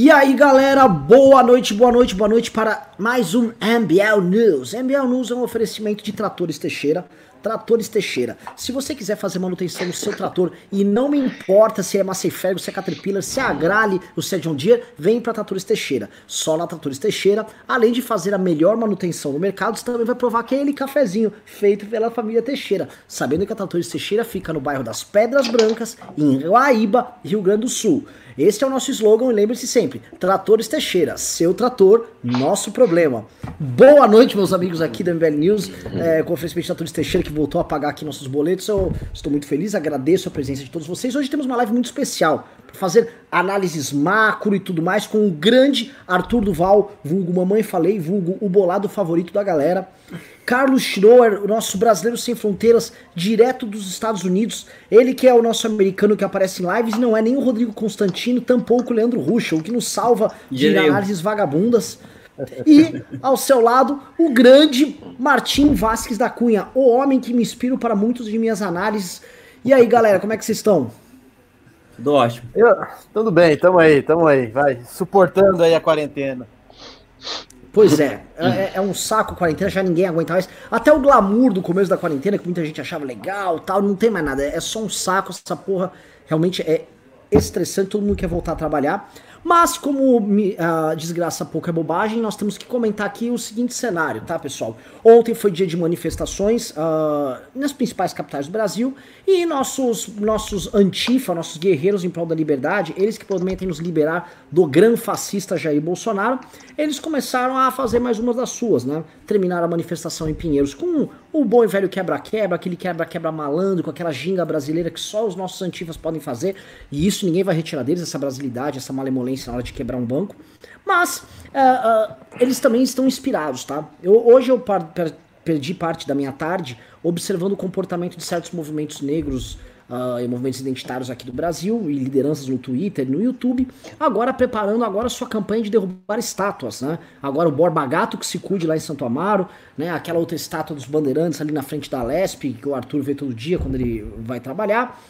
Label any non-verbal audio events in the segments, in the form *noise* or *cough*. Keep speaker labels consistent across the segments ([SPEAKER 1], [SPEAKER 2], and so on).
[SPEAKER 1] E aí, galera, boa noite, boa noite, boa noite para mais um MBL News. MBL News é um oferecimento de Tratores Teixeira. Tratores Teixeira. Se você quiser fazer manutenção no seu trator e não me importa se é Massey se é Caterpillar, se é Agrale ou se é John Deere, vem para Tratores Teixeira. Só na Tratores Teixeira, além de fazer a melhor manutenção no mercado, você também vai provar aquele cafezinho feito pela família Teixeira. Sabendo que a Tratores Teixeira fica no bairro das Pedras Brancas, em Guaíba, Rio Grande do Sul. Este é o nosso slogan e lembre-se sempre: Tratores Teixeira, seu trator, nosso problema. Boa noite, meus amigos aqui da MBL News, é, com oferecimento de Tratores Teixeira que voltou a pagar aqui nossos boletos. Eu estou muito feliz, agradeço a presença de todos vocês. Hoje temos uma live muito especial para fazer análises macro e tudo mais com o grande Arthur Duval, vulgo Mamãe Falei, vulgo o bolado favorito da galera. Carlos Schroer, o nosso brasileiro sem fronteiras, direto dos Estados Unidos. Ele que é o nosso americano que aparece em lives, não é nem o Rodrigo Constantino, tampouco o Leandro Ruxa, o que nos salva de análises vagabundas. E ao seu lado, o grande Martim Vasques da Cunha, o homem que me inspira para muitas de minhas análises. E aí, galera, como é que vocês estão?
[SPEAKER 2] Tudo ótimo. Eu, tudo bem, tamo aí, tamo aí, vai, suportando aí a quarentena.
[SPEAKER 1] Pois é, é, é, um saco a quarentena, já ninguém aguenta mais. Até o glamour do começo da quarentena, que muita gente achava legal tal, não tem mais nada. É só um saco, essa porra realmente é estressante, todo mundo quer voltar a trabalhar. Mas, como a desgraça pouco é bobagem, nós temos que comentar aqui o seguinte cenário, tá, pessoal? Ontem foi dia de manifestações uh, nas principais capitais do Brasil e nossos, nossos antifa, nossos guerreiros em prol da liberdade, eles que prometem nos liberar do grande fascista Jair Bolsonaro, eles começaram a fazer mais uma das suas, né? Terminaram a manifestação em Pinheiros com o bom e velho quebra-quebra, aquele quebra-quebra malandro, com aquela ginga brasileira que só os nossos antifas podem fazer, e isso ninguém vai retirar deles, essa brasilidade, essa malemolência na hora de quebrar um banco. Mas uh, uh, eles também estão inspirados, tá? Eu, hoje eu perdi parte da minha tarde observando o comportamento de certos movimentos negros uh, e movimentos identitários aqui do Brasil e lideranças no Twitter e no YouTube, agora preparando agora sua campanha de derrubar estátuas, né? Agora o Borba Gato que se cuide lá em Santo Amaro, né? Aquela outra estátua dos bandeirantes ali na frente da Lesp, que o Arthur vê todo dia quando ele vai trabalhar.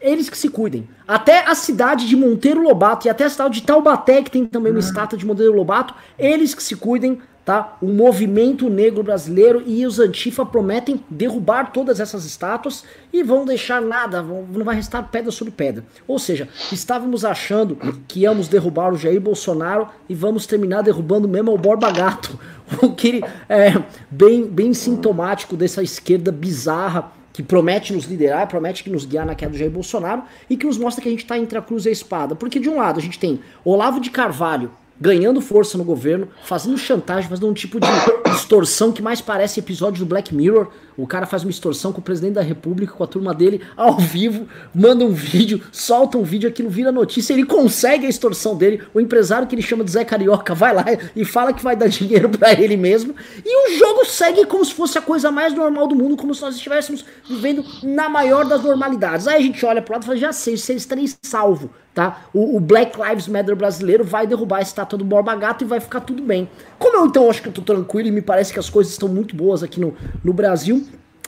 [SPEAKER 1] Eles que se cuidem. Até a cidade de Monteiro Lobato e até a cidade de Taubaté, que tem também uma uhum. estátua de Monteiro Lobato, eles que se cuidem tá? O movimento negro brasileiro e os Antifa prometem derrubar todas essas estátuas e vão deixar nada, não vai restar pedra sobre pedra. Ou seja, estávamos achando que íamos derrubar o Jair Bolsonaro e vamos terminar derrubando mesmo o Borba Gato, *laughs* o que é bem, bem sintomático dessa esquerda bizarra que promete nos liderar, promete que nos guiar na queda do Jair Bolsonaro e que nos mostra que a gente está entre a cruz e a espada. Porque de um lado a gente tem Olavo de Carvalho, ganhando força no governo, fazendo chantagem, fazendo um tipo de *coughs* extorsão que mais parece episódio do Black Mirror. O cara faz uma extorsão com o presidente da república, com a turma dele, ao vivo, manda um vídeo, solta um vídeo, aquilo vira notícia, ele consegue a extorsão dele, o empresário que ele chama de Zé Carioca vai lá e fala que vai dar *laughs* dinheiro para ele mesmo, e o jogo segue como se fosse a coisa mais normal do mundo, como se nós estivéssemos vivendo na maior das normalidades. Aí a gente olha pro lado e fala, já sei, vocês estarem salvo tá? O, o, Black Lives Matter brasileiro vai derrubar a estátua do Borba Gato e vai ficar tudo bem. Como eu então acho que eu tô tranquilo e me parece que as coisas estão muito boas aqui no, no Brasil,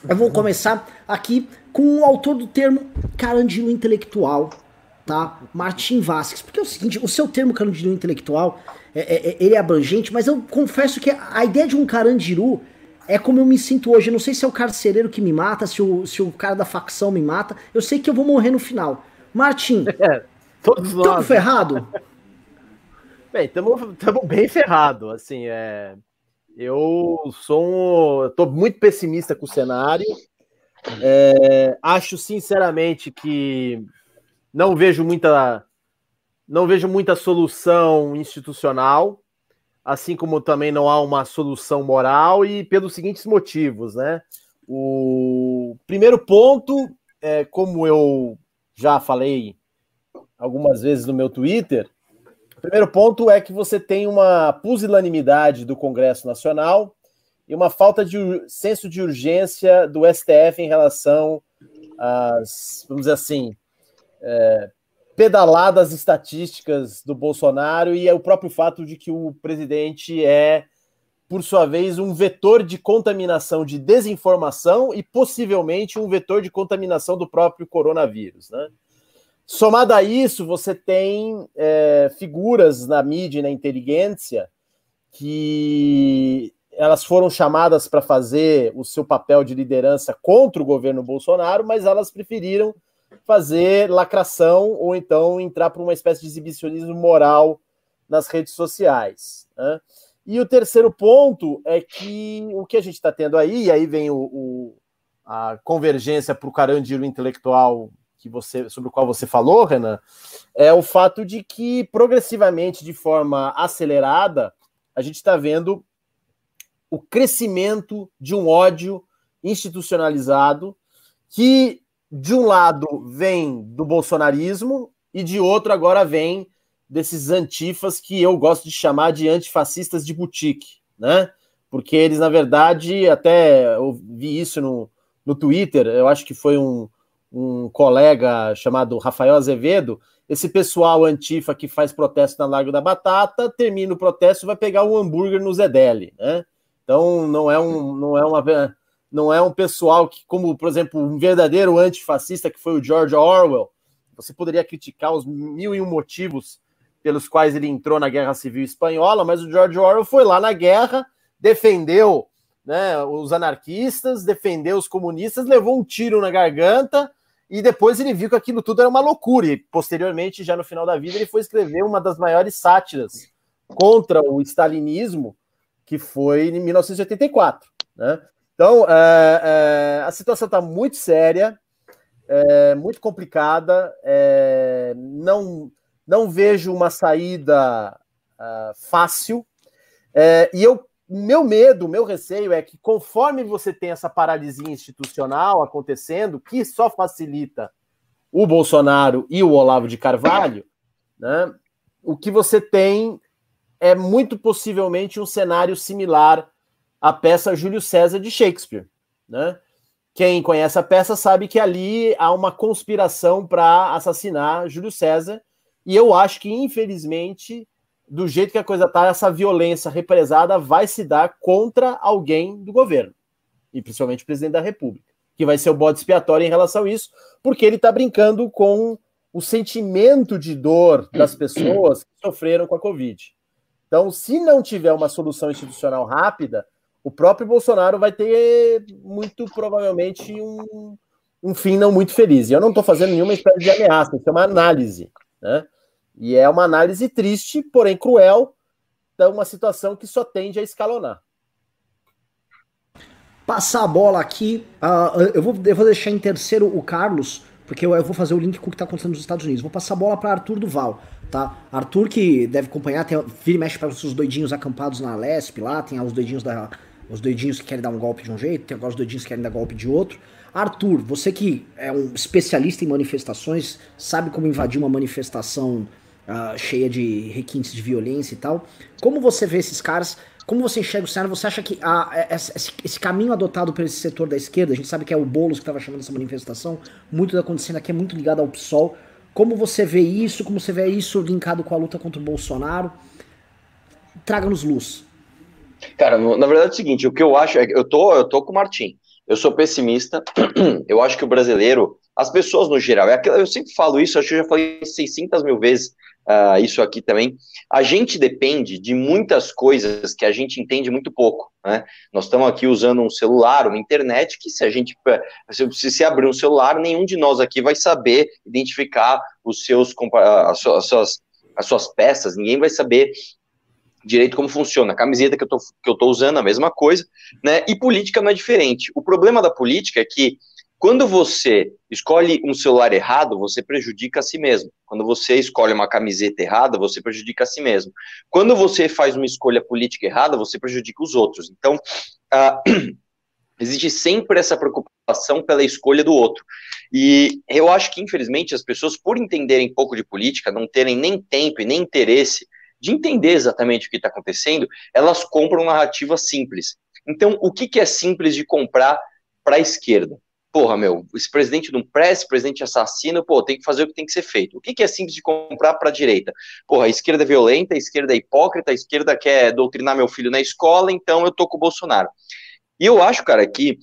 [SPEAKER 1] eu vou começar aqui com o autor do termo carandilo intelectual, tá? Martim Vasques. Porque é o seguinte, o seu termo carandilo intelectual, é, é, é, ele é abrangente, mas eu confesso que a ideia de um carandiru é como eu me sinto hoje. Eu não sei se é o carcereiro que me mata, se o, se o cara da facção me mata. Eu sei que eu vou morrer no final. Martim, *laughs* é. Todos. Tamo ferrado?
[SPEAKER 2] Bem, estamos bem ferrado. Assim, é, eu sou um, tô muito pessimista com o cenário. É, acho sinceramente que não vejo muita não vejo muita solução institucional, assim como também não há uma solução moral e pelos seguintes motivos, né? O primeiro ponto é como eu já falei algumas vezes no meu Twitter. Primeiro ponto é que você tem uma pusilanimidade do Congresso Nacional e uma falta de senso de urgência do STF em relação às, vamos dizer assim, é, pedaladas estatísticas do Bolsonaro e é o próprio fato de que o presidente é, por sua vez, um vetor de contaminação de desinformação e possivelmente um vetor de contaminação do próprio coronavírus, né? Somado a isso, você tem é, figuras na mídia e na inteligência que elas foram chamadas para fazer o seu papel de liderança contra o governo Bolsonaro, mas elas preferiram fazer lacração ou então entrar para uma espécie de exibicionismo moral nas redes sociais. Né? E o terceiro ponto é que o que a gente está tendo aí, e aí vem o, o a convergência para o carandiru intelectual que você, sobre o qual você falou, Renan, é o fato de que progressivamente, de forma acelerada, a gente está vendo o crescimento de um ódio institucionalizado que, de um lado, vem do bolsonarismo e de outro agora vem desses antifas que eu gosto de chamar de antifascistas de boutique, né? Porque eles, na verdade, até eu vi isso no, no Twitter, eu acho que foi um, um colega chamado Rafael Azevedo, esse pessoal antifa que faz protesto na Largo da Batata, termina o protesto vai pegar um hambúrguer no Zedeli, né? Então não é um não é uma não é um pessoal que, como por exemplo, um verdadeiro antifascista que foi o George Orwell, você poderia criticar os mil e um motivos pelos quais ele entrou na Guerra Civil Espanhola, mas o George Orwell foi lá na guerra, defendeu né, os anarquistas, defendeu os comunistas, levou um tiro na garganta e depois ele viu que aquilo tudo era uma loucura. E posteriormente, já no final da vida, ele foi escrever uma das maiores sátiras contra o stalinismo, que foi em 1984. Né? Então, é, é, a situação está muito séria, é, muito complicada. É, não, não vejo uma saída uh, fácil. É, e eu meu medo, meu receio é que conforme você tem essa paralisia institucional acontecendo, que só facilita o Bolsonaro e o Olavo de Carvalho, né, o que você tem é muito possivelmente um cenário similar à peça Júlio César de Shakespeare. Né? Quem conhece a peça sabe que ali há uma conspiração para assassinar Júlio César, e eu acho que, infelizmente, do jeito que a coisa está, essa violência represada vai se dar contra alguém do governo, e principalmente o presidente da República, que vai ser o bode expiatório em relação a isso, porque ele está brincando com o sentimento de dor das pessoas que sofreram com a Covid. Então, se não tiver uma solução institucional rápida, o próprio Bolsonaro vai ter muito provavelmente um, um fim não muito feliz. E eu não estou fazendo nenhuma espécie de ameaça, isso é uma análise. Né? E é uma análise triste, porém cruel, de uma situação que só tende a escalonar.
[SPEAKER 1] Passar a bola aqui, uh, eu, vou, eu vou deixar em terceiro o Carlos, porque eu, eu vou fazer o link com o que está acontecendo nos Estados Unidos. Vou passar a bola para Arthur Duval, tá? Arthur que deve acompanhar, tem, vira e mexe para os doidinhos acampados na Lesp lá, tem os doidinhos da os doidinhos que querem dar um golpe de um jeito, tem agora os doidinhos que querem dar golpe de outro. Arthur, você que é um especialista em manifestações, sabe como invadir uma manifestação uh, cheia de requintes de violência e tal. Como você vê esses caras? Como você enxerga o cenário? Você acha que a, esse, esse, caminho adotado por esse setor da esquerda, a gente sabe que é o Boulos que estava chamando essa manifestação, muito está acontecendo aqui é muito ligado ao PSOL. Como você vê isso? Como você vê isso linkado com a luta contra o Bolsonaro? Traga-nos luz.
[SPEAKER 3] Cara, na verdade é o seguinte, o que eu acho é que eu tô, eu tô com o Martim. Eu sou pessimista. *clears throat* Eu acho que o brasileiro, as pessoas no geral, é eu sempre falo isso, acho que eu já falei 600 mil vezes uh, isso aqui também. A gente depende de muitas coisas que a gente entende muito pouco. Né? Nós estamos aqui usando um celular, uma internet, que se a gente se, se abrir um celular, nenhum de nós aqui vai saber identificar os seus as suas, as suas peças, ninguém vai saber direito como funciona. A camiseta que eu, tô, que eu usando, a mesma coisa, né? E política não é diferente. O problema da política é que quando você escolhe um celular errado, você prejudica a si mesmo. Quando você escolhe uma camiseta errada, você prejudica a si mesmo. Quando você faz uma escolha política errada, você prejudica os outros. Então, uh, *clears throat* existe sempre essa preocupação pela escolha do outro. E eu acho que, infelizmente, as pessoas, por entenderem pouco de política, não terem nem tempo e nem interesse de entender exatamente o que está acontecendo, elas compram narrativa simples. Então, o que, que é simples de comprar para a esquerda? Porra, meu, esse presidente não presta, presidente assassino, pô, tem que fazer o que tem que ser feito. O que, que é simples de comprar para a direita? Porra, a esquerda é violenta, a esquerda é hipócrita, a esquerda quer doutrinar meu filho na escola, então eu tô com o Bolsonaro. E eu acho, cara, que,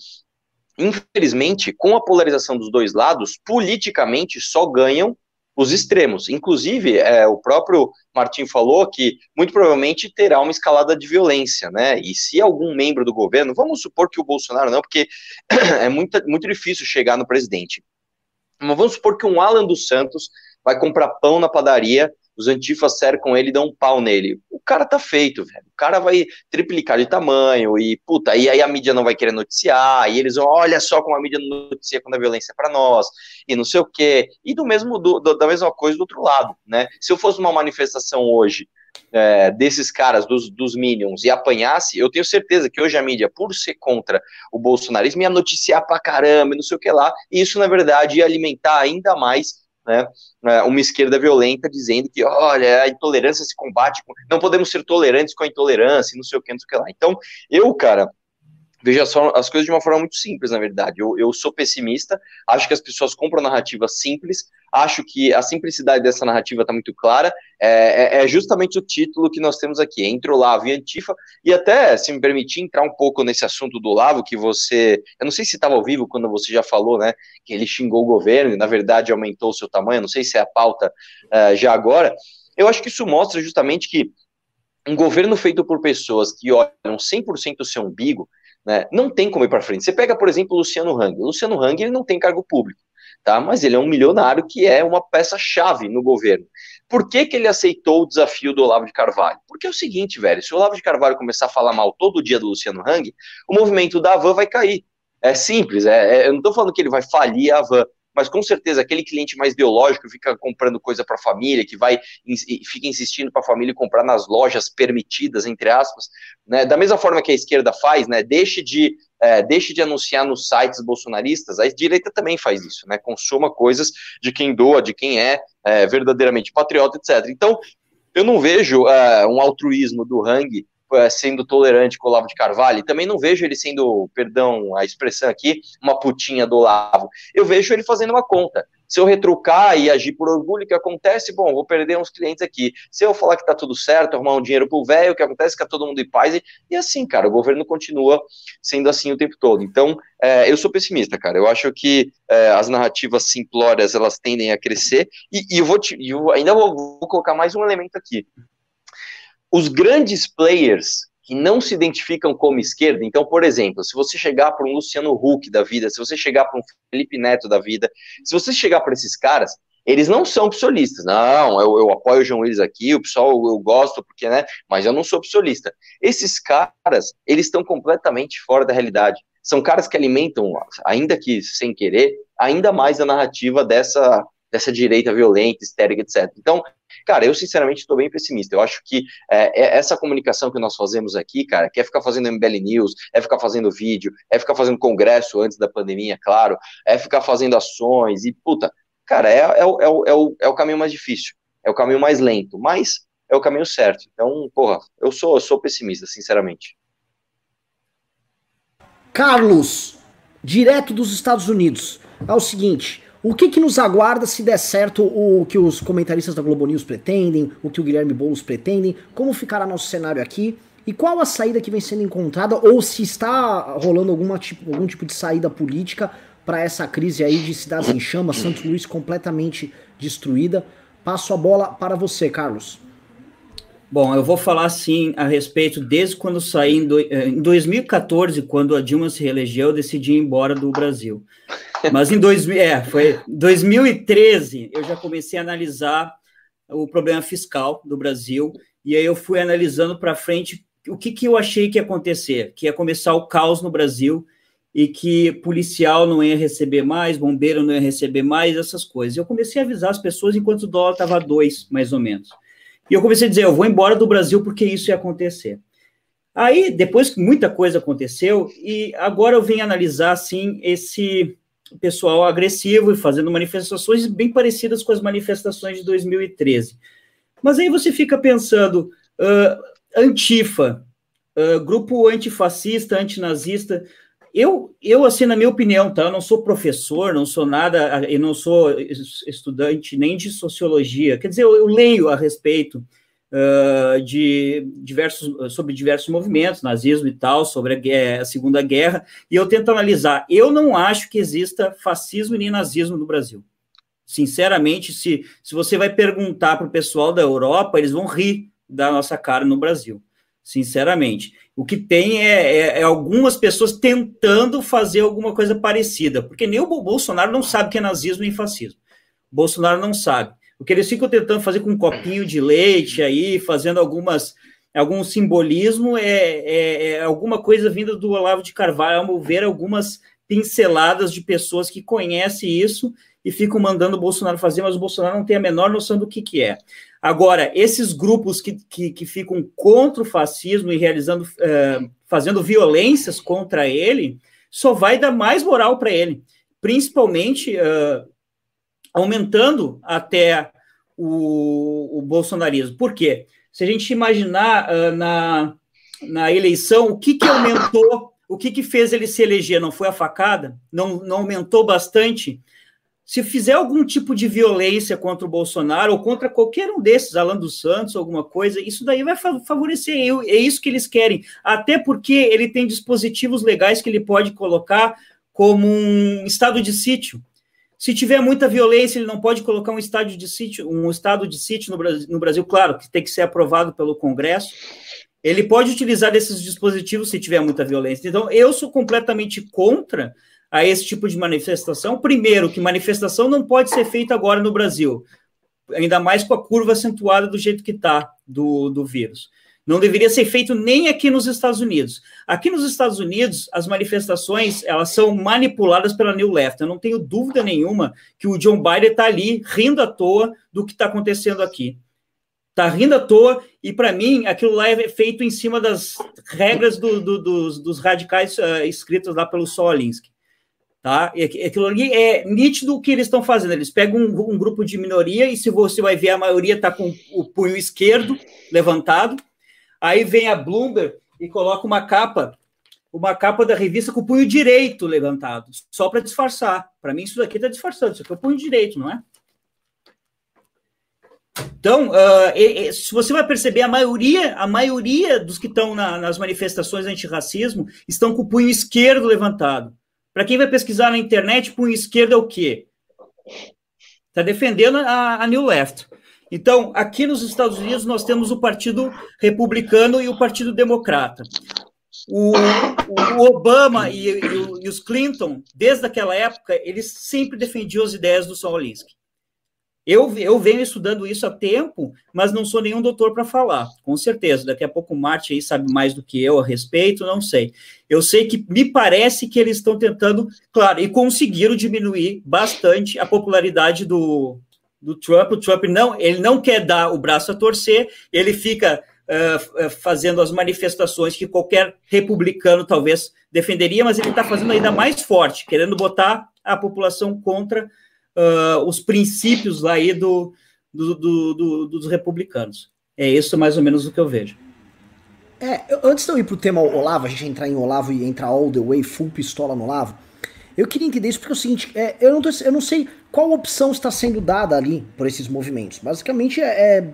[SPEAKER 3] infelizmente, com a polarização dos dois lados, politicamente só ganham os extremos. Inclusive, é, o próprio Martim falou que muito provavelmente terá uma escalada de violência, né? E se algum membro do governo, vamos supor que o Bolsonaro não, porque *clears throat* é muito, muito difícil chegar no presidente. Mas vamos supor que um Alan dos Santos vai comprar pão na padaria os antifas cercam ele e dão um pau nele. O cara tá feito, velho. O cara vai triplicar de tamanho e, puta, e aí a mídia não vai querer noticiar, e eles vão, olha só como a mídia noticia quando a violência é pra nós, e não sei o quê. E do mesmo, do, da mesma coisa do outro lado, né? Se eu fosse uma manifestação hoje é, desses caras, dos, dos Minions, e apanhasse, eu tenho certeza que hoje a mídia, por ser contra o bolsonarismo, ia noticiar pra caramba, e não sei o que lá, e isso, na verdade, ia alimentar ainda mais né, é, uma esquerda violenta dizendo que, olha, a intolerância se combate, com... não podemos ser tolerantes com a intolerância, não sei o que, não sei o que lá. Então, eu, cara, veja só as coisas de uma forma muito simples, na verdade. Eu, eu sou pessimista, acho que as pessoas compram narrativas simples, acho que a simplicidade dessa narrativa está muito clara, é, é, é, justamente o título que nós temos aqui, entre Olavo e Antifa, e até, se me permitir, entrar um pouco nesse assunto do Olavo, que você, eu não sei se estava ao vivo quando você já falou, né, que ele xingou o governo, e na verdade aumentou o seu tamanho, não sei se é a pauta uh, já agora, eu acho que isso mostra justamente que um governo feito por pessoas que olham 100% o seu umbigo, né? Não tem como ir para frente. Você pega, por exemplo, o Luciano Hang. O Luciano Hang ele não tem cargo público, tá? mas ele é um milionário que é uma peça-chave no governo. Por que, que ele aceitou o desafio do Olavo de Carvalho? Porque é o seguinte, velho, se o Olavo de Carvalho começar a falar mal todo dia do Luciano Hang, o movimento da Van vai cair. É simples, é, é eu não estou falando que ele vai falir a Van, mas com certeza aquele cliente mais ideológico fica comprando coisa para a família, que vai fica insistindo para a família comprar nas lojas permitidas, entre aspas, né? Da mesma forma que a esquerda faz, né? Deixe de é, deixe de anunciar nos sites bolsonaristas, a direita também faz isso, né? Consuma coisas de quem doa, de quem é, é verdadeiramente patriota, etc. Então, eu não vejo uh, um altruísmo do Hang é, sendo tolerante com o Olavo de Carvalho, e também não vejo ele sendo, perdão a expressão aqui, uma putinha do Olavo. Eu vejo ele fazendo uma conta. Se eu retrucar e agir por orgulho, o que acontece? Bom, vou perder uns clientes aqui. Se eu falar que tá tudo certo, arrumar um dinheiro pro velho, o que acontece? Fica todo mundo em paz. E, e assim, cara, o governo continua sendo assim o tempo todo. Então, é, eu sou pessimista, cara. Eu acho que é, as narrativas simplórias, elas tendem a crescer. E, e eu vou te, eu ainda vou, vou colocar mais um elemento aqui os grandes players que não se identificam como esquerda, então, por exemplo, se você chegar para um Luciano Huck da vida, se você chegar para um Felipe Neto da vida, se você chegar para esses caras, eles não são psolistas. Não, eu, eu, apoio o João Willis aqui, o pessoal eu gosto, porque, né? Mas eu não sou psolista. Esses caras, eles estão completamente fora da realidade. São caras que alimentam, ainda que sem querer, ainda mais a narrativa dessa, dessa direita violenta, histérica, etc. Então, Cara, eu sinceramente estou bem pessimista. Eu acho que é, é, essa comunicação que nós fazemos aqui, cara, que é ficar fazendo MBL News, é ficar fazendo vídeo, é ficar fazendo congresso antes da pandemia, claro, é ficar fazendo ações e, puta, cara, é, é, é, o, é, o, é o caminho mais difícil, é o caminho mais lento, mas é o caminho certo. Então, porra, eu sou, eu sou pessimista, sinceramente.
[SPEAKER 1] Carlos, direto dos Estados Unidos, é o seguinte, o que, que nos aguarda se der certo o que os comentaristas da Globo News pretendem, o que o Guilherme Boulos pretendem? Como ficará nosso cenário aqui? E qual a saída que vem sendo encontrada, ou se está rolando alguma tipo, algum tipo de saída política para essa crise aí de cidades em chamas, Santos Luís completamente destruída? Passo a bola para você, Carlos.
[SPEAKER 4] Bom, eu vou falar sim a respeito desde quando saí em, do, eh, em 2014, quando a Dilma se reelegeu, eu decidi ir embora do Brasil. Mas em dois, é, foi 2013 eu já comecei a analisar o problema fiscal do Brasil e aí eu fui analisando para frente o que, que eu achei que ia acontecer, que ia começar o caos no Brasil e que policial não ia receber mais, bombeiro não ia receber mais, essas coisas. Eu comecei a avisar as pessoas enquanto o dólar estava dois, mais ou menos. E eu comecei a dizer, eu vou embora do Brasil porque isso ia acontecer. Aí, depois que muita coisa aconteceu, e agora eu venho analisar, assim, esse pessoal agressivo e fazendo manifestações bem parecidas com as manifestações de 2013. Mas aí você fica pensando, uh, Antifa, uh, grupo antifascista, antinazista, eu, eu, assim, na minha opinião, tá? Eu não sou professor, não sou nada, eu não sou estudante nem de sociologia. Quer dizer, eu, eu leio a respeito uh, de diversos, sobre diversos movimentos, nazismo e tal, sobre a, guerra, a Segunda Guerra, e eu tento analisar. Eu não acho que exista fascismo nem nazismo no Brasil. Sinceramente, se, se você vai perguntar para o pessoal da Europa, eles vão rir da nossa cara no Brasil. Sinceramente. O que tem é, é, é algumas pessoas tentando fazer alguma coisa parecida, porque nem o Bolsonaro não sabe que é nazismo nem fascismo. O Bolsonaro não sabe. O que eles ficam tentando fazer com um copinho de leite aí, fazendo algumas algum simbolismo, é, é, é alguma coisa vinda do Olavo de Carvalho, ao ver algumas pinceladas de pessoas que conhecem isso e ficam mandando o Bolsonaro fazer, mas o Bolsonaro não tem a menor noção do que, que é. Agora, esses grupos que, que, que ficam contra o fascismo e realizando, uh, fazendo violências contra ele, só vai dar mais moral para ele, principalmente uh, aumentando até o, o bolsonarismo. Por quê? Se a gente imaginar uh, na, na eleição, o que, que aumentou, o que, que fez ele se eleger? Não foi a facada? Não, não aumentou bastante? Se fizer algum tipo de violência contra o Bolsonaro ou contra qualquer um desses, Alan dos Santos, alguma coisa, isso daí vai favorecer. É isso que eles querem. Até porque ele tem dispositivos legais que ele pode colocar como um estado de sítio. Se tiver muita violência, ele não pode colocar um estádio de sítio, um estado de sítio no Brasil, no Brasil, claro, que tem que ser aprovado pelo Congresso. Ele pode utilizar desses dispositivos se tiver muita violência. Então, eu sou completamente contra a esse tipo de manifestação. Primeiro, que manifestação não pode ser feita agora no Brasil, ainda mais com a curva acentuada do jeito que está do, do vírus. Não deveria ser feito nem aqui nos Estados Unidos. Aqui nos Estados Unidos, as manifestações elas são manipuladas pela New Left. Eu não tenho dúvida nenhuma que o John Biden está ali rindo à toa do que está acontecendo aqui. Está rindo à toa, e para mim, aquilo lá é feito em cima das regras do, do, dos, dos, radicais uh, escritas lá pelo Saul Alinsky. Tá? E aquilo ali é nítido o que eles estão fazendo. Eles pegam um, um grupo de minoria, e se você vai ver, a maioria está com o punho esquerdo levantado, Aí vem a Bloomberg e coloca uma capa, uma capa da revista com o punho direito levantado, só para disfarçar. Para mim, isso daqui está disfarçando, isso aqui é o punho direito, não é? Então, uh, se você vai perceber, a maioria, a maioria dos que estão na, nas manifestações antirracismo estão com o punho esquerdo levantado. Para quem vai pesquisar na internet, punho esquerdo é o quê? Está defendendo a, a New Left. Então, aqui nos Estados Unidos, nós temos o Partido Republicano e o Partido Democrata. O, o Obama e, e, e, os Clinton, desde aquela época, eles sempre defendiam as ideias do Saul Alinsky. Eu, eu venho estudando isso há tempo, mas não sou nenhum doutor para falar, com certeza. Daqui a pouco o Marte aí sabe mais do que eu a respeito, não sei. Eu sei que me parece que eles estão tentando, claro, e conseguiram diminuir bastante a popularidade do, do Trump. O Trump não, ele não quer dar o braço a torcer, ele fica uh, fazendo as manifestações que qualquer republicano talvez defenderia, mas ele está fazendo ainda mais forte, querendo botar a população contra uh, os princípios aí do, do, do, do, dos republicanos. É isso mais ou menos o que eu vejo.
[SPEAKER 1] É, antes de eu ir para o tema Olavo, a gente entrar em Olavo e entrar all the way, full pistola no Olavo, eu queria entender isso porque é o seguinte, é, eu, não tô, eu não sei qual opção está sendo dada ali por esses movimentos. Basicamente é, é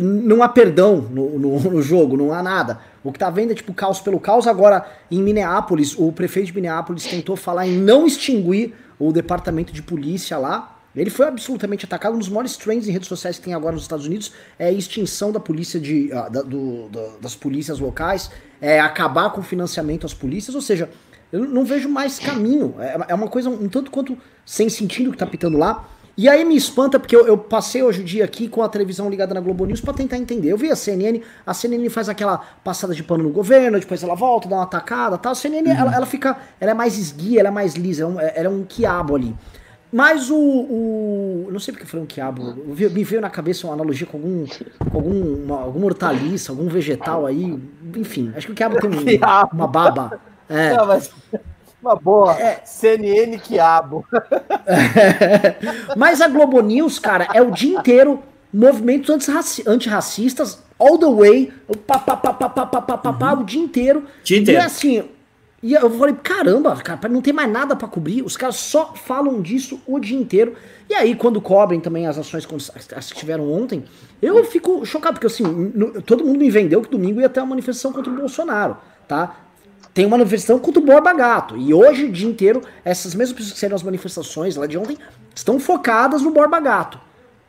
[SPEAKER 1] não há perdão no, no, no, jogo, não há nada. O que está vendo é tipo caos pelo caos. Agora, em Minneapolis, o prefeito de Minneapolis tentou falar em não extinguir o departamento de polícia lá. Ele foi absolutamente atacado. Um dos maiores trends em redes sociais que tem agora nos Estados Unidos é a extinção da polícia de, uh, da, do, da, das polícias locais, é acabar com o financiamento às polícias, ou seja, eu não vejo mais caminho. É, é uma coisa um tanto quanto sem sentido que tá pitando lá. E aí me espanta porque eu, eu, passei hoje o dia aqui com a televisão ligada na Globo News para tentar entender. Eu vi a CNN, a CNN faz aquela passada de pano no governo, depois ela volta, dá uma atacada, tal. A CNN uhum. ela, ela, fica, ela é mais esguia, ela é mais lisa, ela é um, ela é um quiabo ali. Mas o, o. Não sei porque foi um quiabo. Me veio na cabeça uma analogia com algum. Com algum uma, alguma hortaliça, algum vegetal aí. Enfim, acho que o quiabo tem um, *laughs* uma baba. É. Não, mas
[SPEAKER 2] uma boa. É. CNN Quiabo. *laughs*
[SPEAKER 1] Mas a Globo News, cara, é o dia inteiro movimentos antirracistas, all the way, pá, pá, pá, pá, pá, pá, pá, pá, o dia inteiro. Dia inteiro. E assim, e eu falei, caramba, cara, não tem mais nada para cobrir, os caras só falam disso o dia inteiro. E aí, quando cobrem também as ações as que tiveram ontem, eu fico chocado, porque assim, no, todo mundo me vendeu que domingo ia ter uma manifestação contra o Bolsonaro, tá? Tem uma manifestação contra o Borba Gato. E hoje, o dia inteiro, essas mesmas pessoas que saíram as manifestações lá de ontem estão focadas no Borba Gato.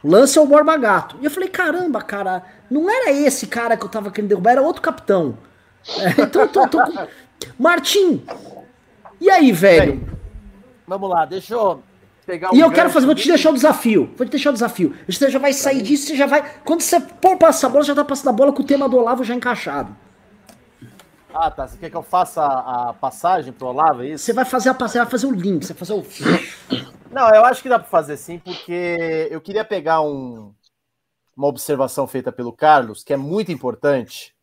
[SPEAKER 1] O lance é o Borba Gato. E eu falei, caramba, cara, não era esse cara que eu tava querendo derrubar, era outro capitão. É, *laughs* então, tô, tô com... Martim, e aí, velho? Bem,
[SPEAKER 2] vamos lá, deixa eu pegar
[SPEAKER 1] E eu quero fazer, vou te deixar o desafio. Vou te deixar o desafio. Você já vai sair disso, você já vai. Quando você for passar a bola, já tá passando a bola com o tema do Olavo já encaixado.
[SPEAKER 2] Ah, tá. Você quer que eu faça a passagem pro Olavo, é isso?
[SPEAKER 1] Você vai fazer a passagem, vai fazer o link, você vai fazer o. *coughs*
[SPEAKER 2] Não, eu acho que dá para fazer sim, porque eu queria pegar um, uma observação feita pelo Carlos, que é muito importante,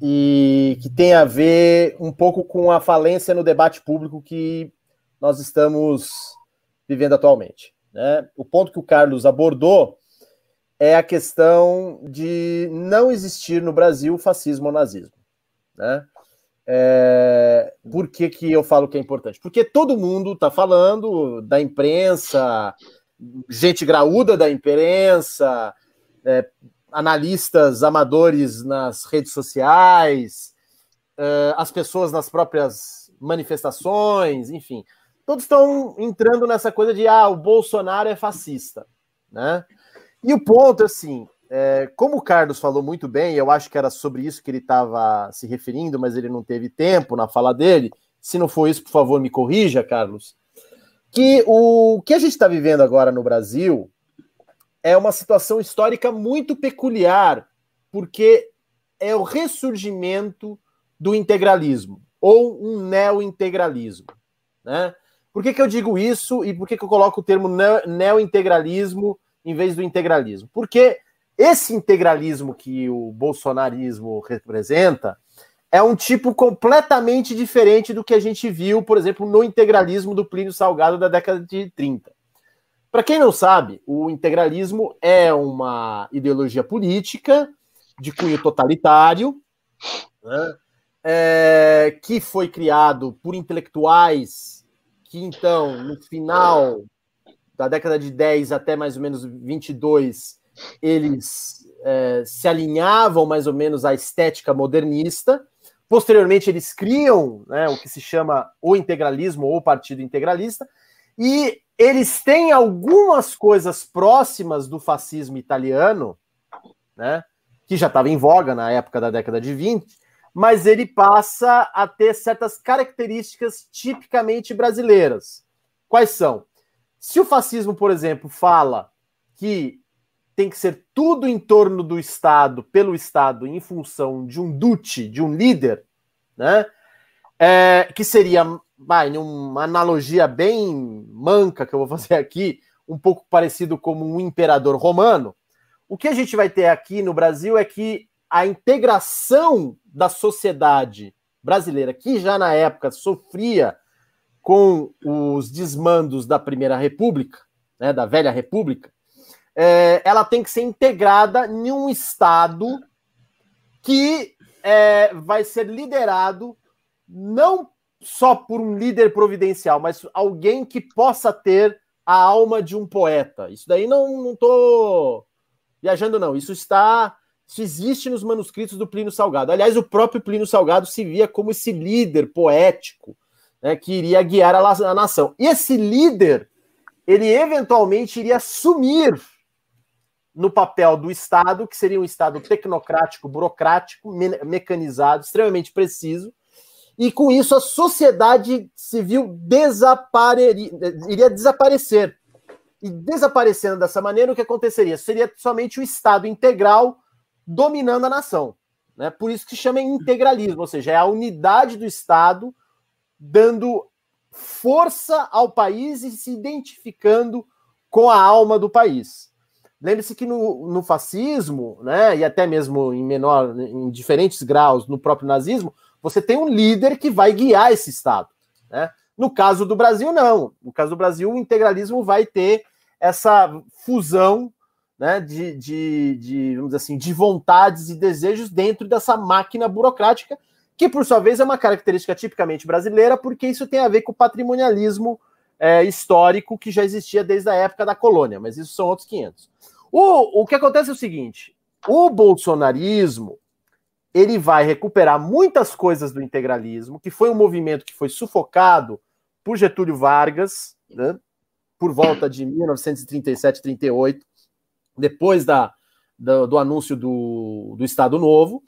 [SPEAKER 2] e que tem a ver um pouco com a falência no debate público que nós estamos vivendo atualmente. Né? O ponto que o Carlos abordou é a questão de não existir no Brasil fascismo ou nazismo. Né? É, por que, que eu falo que é importante? Porque todo mundo está falando da imprensa, gente graúda da imprensa, é, analistas amadores nas redes sociais, é, as pessoas nas próprias manifestações, enfim, todos estão entrando nessa coisa de ah, o Bolsonaro é fascista, né? E o ponto, assim, é, como o Carlos falou muito bem, eu acho que era sobre isso que ele estava se referindo, mas ele não teve tempo na fala dele. Se não for isso, por favor, me corrija, Carlos. Que o que a gente está vivendo agora no Brasil é uma situação histórica muito peculiar, porque é o ressurgimento do integralismo, ou um neo-integralismo. Né? Por que, que eu digo isso e por que, que eu coloco o termo neo-integralismo em vez do integralismo? Porque esse integralismo que o bolsonarismo representa é um tipo completamente diferente do que a gente viu, por exemplo, no integralismo do Plínio Salgado da década de 30. Para quem não sabe, o integralismo é uma ideologia política de cunho totalitário, né, é, que foi criado por intelectuais que, então, no final da década de 10 até mais ou menos 22, eles é, se alinhavam mais ou menos à estética modernista. Posteriormente, eles criam né, o que se chama o integralismo ou partido integralista, e eles têm algumas coisas próximas do fascismo italiano, né, que já estava em voga na época da década de 20, mas ele passa a ter certas características tipicamente brasileiras. Quais são? Se o fascismo, por exemplo, fala que tem que ser tudo em torno do Estado, pelo Estado, em função de um dute, de um líder, né? É, que seria, vai, uma analogia bem manca que eu vou *laughs* fazer aqui, um pouco parecido como um imperador romano. O que a gente vai ter aqui no Brasil é que a integração da sociedade brasileira, que já na época sofria com os desmandos da Primeira República, né, da Velha República, é, ela tem que ser integrada em um Estado que é, vai ser liderado não só por um líder providencial, mas alguém que possa ter a alma de um poeta. Isso daí não, não viajando, não. Isso está. Isso existe nos manuscritos do Plínio Salgado. Aliás, o próprio Plínio Salgado se via como esse líder poético né, que iria guiar a, a nação. E esse líder, ele eventualmente iria sumir no papel do Estado, que seria um Estado tecnocrático, burocrático, me mecanizado, extremamente preciso, e com isso a sociedade civil desapareria, iria desaparecer. E desaparecendo dessa maneira, o que aconteceria? Seria somente o Estado integral dominando a nação. Né? Por isso que chama integralismo, ou seja, é a unidade do Estado dando força ao país e se identificando com a alma do país. Lembre-se que no, no, fascismo, né, e até mesmo em menor, em diferentes graus no próprio nazismo, você tem um líder que vai guiar esse Estado. Né? No caso do Brasil, não. No caso do Brasil, o integralismo vai ter essa fusão né, de, de, de, vamos assim, de vontades e desejos dentro dessa máquina burocrática, que por sua vez é uma característica tipicamente brasileira, porque isso tem a ver com o patrimonialismo é, histórico que já existia desde a época da colônia, mas isso são outros 500. O, o que acontece é o seguinte: o bolsonarismo ele vai recuperar muitas coisas do integralismo, que foi um movimento que foi sufocado por Getúlio Vargas, né, por volta de 1937, 38, depois da, do, do anúncio do, do Estado Novo.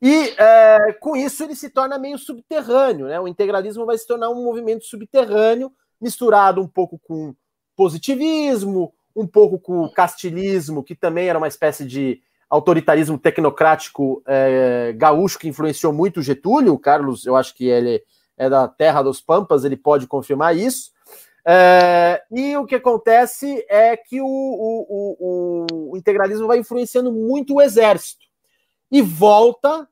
[SPEAKER 2] E é, com isso ele se torna meio subterrâneo, né? O integralismo vai se tornar um movimento subterrâneo, misturado um pouco com positivismo, um pouco com o castilismo, que também era uma espécie de autoritarismo tecnocrático é, gaúcho que influenciou muito o Getúlio. O Carlos, eu acho que ele é da terra dos Pampas, ele pode confirmar isso. É, e o que acontece é que o, o, o, o, integralismo vai influenciando muito o exército e volta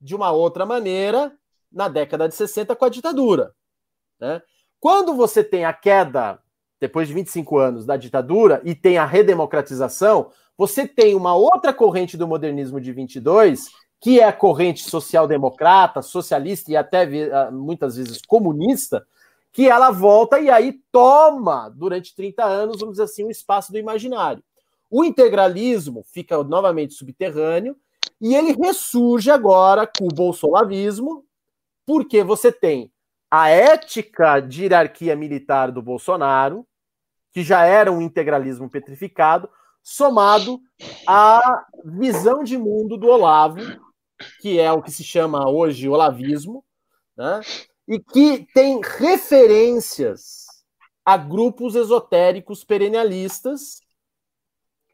[SPEAKER 2] de uma outra maneira na década de 60 com a ditadura. Né? Quando você tem a queda, depois de 25 anos, da ditadura e tem a redemocratização, você tem uma outra corrente do modernismo de 22, que é a corrente social-democrata, socialista e até ah, muitas vezes comunista, que ela volta e aí toma, durante 30 anos, vamos dizer assim, o um espaço do imaginário. O integralismo fica novamente subterrâneo e ele ressurge agora com o bolsolavismo, porque você tem a ética de hierarquia militar do Bolsonaro, que já era um integralismo petrificado, somado à visão de mundo do Olavo, que é o que se chama hoje olavismo, né? e que tem referências a grupos esotéricos perennialistas,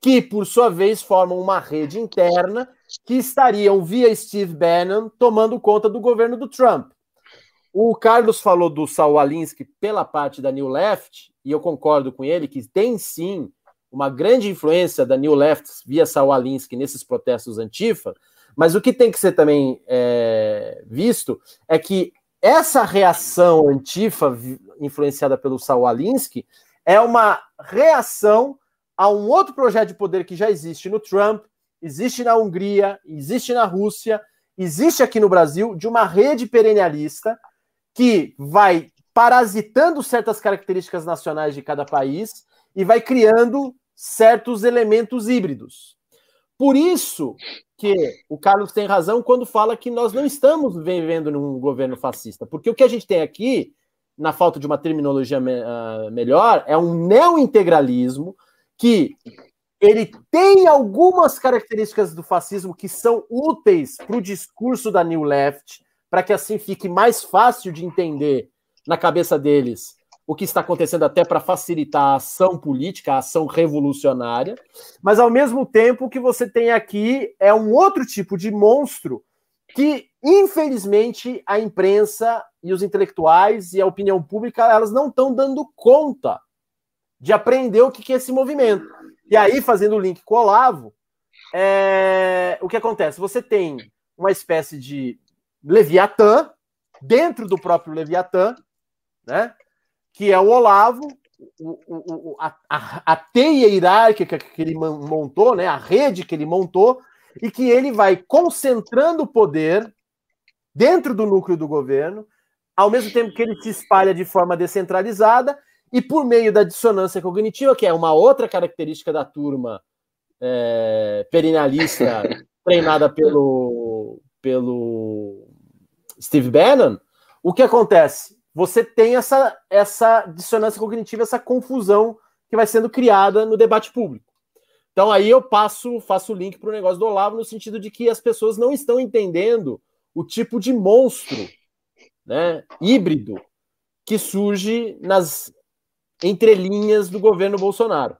[SPEAKER 2] que, por sua vez, formam uma rede interna que estariam, via Steve Bannon, tomando conta do governo do Trump. O Carlos falou do Saul Alinsky pela parte da New Left, e eu concordo com ele que tem sim uma grande influência da New Left via Saul Alinsky nesses protestos antifa, mas o que tem que ser também é, visto é que essa reação antifa, influenciada pelo Saul Alinsky, é uma reação a um outro projeto de poder que já existe no Trump, existe na Hungria, existe na Rússia, existe aqui no Brasil, de uma rede perennialista que vai parasitando certas características nacionais de cada país e vai criando certos elementos híbridos. Por isso que o Carlos tem razão quando fala que nós não estamos vivendo num governo fascista, porque o que a gente tem aqui, na falta de uma terminologia me, uh, melhor, é um neointegralismo que ele tem algumas características do fascismo que são úteis para o discurso da New Left, para que assim fique mais fácil de entender na cabeça deles o que está acontecendo até para facilitar a ação política, a ação revolucionária, mas ao mesmo tempo o que você tem aqui é um outro tipo de monstro que, infelizmente, a imprensa e os intelectuais e a opinião pública elas não estão dando conta de aprender o que é esse movimento. E aí, fazendo o link com o Olavo, é... o que acontece? Você tem uma espécie de Leviatã dentro do próprio Leviatã, né? que é o Olavo, o, o, a, a, teia hierárquica que ele montou, né, a rede que ele montou, e que ele vai concentrando o poder dentro do núcleo do governo, ao mesmo tempo que ele se espalha de forma descentralizada e por meio da dissonância cognitiva, que é uma outra característica da turma é, perinalista *laughs* treinada pelo, pelo Steve Bannon, o que acontece? você tem essa, essa dissonância cognitiva, essa confusão que vai sendo criada no debate público. Então aí eu passo, faço o link para o negócio do Olavo no sentido de que as pessoas não estão entendendo o tipo de monstro, né, híbrido que surge nas entrelinhas do governo Bolsonaro.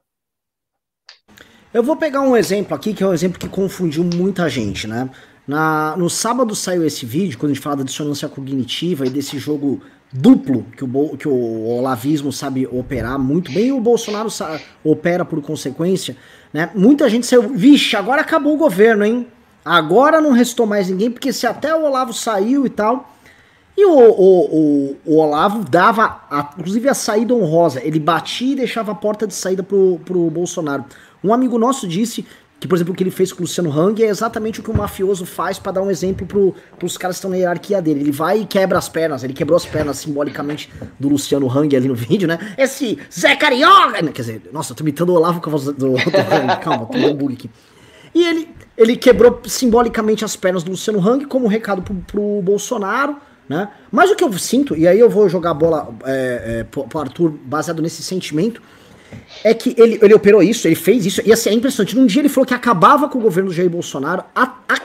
[SPEAKER 1] Eu vou pegar um exemplo aqui que é um exemplo que confundiu muita gente, né? Na, no sábado saiu esse vídeo, quando a gente fala da dissonância cognitiva e desse jogo duplo que o, que o olavismo sabe operar muito bem e o Bolsonaro opera por consequência, né? Muita gente saiu, vixe, agora acabou o governo, hein? Agora não restou mais ninguém, porque se até o Olavo saiu e tal. E o, o, o, o Olavo dava, a, inclusive, a saída honrosa. Ele batia e deixava a porta de saída pro, pro Bolsonaro. Um amigo nosso disse que, por exemplo, o que ele fez com o Luciano Hang é exatamente o que o mafioso faz para dar um exemplo pro, pros caras que estão na hierarquia dele. Ele vai e quebra as pernas, ele quebrou as pernas simbolicamente do Luciano Hang ali no *laughs* vídeo, né? Esse Zé Carioca! Quer dizer, nossa, tô imitando o Olavo com a voz do, do Hang, calma, tô dando um bug aqui. E ele ele quebrou simbolicamente as pernas do Luciano Hang como um recado pro, pro Bolsonaro, né? Mas o que eu sinto, e aí eu vou jogar a bola é, é, pro, pro Arthur baseado nesse sentimento, é que ele, ele operou isso, ele fez isso, e assim, é impressionante. Num dia ele falou que acabava com o governo do Jair Bolsonaro, a, a,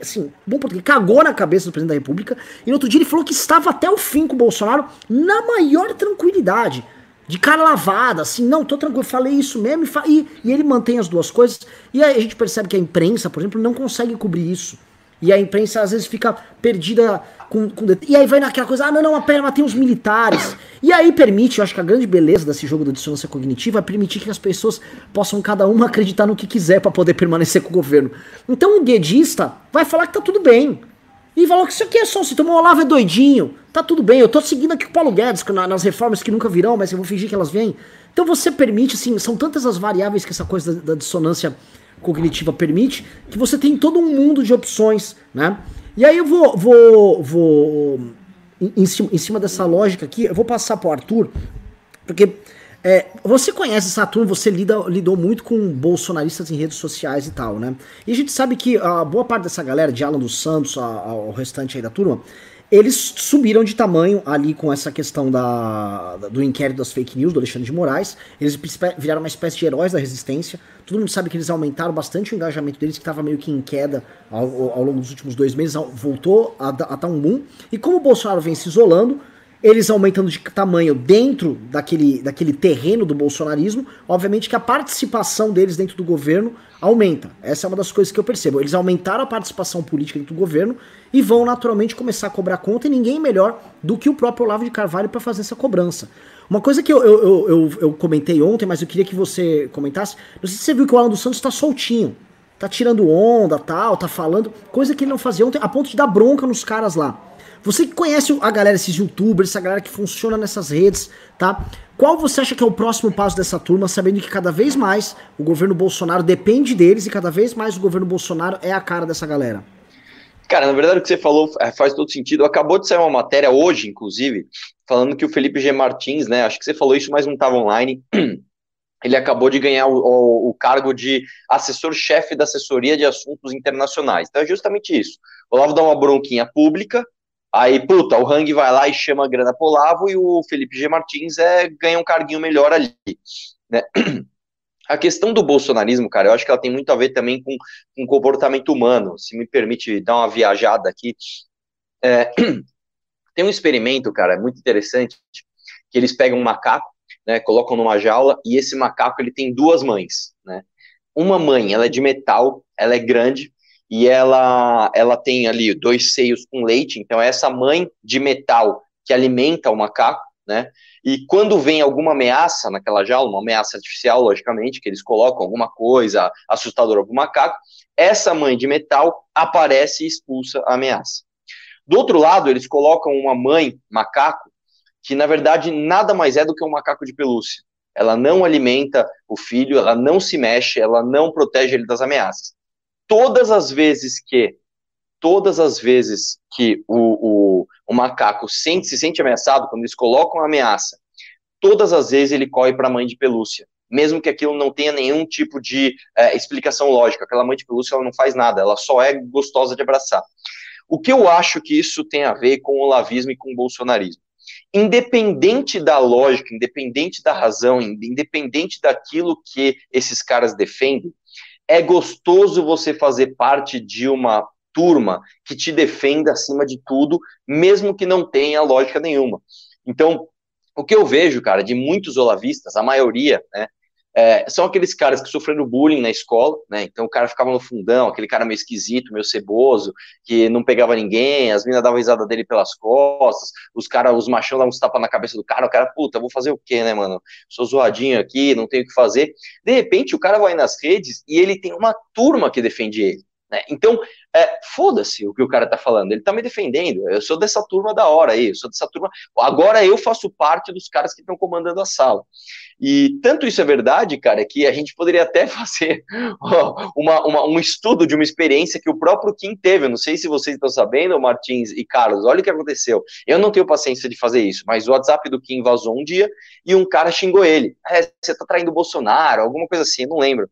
[SPEAKER 1] assim, bom porque cagou na cabeça do presidente da República, e no outro dia ele falou que estava até o fim com o Bolsonaro na maior tranquilidade de cara lavada, assim, não, tô tranquilo, falei isso mesmo, e, e, ele mantém as duas coisas, e aí a gente percebe que a imprensa, por exemplo, não consegue cobrir isso. E a imprensa às vezes fica perdida com, com E aí vai naquela coisa, ah, não, não, pera, mas tem os militares. E aí permite, eu acho que a grande beleza desse jogo da dissonância cognitiva é permitir que as pessoas possam cada uma acreditar no que quiser para poder permanecer com o governo. Então o guedista vai falar que tá tudo bem. E falou que isso aqui é só se tomar o Olavo é doidinho. Tá tudo bem, eu tô seguindo aqui o Paulo Guedes nas reformas que nunca virão, mas eu vou fingir que elas vêm. Então você permite, assim, são tantas as variáveis que essa coisa da, da dissonância cognitiva permite, que você tem todo um mundo de opções, né? E aí eu vou, vou, vou em, cima, em cima dessa lógica aqui, eu vou passar pro Arthur, porque é, você conhece essa turma, você lida, lidou muito com bolsonaristas em redes sociais e tal, né? E a gente sabe que a boa parte dessa galera, de Alan dos Santos ao restante aí da turma, eles subiram de tamanho ali com essa questão da, do inquérito das fake news do Alexandre de Moraes. Eles viraram uma espécie de heróis da resistência. Todo mundo sabe que eles aumentaram bastante o engajamento deles, que estava meio que em queda ao, ao, longo dos últimos dois meses, voltou a, a dar um boom. E como o Bolsonaro vem se isolando, eles aumentando de tamanho dentro daquele, daquele terreno do bolsonarismo, obviamente que a participação deles dentro do governo aumenta. Essa é uma das coisas que eu percebo. Eles aumentaram a participação política dentro do governo e vão naturalmente começar a cobrar conta, e ninguém melhor do que o próprio Olavo de Carvalho para fazer essa cobrança. Uma coisa que eu, eu, eu, eu, comentei ontem, mas eu queria que você comentasse, não sei se você viu que o Alan dos Santos está soltinho, tá tirando onda, tal, tá falando, coisa que ele não fazia ontem, a ponto de dar bronca nos caras lá. Você que conhece a galera, esses youtubers, essa galera que funciona nessas redes, tá? Qual você acha que é o próximo passo dessa turma, sabendo que cada vez mais o governo Bolsonaro depende deles e cada vez mais o governo Bolsonaro é a cara dessa galera?
[SPEAKER 3] Cara, na verdade o que você falou é, faz todo sentido. Acabou de sair uma matéria hoje, inclusive, falando que o Felipe G. Martins, né? Acho que você falou isso, mas não estava online. *clears throat* Ele acabou de ganhar o, o, o cargo de assessor-chefe da assessoria de assuntos internacionais. Então é justamente isso. O Olavo dá uma bronquinha pública, Aí, puta, o Hang vai lá e chama a grana pro Olavo e o Felipe G. Martins é, ganha um carguinho melhor ali, né? A questão do bolsonarismo, cara, eu acho que ela tem muito a ver também com, com comportamento humano. Se me permite dar uma viajada aqui. É, *clears throat* tem um experimento, cara, muito interessante, que eles pegam um macaco, né, colocam numa jaula, e esse macaco ele tem duas mães, né? Uma mãe, ela é de metal, ela é grande, e ela, ela tem ali dois seios com leite, então é essa mãe de metal que alimenta o macaco, né? E quando vem alguma ameaça naquela jaula, uma ameaça artificial, logicamente, que eles colocam alguma coisa assustadora para o macaco, essa mãe de metal aparece e expulsa a ameaça. Do outro lado, eles colocam uma mãe macaco, que na verdade nada mais é do que um macaco de pelúcia. Ela não alimenta o filho, ela não se mexe, ela não protege ele das ameaças todas as vezes que todas as vezes que o, o, o macaco sente, se sente ameaçado, quando eles colocam ameaça, todas as vezes ele corre para a mãe de pelúcia, mesmo que aquilo não tenha nenhum tipo de é, explicação lógica. Aquela mãe de pelúcia ela não faz nada, ela só é gostosa de abraçar. O que eu acho que isso tem a ver com o lavismo e com o bolsonarismo? Independente da lógica, independente da razão, independente daquilo que esses caras defendem, é gostoso você fazer parte de uma turma que te defenda acima de tudo, mesmo que não tenha lógica nenhuma. Então, o que eu vejo, cara, de muitos olavistas, a maioria, né, é, são aqueles caras que sofreram bullying na escola, né? Então o cara ficava no fundão, aquele cara meio esquisito, meio ceboso, que não pegava ninguém, as minas davam risada dele pelas costas, os caras, os machão davam uns tapas na cabeça do cara, o cara, puta, vou fazer o quê, né, mano? Sou zoadinho aqui, não tenho o que fazer. De repente o cara vai nas redes e ele tem uma turma que defende ele. Né? Então, é, foda-se o que o cara tá falando, ele tá me defendendo. Eu sou dessa turma da hora aí, eu sou dessa turma. Agora eu faço parte dos caras que estão comandando a sala. E tanto isso é verdade, cara, que a gente poderia até *laughs* fazer uma, uma, um estudo de uma experiência que o próprio Kim teve. Eu não sei se vocês estão sabendo, Martins e Carlos, olha o que aconteceu. Eu não tenho paciência de fazer isso, mas o WhatsApp do Kim vazou um dia e um cara xingou ele. É, você tá traindo o Bolsonaro, alguma coisa assim, não lembro.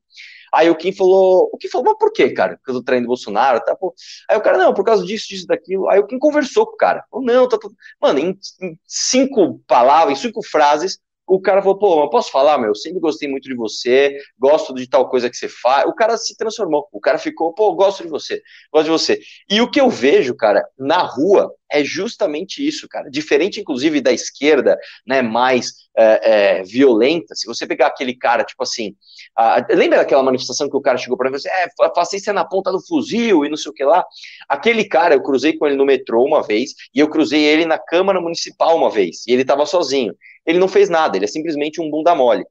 [SPEAKER 3] Aí o Kim falou, o Kim falou, mas por quê, cara? Por causa do treino do Bolsonaro, tá? Pô. Aí o cara, não, por causa disso, disso, daquilo. Aí o Kim conversou com o cara. Falou, não, tá, tá. Mano, em, em cinco palavras, em cinco frases, o cara falou, pô, eu posso falar, meu? Eu sempre gostei muito de você, gosto de tal coisa que você faz. O cara se transformou. O cara ficou, pô, gosto de você, gosto de você. E o que eu vejo, cara, na rua é justamente isso, cara. Diferente, inclusive, da esquerda, né, mais é, é, violenta. Se você pegar aquele cara, tipo assim, a, lembra daquela manifestação que o cara chegou para mim e falou assim, é, fascista na ponta do fuzil e não sei o que lá? Aquele cara, eu cruzei com ele no metrô uma vez e eu cruzei ele na Câmara Municipal uma vez e ele tava sozinho. Ele não fez nada, ele é simplesmente um bunda mole.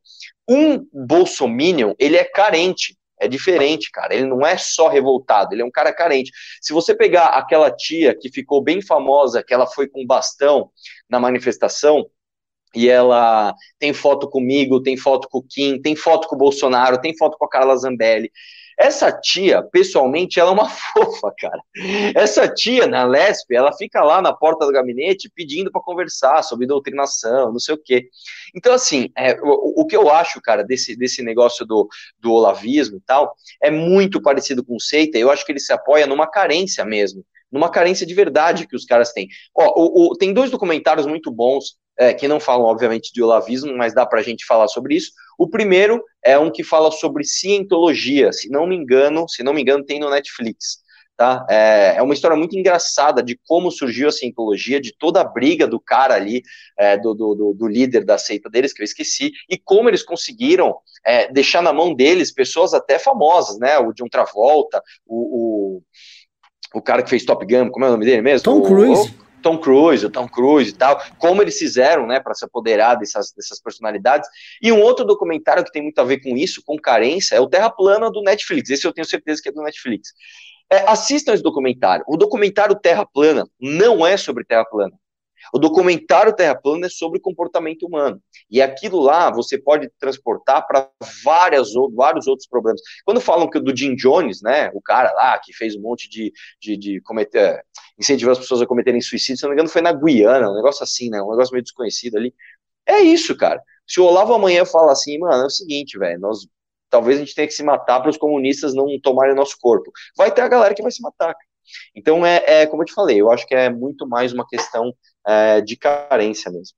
[SPEAKER 3] Um bolsominion, ele é carente, é diferente, cara. Ele não é só revoltado, ele é um cara carente. Se você pegar aquela tia que ficou bem famosa, que ela foi com bastão na manifestação, e ela tem foto comigo, tem foto com o Kim, tem foto com o Bolsonaro, tem foto com a Carla Zambelli. Essa tia, pessoalmente, ela é uma *laughs* fofa, cara. Essa tia, na Lesp, ela fica lá na porta do gabinete pedindo para conversar sobre doutrinação, não sei o quê. Então, assim, é, o, o, que eu acho, cara, desse, desse negócio do, do olavismo e tal, é muito parecido com o Seita. Eu acho que ele se apoia numa carência mesmo numa carência de verdade que os caras têm. Ó, o, o, tem dois documentários muito bons é, que não falam, obviamente, de olavismo, mas dá para a gente falar sobre isso. O primeiro é um que fala sobre cientologia, se não me engano, se não me engano, tem no Netflix. Tá? É, é uma história muito engraçada de como surgiu a cientologia, de toda a briga do cara ali, é, do, do, do, líder da seita deles, que eu esqueci, e como eles conseguiram é, deixar na mão deles pessoas até famosas, né? O John Travolta, o, o, o cara que fez Top Gun, como é o nome dele mesmo?
[SPEAKER 1] Tom Cruise.
[SPEAKER 3] O, Tom Cruise, o Tom Cruise e tal, como eles fizeram, né, para se apoderar dessas, dessas personalidades. E um outro documentário que tem muito a ver com isso, com carência, é o Terra Plana do Netflix. Esse eu tenho certeza que é do Netflix. É, assistam esse documentário. O documentário Terra Plana não é sobre Terra Plana. O documentário Terra Plana é sobre comportamento humano. E aquilo lá você pode transportar para vários outros problemas. Quando falam que do Jim Jones, né, o cara lá que fez um monte de, de, de cometer, incentivar as pessoas a cometerem suicídio, se não me engano foi na Guiana, um negócio assim, né, um negócio meio desconhecido ali. É isso, cara. Se o Olavo amanhã fala assim, mano, é o seguinte, velho, nós talvez a gente tenha que se matar para os comunistas não tomarem nosso corpo. Vai ter a galera que vai se matar. Então, é, é, como eu te falei, eu acho que é muito mais uma questão é, de carência mesmo.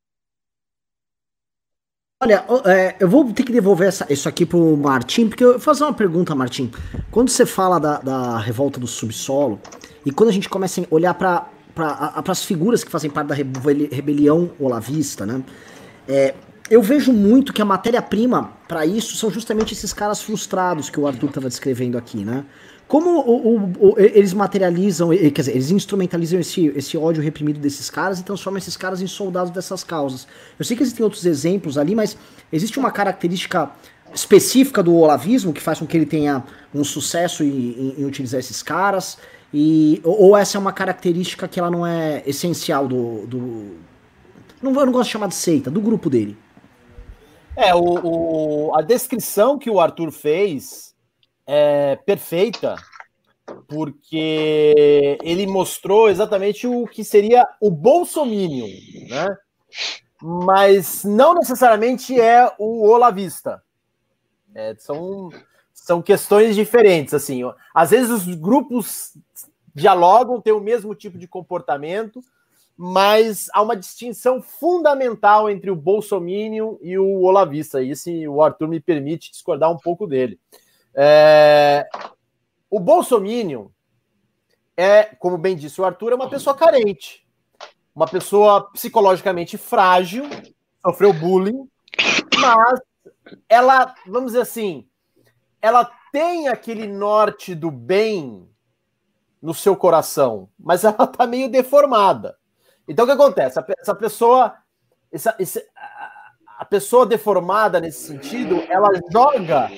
[SPEAKER 1] Olha, é, eu vou ter que devolver essa, isso aqui pro Martim, porque eu vou fazer uma pergunta, Martim. Quando você fala da, da revolta do subsolo, e quando a gente começa a olhar para pra, as figuras que fazem parte da rebelião olavista, né? É, eu vejo muito que a matéria-prima para isso são justamente esses caras frustrados que o Arthur estava descrevendo aqui, né? Como o, o, o, eles materializam, quer dizer, eles instrumentalizam esse, esse ódio reprimido desses caras e transformam esses caras em soldados dessas causas. Eu sei que existem outros exemplos ali, mas existe uma característica específica do olavismo que faz com que ele tenha um sucesso em, em, em utilizar esses caras? E, ou, essa é uma característica que ela não é essencial do. do não, eu não gosto de chamar de seita, do grupo dele.
[SPEAKER 2] É, o, o, a descrição que o Arthur fez é, perfeita, porque ele mostrou exatamente o que seria o bolsominion, né? Mas não necessariamente é o olavista. É, são, são questões diferentes, assim. Às vezes os grupos dialogam, têm o mesmo tipo de comportamento, mas há uma distinção fundamental entre o bolsominion e o olavista. E se o Arthur me permite discordar um pouco dele. É... O Bolsominion é, como bem disse o Arthur, é uma pessoa carente, uma pessoa psicologicamente frágil, sofreu bullying, mas ela, vamos dizer assim, ela tem aquele norte do bem no seu coração, mas ela tá meio deformada. Então o que acontece? Essa pessoa, essa, essa, a pessoa deformada nesse sentido, ela joga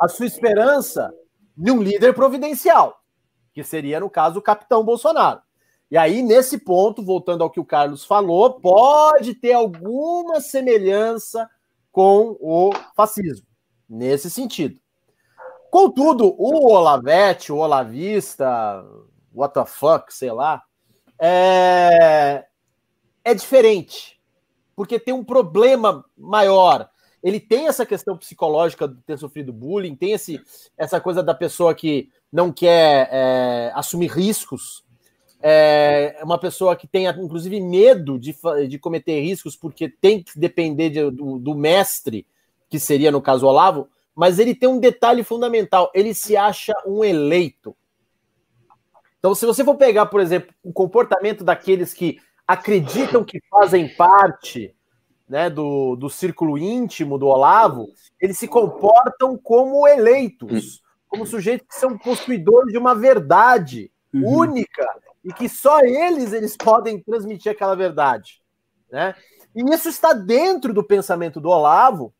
[SPEAKER 2] a sua esperança de um líder providencial, que seria, no caso, o capitão Bolsonaro. E aí, nesse ponto, voltando ao que o Carlos falou, pode ter alguma semelhança com o fascismo, nesse sentido. Contudo, o Olavete, o Olavista, what the fuck, sei lá, é, é diferente, porque tem um problema maior ele tem essa questão psicológica de ter sofrido bullying, tem esse, essa coisa da pessoa que não quer é, assumir riscos, é uma pessoa que tem, inclusive, medo de, de cometer riscos porque tem que depender de, do, do mestre, que seria, no caso, Olavo, mas ele tem um detalhe fundamental: ele se acha um eleito. Então, se você for pegar, por exemplo, o comportamento daqueles que acreditam que fazem parte né, do, do círculo íntimo do Olavo, eles se comportam como eleitos, como sujeitos que são possuidores de uma verdade uhum. única e que só eles eles podem transmitir aquela verdade, né? E isso está dentro do pensamento do Olavo,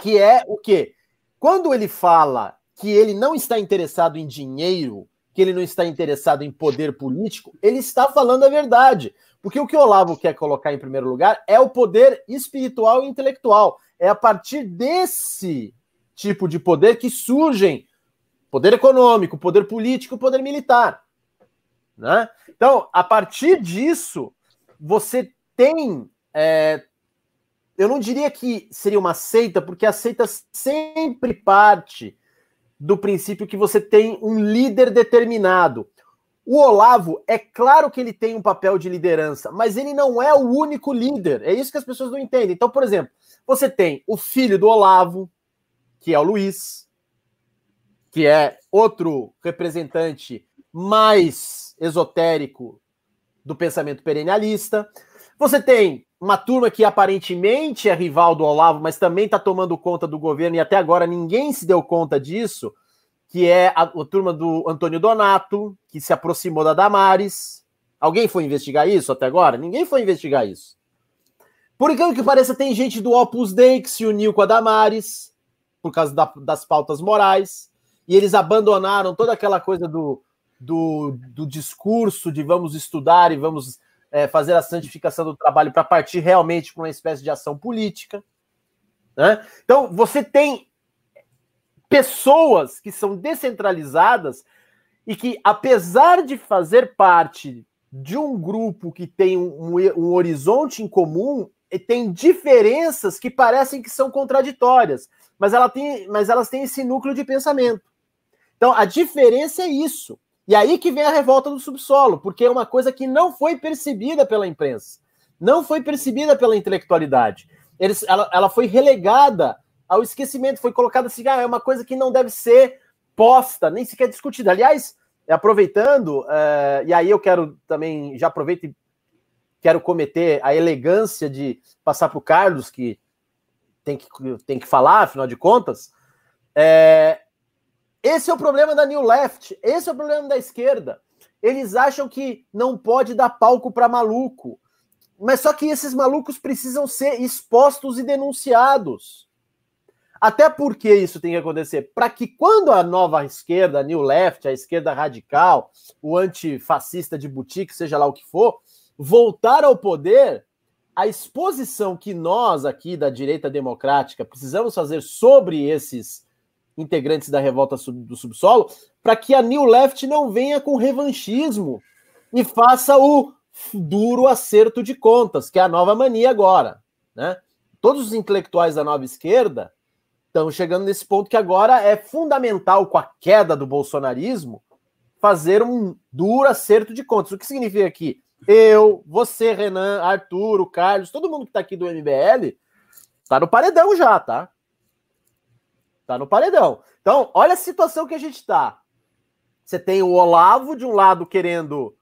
[SPEAKER 2] que é o quê? Quando ele fala que ele não está interessado em dinheiro, que ele não está interessado em poder político, ele está falando a verdade. Porque o que o Olavo quer colocar em primeiro lugar é o poder espiritual e intelectual. É a partir desse tipo de poder que surgem poder econômico, poder político, poder militar. Né? Então, a partir disso, você tem. É, eu não diria que seria uma seita, porque a seita sempre parte do princípio que você tem um líder determinado. O Olavo, é claro que ele tem um papel de liderança, mas ele não é o único líder. É isso que as pessoas não entendem. Então, por exemplo, você tem o filho do Olavo, que é o Luiz, que é outro representante mais esotérico do pensamento perennialista. Você tem uma turma que aparentemente é rival do Olavo, mas também está tomando conta do governo e até agora ninguém se deu conta disso, que é a, a turma do Antônio Donato, que se aproximou da Damares. Alguém foi investigar isso até agora? Ninguém foi investigar isso. Por incrível que pareça, tem gente do Opus Dei que se uniu com a Damares por causa da, das pautas morais, e eles abandonaram toda aquela coisa do, do, do discurso de vamos estudar e vamos é, fazer a santificação do trabalho para partir realmente para uma espécie de ação política. Né? Então, você tem pessoas que são descentralizadas e que, apesar de fazer parte de um grupo que tem um, um horizonte em comum, tem diferenças que parecem que são contraditórias, mas, ela tem, mas elas têm esse núcleo de pensamento. Então, a diferença é isso. E aí que vem a revolta do subsolo, porque é uma coisa que não foi percebida pela imprensa, não foi percebida pela intelectualidade. Eles, ela, ela foi relegada ao esquecimento, foi colocada assim, ah, é uma coisa que não deve ser posta, nem sequer discutida. Aliás, aproveitando, uh, e aí eu quero também, já aproveito e quero cometer a elegância de passar para o Carlos, que tem, que tem que falar, afinal de contas, é, esse é o problema da New Left, esse é o problema da esquerda. Eles acham que não pode dar palco para maluco. Mas só que esses malucos precisam ser expostos e denunciados. Até porque isso tem que acontecer? Para que quando a nova esquerda, a New Left, a esquerda radical, o antifascista de boutique, seja lá o que for, voltar ao poder, a exposição que nós aqui da direita democrática precisamos fazer sobre esses integrantes da revolta do subsolo, para que a New Left não venha com revanchismo e faça o duro acerto de contas, que é a nova mania agora. Né? Todos os intelectuais da nova esquerda estão chegando nesse ponto que agora é fundamental, com a queda do bolsonarismo, fazer um duro acerto de contas. O que significa que eu, você, Renan, Arthur, o Carlos, todo mundo que está aqui do MBL, está no paredão já, tá? Tá no paredão. Então, olha a situação que a gente está. Você tem o Olavo de um lado querendo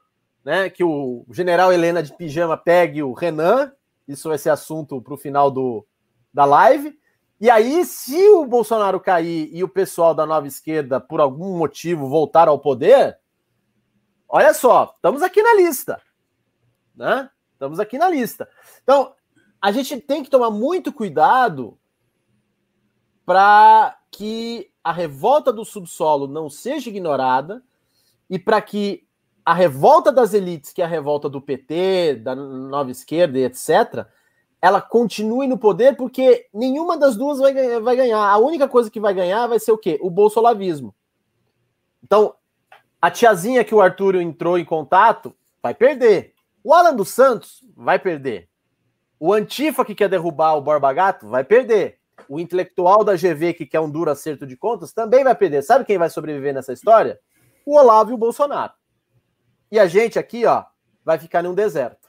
[SPEAKER 2] né, que o general Helena de pijama pegue o Renan. Isso vai ser assunto para o final do, da live. E aí, se o Bolsonaro cair e o pessoal da nova esquerda, por algum motivo, voltar ao poder, olha só, estamos aqui na lista. Né? Estamos aqui na lista. Então, a gente tem que tomar muito cuidado para que a revolta do subsolo não seja ignorada e para que a revolta das elites, que é a revolta do PT, da nova esquerda e etc., ela continue no poder, porque nenhuma das duas vai, vai ganhar. A única coisa que vai ganhar vai ser o quê? O bolsolavismo. Então, a tiazinha que o Arthur entrou em contato vai perder. O Alan dos Santos vai perder. O Antifa que quer derrubar o Borba Gato vai perder. o intelectual da GV que quer um duro acerto de contas também vai perder. Sabe quem vai sobreviver nessa história? O Olavo e o Bolsonaro. E a gente aqui, ó, vai ficar num deserto.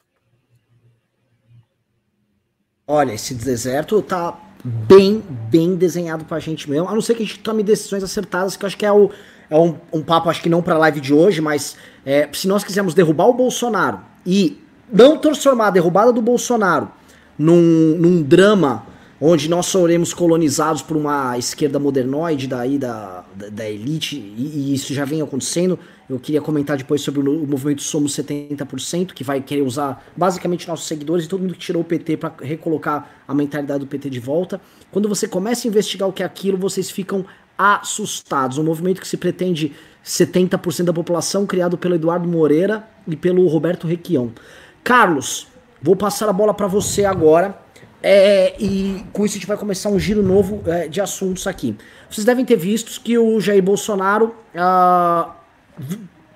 [SPEAKER 1] Olha, esse deserto tá bem, bem desenhado pra gente mesmo. A não ser que a gente tome decisões acertadas, que eu acho que é, o, é um, um papo, acho que não pra live de hoje, mas é, se nós quisermos derrubar o Bolsonaro e não transformar a derrubada do Bolsonaro num, num drama onde nós seremos colonizados por uma esquerda modernoide daí da, da, da elite, e, e, isso já vem acontecendo. Eu queria comentar depois sobre o, movimento Somos 70%, que vai querer usar basicamente nossos seguidores e todo mundo que tirou o PT para recolocar a mentalidade do PT de volta. Quando você começa a investigar o que é aquilo, vocês ficam assustados. Um movimento que se pretende 70% da população, criado pelo Eduardo Moreira e pelo Roberto Requião. Carlos, vou passar a bola para você agora é, e com isso a gente vai começar um giro novo é, de assuntos aqui. Vocês devem ter visto que o Jair Bolsonaro uh,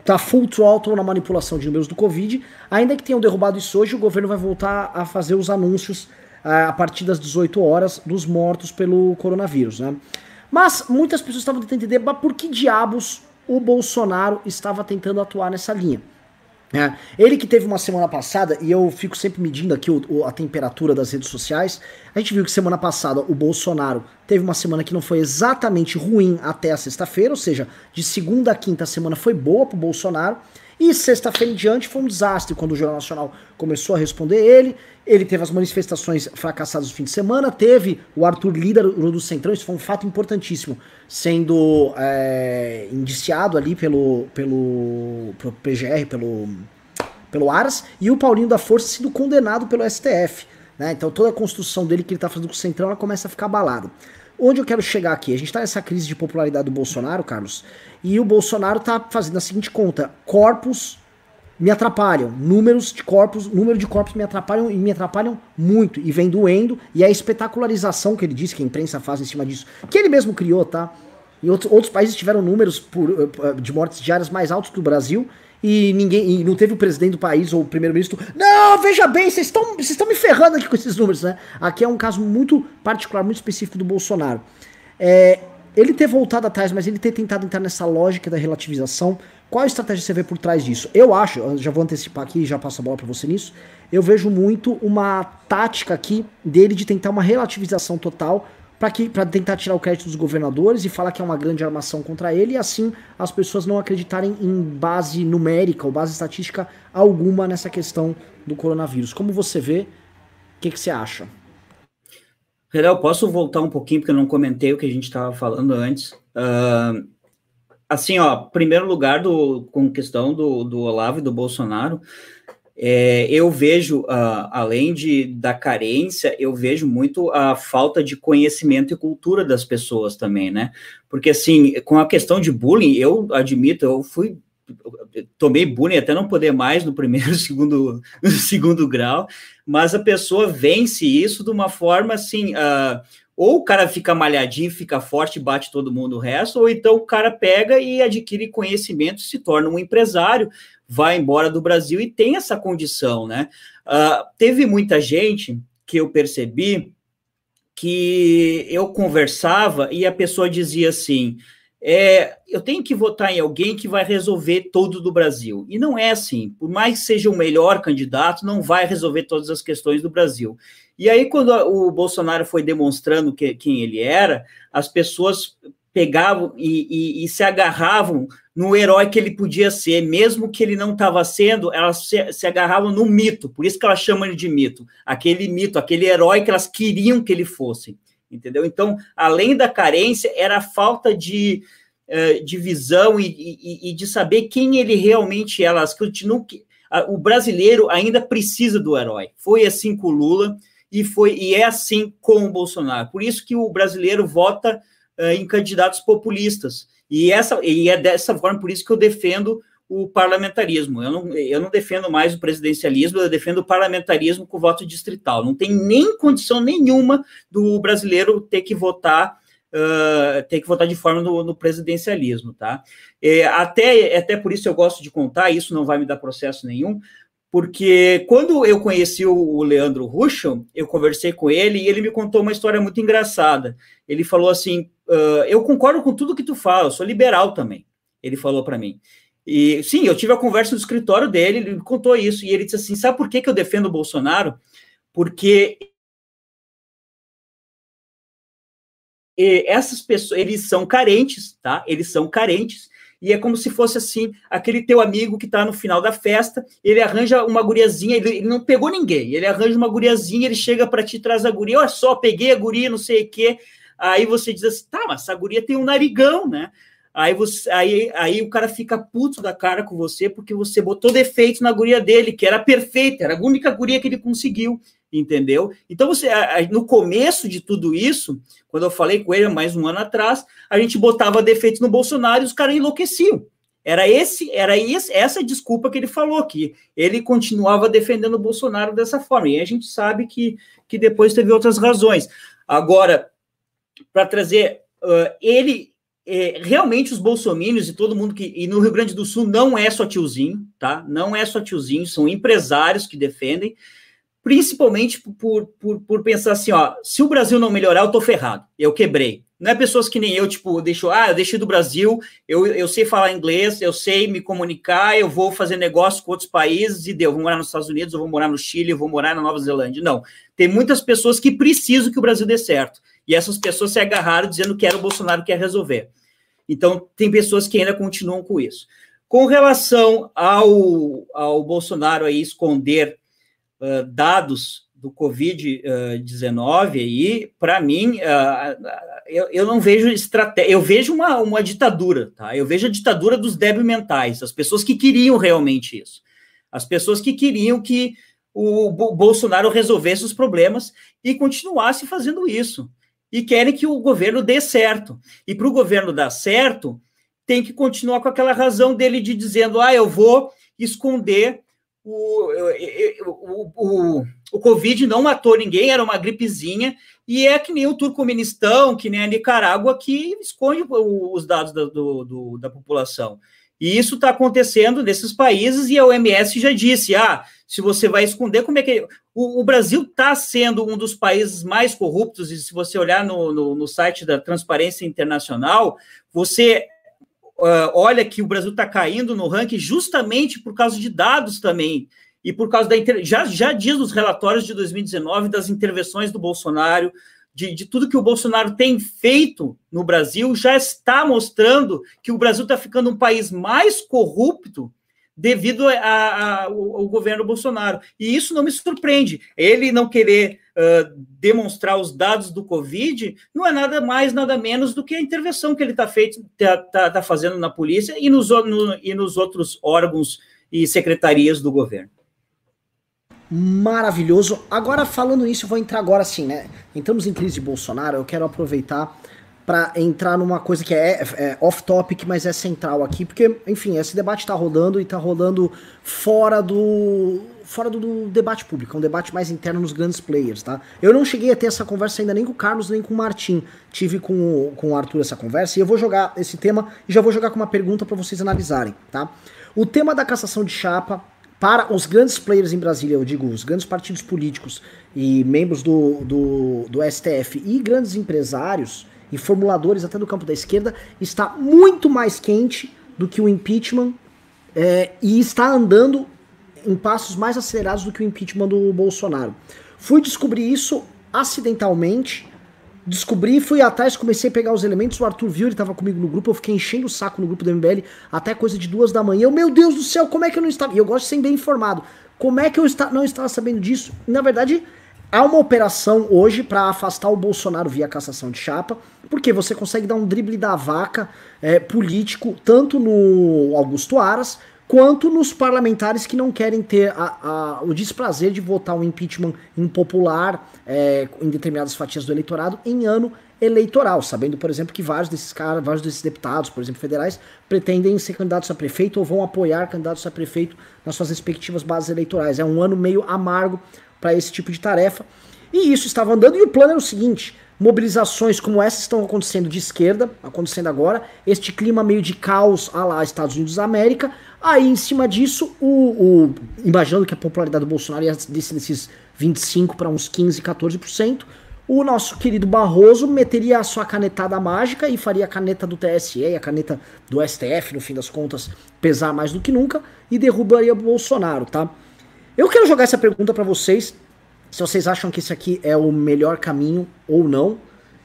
[SPEAKER 1] tá full throttle na manipulação de números do Covid. Ainda que tenham derrubado isso hoje, o governo vai voltar a fazer os anúncios uh, a partir das 18 horas dos mortos pelo coronavírus. Né? Mas muitas pessoas estavam tentando entender por que diabos o Bolsonaro estava tentando atuar nessa linha. É. Ele que teve uma semana passada, e eu fico sempre medindo aqui o, o, a temperatura das redes sociais, a gente viu que semana passada o Bolsonaro teve uma semana que não foi exatamente ruim até a sexta-feira, ou seja, de segunda a quinta a semana foi boa pro Bolsonaro, e sexta-feira em diante foi um desastre quando o Jornal Nacional começou a responder ele. Ele teve as manifestações fracassadas no fim de semana, teve o Arthur líder do Centrão, isso foi um fato importantíssimo, sendo é, indiciado ali pelo, pelo, pelo PGR, pelo, pelo Aras, e o Paulinho da Força sendo condenado pelo STF. Né? Então toda a construção dele que ele está fazendo com o Centrão ela começa a ficar abalada. Onde eu quero chegar aqui? A gente está nessa crise de popularidade do Bolsonaro, Carlos, e o Bolsonaro está fazendo a seguinte conta: corpos me atrapalham, números de corpos, número de corpos me atrapalham e me atrapalham muito e vem doendo e a espetacularização que ele disse que a imprensa faz em cima disso, que ele mesmo criou, tá? E outros, outros países tiveram números por, eh, de mortes diárias mais altos que o Brasil e ninguém e não teve o presidente do país ou o primeiro-ministro. Não, veja bem, vocês estão vocês estão me ferrando aqui com esses números, né? Aqui é um caso muito particular, muito específico do Bolsonaro. É, ele ter voltado atrás, mas ele ter tentado entrar nessa lógica da relativização. Qual estratégia você vê por trás disso? Eu acho, eu já vou antecipar aqui e já passo a bola para você nisso. Eu vejo muito uma tática aqui dele de tentar uma relativização total para tentar tirar o crédito dos governadores e falar que é uma grande armação contra ele e assim as pessoas não acreditarem em base numérica ou base estatística alguma nessa questão do coronavírus. Como você vê, o que, que você acha?
[SPEAKER 4] Renan, posso voltar um pouquinho porque eu não comentei o que a gente estava falando antes. Uh, assim, ó, primeiro lugar do, com questão do, do Olavo e do Bolsonaro, é, eu vejo, uh, além de, da carência, eu vejo muito a falta de conhecimento e cultura das pessoas também, né? Porque, assim, com a questão de bullying, eu admito, eu fui tomei bullying até não poder mais no primeiro *laughs* segundo segundo grau mas a pessoa vence isso de uma forma assim uh, ou o cara fica malhadinho, fica forte, bate todo mundo o resto, ou então o cara pega e adquire conhecimento, se torna um empresário, vai embora do Brasil e tem essa condição, né? Uh, teve muita gente que eu percebi que eu conversava e a pessoa dizia assim: é, eu tenho que votar em alguém que vai resolver todo do Brasil. E não é assim. Por mais que seja o melhor candidato, não vai resolver todas as questões do Brasil. E aí, quando o Bolsonaro foi demonstrando que, quem ele era, as pessoas pegavam e, e, e, se agarravam no herói que ele podia ser, mesmo que ele não estava sendo, elas se, se, agarravam no mito, por isso que elas chamam ele de mito, aquele mito, aquele herói que elas queriam que ele fosse, entendeu? Então, além da carência, era a falta de, uh, de visão e, e, e, de saber quem ele realmente é. Elas continuam. O brasileiro ainda precisa do herói. Foi assim com o Lula e foi e é assim com o Bolsonaro. Por isso que o brasileiro vota uh, em candidatos populistas. E, essa, e é dessa forma, por isso que eu defendo o parlamentarismo. Eu não, eu não defendo mais o presidencialismo, eu defendo o parlamentarismo com voto distrital. Não tem nem condição nenhuma do brasileiro ter que votar. Uh, ter que votar de forma no, no presidencialismo, tá? É, até, até por isso eu gosto de contar, isso não vai me dar processo nenhum, porque quando eu conheci o Leandro Ruschel, eu conversei com ele e ele me contou uma história muito engraçada. Ele falou assim: uh, Eu concordo com tudo que tu fala, eu sou liberal também. Ele falou para mim. E sim, eu tive a conversa no escritório dele, ele me contou isso, e ele disse assim: sabe por que, que eu defendo o Bolsonaro? Porque essas pessoas, eles são carentes, tá? Eles são carentes, e é como se fosse assim, aquele teu amigo que tá no final da festa, ele arranja uma guriazinha, ele, ele não pegou ninguém, ele arranja uma guriazinha, ele chega para ti, traz a guria, olha só, peguei a guria, não sei o quê, aí você diz assim, tá, mas essa guria tem um narigão, né? Aí, você, aí, aí o cara fica puto da cara com você porque você botou defeito na guria dele, que era perfeita, era a única guria que ele conseguiu, entendeu? Então, você, no começo de tudo isso, quando eu falei com ele mais um ano atrás, a gente botava defeito no Bolsonaro e os caras enlouqueciam. Era esse, era esse, essa desculpa que ele falou, que ele continuava defendendo o Bolsonaro dessa forma. E a gente sabe que, que depois teve outras razões. Agora, para trazer, uh, ele é, realmente os bolsomínios e todo mundo que. E no Rio Grande do Sul não é só tiozinho, tá? Não é só tiozinho, são empresários que defendem, principalmente por, por, por pensar assim: ó, se o Brasil não melhorar, eu tô ferrado, eu quebrei. Não é pessoas que nem eu, tipo, deixo, ah, eu deixei do Brasil, eu, eu sei falar inglês, eu sei me comunicar, eu vou fazer negócio com outros países e deu, vou morar nos Estados Unidos, eu vou morar no Chile, eu vou morar na Nova Zelândia. Não. Tem muitas pessoas que precisam que o Brasil dê certo. E essas pessoas se agarraram dizendo que era o Bolsonaro que ia resolver. Então, tem pessoas que ainda continuam com isso. Com relação ao, ao Bolsonaro aí esconder uh, dados do Covid-19 aí, para mim, uh, eu, eu, não vejo estratégia, eu vejo uma, uma ditadura, tá? Eu vejo a ditadura dos débeis mentais, as pessoas que queriam realmente isso. As pessoas que queriam que o Bolsonaro resolvesse os problemas e continuasse fazendo isso e querem que o governo dê certo. E para o governo dar certo, tem que continuar com aquela razão dele de dizendo: ah, eu vou esconder o, o, o, o Covid não matou ninguém, era uma gripezinha, e é que nem o Turcomenistão, que nem a Nicarágua, que esconde os dados da, do, do, da população. E isso está acontecendo nesses países, e a OMS já disse: ah, se você vai esconder, como é que. O, o Brasil está sendo um dos países mais corruptos, e se você olhar no, no, no site da Transparência Internacional, você uh, olha que o Brasil está caindo no ranking justamente por causa de dados também. E por causa da. Já, já diz nos relatórios de 2019 das intervenções do Bolsonaro, de, de, tudo que o Bolsonaro tem feito no Brasil, já está mostrando que o Brasil está ficando um país mais corrupto devido ao, governo Bolsonaro. E isso não me surpreende. Ele não querer uh, demonstrar os dados do Covid não é nada mais, nada menos do que a intervenção que ele está tá, tá, tá, fazendo na polícia e nos, no, e nos outros órgãos e secretarias do governo
[SPEAKER 1] maravilhoso. Agora, falando nisso, eu vou entrar agora assim, né? Entramos em crise de Bolsonaro, eu quero aproveitar para entrar numa coisa que é, é off-topic, mas é central aqui, porque, enfim, esse debate está rodando e está rodando fora do fora do, do, debate público, é um debate mais interno nos grandes players, tá? Eu não cheguei a ter essa conversa ainda nem com o Carlos, nem com o Martim. Tive com o, com o Arthur essa conversa e eu vou jogar esse tema e já vou jogar com uma pergunta para vocês analisarem, tá? O tema da cassação de chapa para os grandes players em Brasília, eu digo, os grandes partidos políticos e membros do, do, do STF e grandes empresários e formuladores até do campo da esquerda, está muito mais quente do que o impeachment é, e está andando em passos mais acelerados do que o impeachment do Bolsonaro. Fui descobrir isso acidentalmente descobri, fui atrás, comecei a pegar os elementos. O Arthur viu, ele tava comigo no grupo. Eu fiquei enchendo o saco no grupo do MBL até coisa de duas da manhã. Eu, meu Deus do céu, como é que eu não estava? E eu gosto de ser bem informado. Como é que eu não estava sabendo disso? Na verdade, há uma operação hoje para afastar o Bolsonaro via cassação de chapa, porque você consegue dar um drible da vaca é, político tanto no Augusto Aras quanto nos parlamentares que não querem ter a, a, o desprazer de votar um impeachment impopular é, em determinadas fatias do eleitorado em ano eleitoral, sabendo, por exemplo, que vários desses caras, vários desses deputados, por exemplo, federais, pretendem ser candidatos a prefeito ou vão apoiar candidatos a prefeito nas suas respectivas bases eleitorais. É um ano meio amargo para esse tipo de tarefa. E isso estava andando, e o plano era o seguinte: mobilizações como essas estão acontecendo de esquerda, acontecendo agora, este clima meio de caos a lá Estados Unidos da América, aí em cima disso, o, o imaginando que a popularidade do Bolsonaro ia descer desses 25 para uns 15, 14%, o nosso querido Barroso meteria a sua canetada mágica e faria a caneta do TSE a caneta do STF, no fim das contas, pesar mais do que nunca e derrubaria o Bolsonaro, tá? Eu quero jogar essa pergunta para vocês, se vocês acham que esse aqui é o melhor caminho ou não,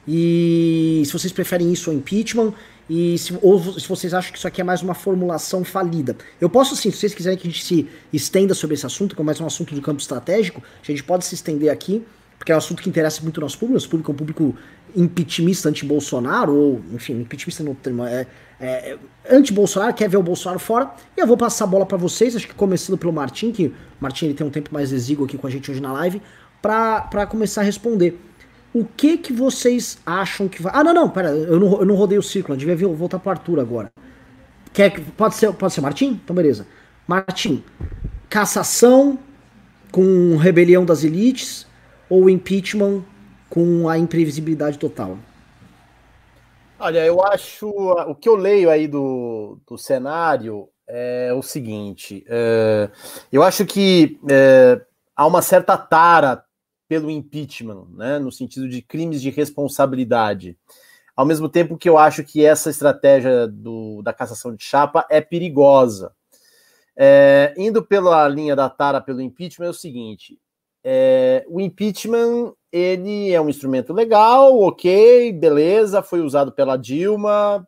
[SPEAKER 1] e se vocês preferem isso ou impeachment, e se, ou se vocês acham que isso aqui é mais uma formulação falida. Eu posso sim, se vocês quiserem que a gente se estenda sobre esse assunto, que é mais um assunto do campo estratégico, a gente pode se estender aqui, porque é um assunto que interessa muito ao nosso público, nosso público é um público impeachmista anti-Bolsonaro, ou, enfim, impeachmista no termo, é, é, é anti-Bolsonaro, quer ver o Bolsonaro fora, e eu vou passar a bola para vocês, acho que começando pelo Martim, que Martim ele tem um tempo mais exíguo aqui com a gente hoje na live, para começar a responder. O que que vocês acham que vai... Ah, não, não, pera, eu não, eu não rodei o círculo, eu devia voltar pro Arthur agora. Quer, pode, ser, pode ser Martim? Então beleza. Martim, cassação com rebelião das elites, ou impeachment com a imprevisibilidade total?
[SPEAKER 2] Olha, eu acho. O que eu leio aí do, do cenário é o seguinte: é, eu acho que é, há uma certa tara pelo impeachment, né, no sentido de crimes de responsabilidade. Ao mesmo tempo que eu acho que essa estratégia do, da cassação de chapa é perigosa. É, indo pela linha da tara pelo impeachment, é o seguinte: é, o impeachment ele é um instrumento legal, ok, beleza, foi usado pela Dilma,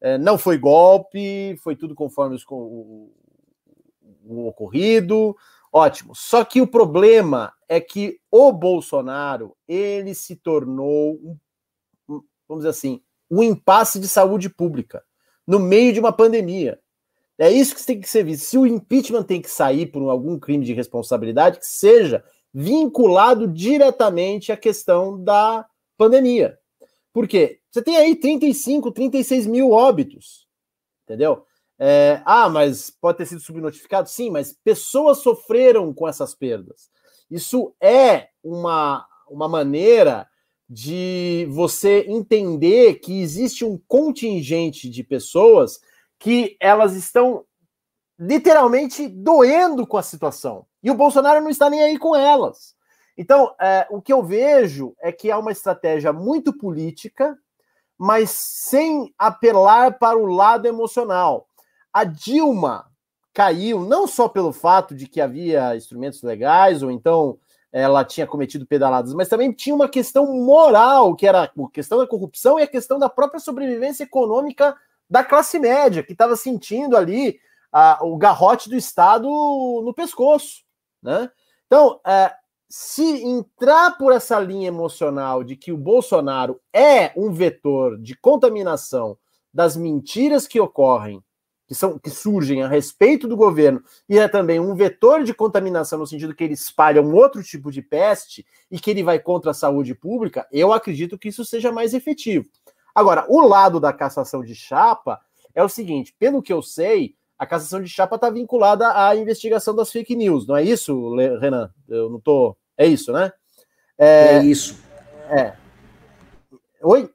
[SPEAKER 2] é, não foi golpe, foi tudo conforme os, o, o ocorrido, ótimo. Só que o problema é que o Bolsonaro ele se tornou, vamos dizer assim, um impasse de saúde pública no meio de uma pandemia. É isso que tem que ser visto. Se o impeachment tem que sair por algum crime de responsabilidade, que seja vinculado diretamente à questão da pandemia. Por quê? Você tem aí 35, 36 mil óbitos, entendeu? É, ah, mas pode ter sido subnotificado? Sim, mas pessoas sofreram com essas perdas. Isso é uma, uma maneira de você entender que existe um contingente de pessoas que elas estão literalmente doendo com a situação. E o Bolsonaro não está nem aí com elas. Então, é, o que eu vejo é que há uma estratégia muito política, mas sem apelar para o lado emocional. A Dilma caiu não só pelo fato de que havia instrumentos legais, ou então ela tinha cometido pedaladas, mas também tinha uma questão moral, que era a questão da corrupção e a questão da própria sobrevivência econômica da classe média, que estava sentindo ali a, o garrote do Estado no pescoço. Né? Então, é, se entrar por essa linha emocional de que o Bolsonaro é um vetor de contaminação das mentiras que ocorrem, que, são, que surgem a respeito do governo, e é também um vetor de contaminação no sentido que ele espalha um outro tipo de peste e que ele vai contra a saúde pública, eu acredito que isso seja mais efetivo. Agora, o lado da cassação de chapa é o seguinte: pelo que eu sei, a cassação de chapa está vinculada à investigação das fake news, não é isso, Renan? Eu não tô. É isso, né?
[SPEAKER 1] É, é isso.
[SPEAKER 2] É. Oi?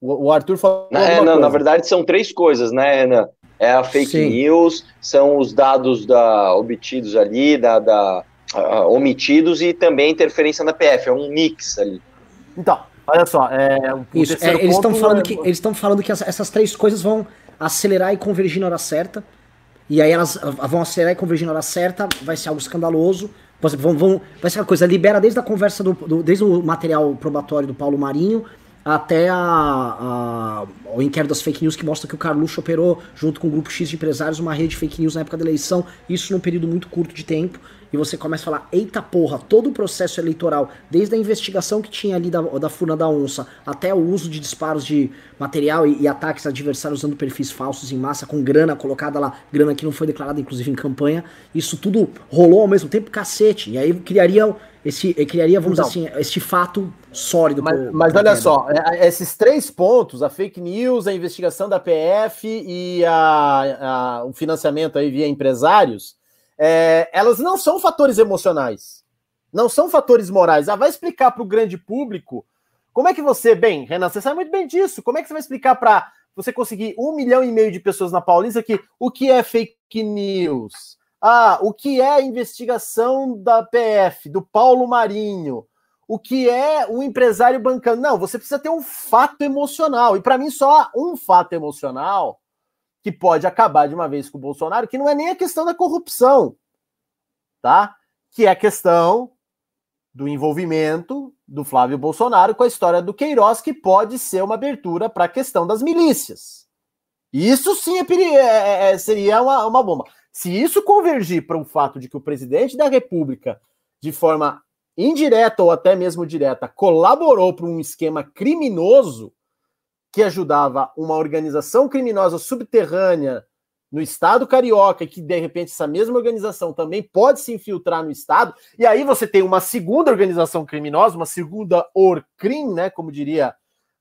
[SPEAKER 2] O, Arthur falou.
[SPEAKER 3] É, não, na verdade são três coisas, né, Renan? É a fake Sim. news, são os dados da, obtidos ali, da, da uh, omitidos e também a interferência na PF, é um mix ali.
[SPEAKER 2] Então, olha só, é,
[SPEAKER 1] Isso, é, eles estão falando é... que eles estão falando que essas três coisas vão acelerar e convergir na hora certa. E aí elas vão acelerar e convergir na hora certa, vai ser algo escandaloso. Vão, vão, vai ser uma coisa, libera desde a conversa do, do, desde o material probatório do Paulo Marinho até a, a, o inquérito das fake news que mostra que o Carluxo operou junto com um grupo X de empresários uma rede de fake news na época da eleição, isso num período muito curto de tempo e você começa a falar, eita porra, todo o processo eleitoral, desde a investigação que tinha ali da, da furna da onça, até o uso de disparos de material e, e ataques adversários usando perfis falsos em massa, com grana colocada lá, grana que não foi declarada, inclusive, em campanha, isso tudo rolou ao mesmo tempo, cacete, e aí criaria esse, criaria, vamos então, dizer assim, este fato sólido.
[SPEAKER 2] Mas, pro, mas olha só, é, esses três pontos, a fake news, a investigação da PF e a, a, o financiamento aí via empresários, é, elas não são fatores emocionais, não são fatores morais. Ah, vai explicar para o grande público Como é que você, bem, Renan, você sabe muito bem disso. Como é que você vai explicar para você conseguir um milhão e meio de pessoas na Paulista que o que é fake news? Ah, o que é a investigação da PF, do Paulo Marinho? O que é um empresário bancando? Não, você precisa ter um fato emocional. E para mim, só um fato emocional que pode acabar de uma vez com o Bolsonaro, que não é nem a questão da corrupção, tá? Que é a questão do envolvimento do Flávio Bolsonaro com a história do Queiroz, que pode ser uma abertura para a questão das milícias. Isso sim é, é, é, é, seria uma, uma bomba. Se isso convergir para um fato de que o presidente da República, de forma indireta ou até mesmo direta, colaborou para um esquema criminoso que ajudava uma organização criminosa subterrânea no Estado carioca, que de repente essa mesma organização também pode se infiltrar no Estado, e aí você tem uma segunda organização criminosa, uma segunda Orcrim, né, como diria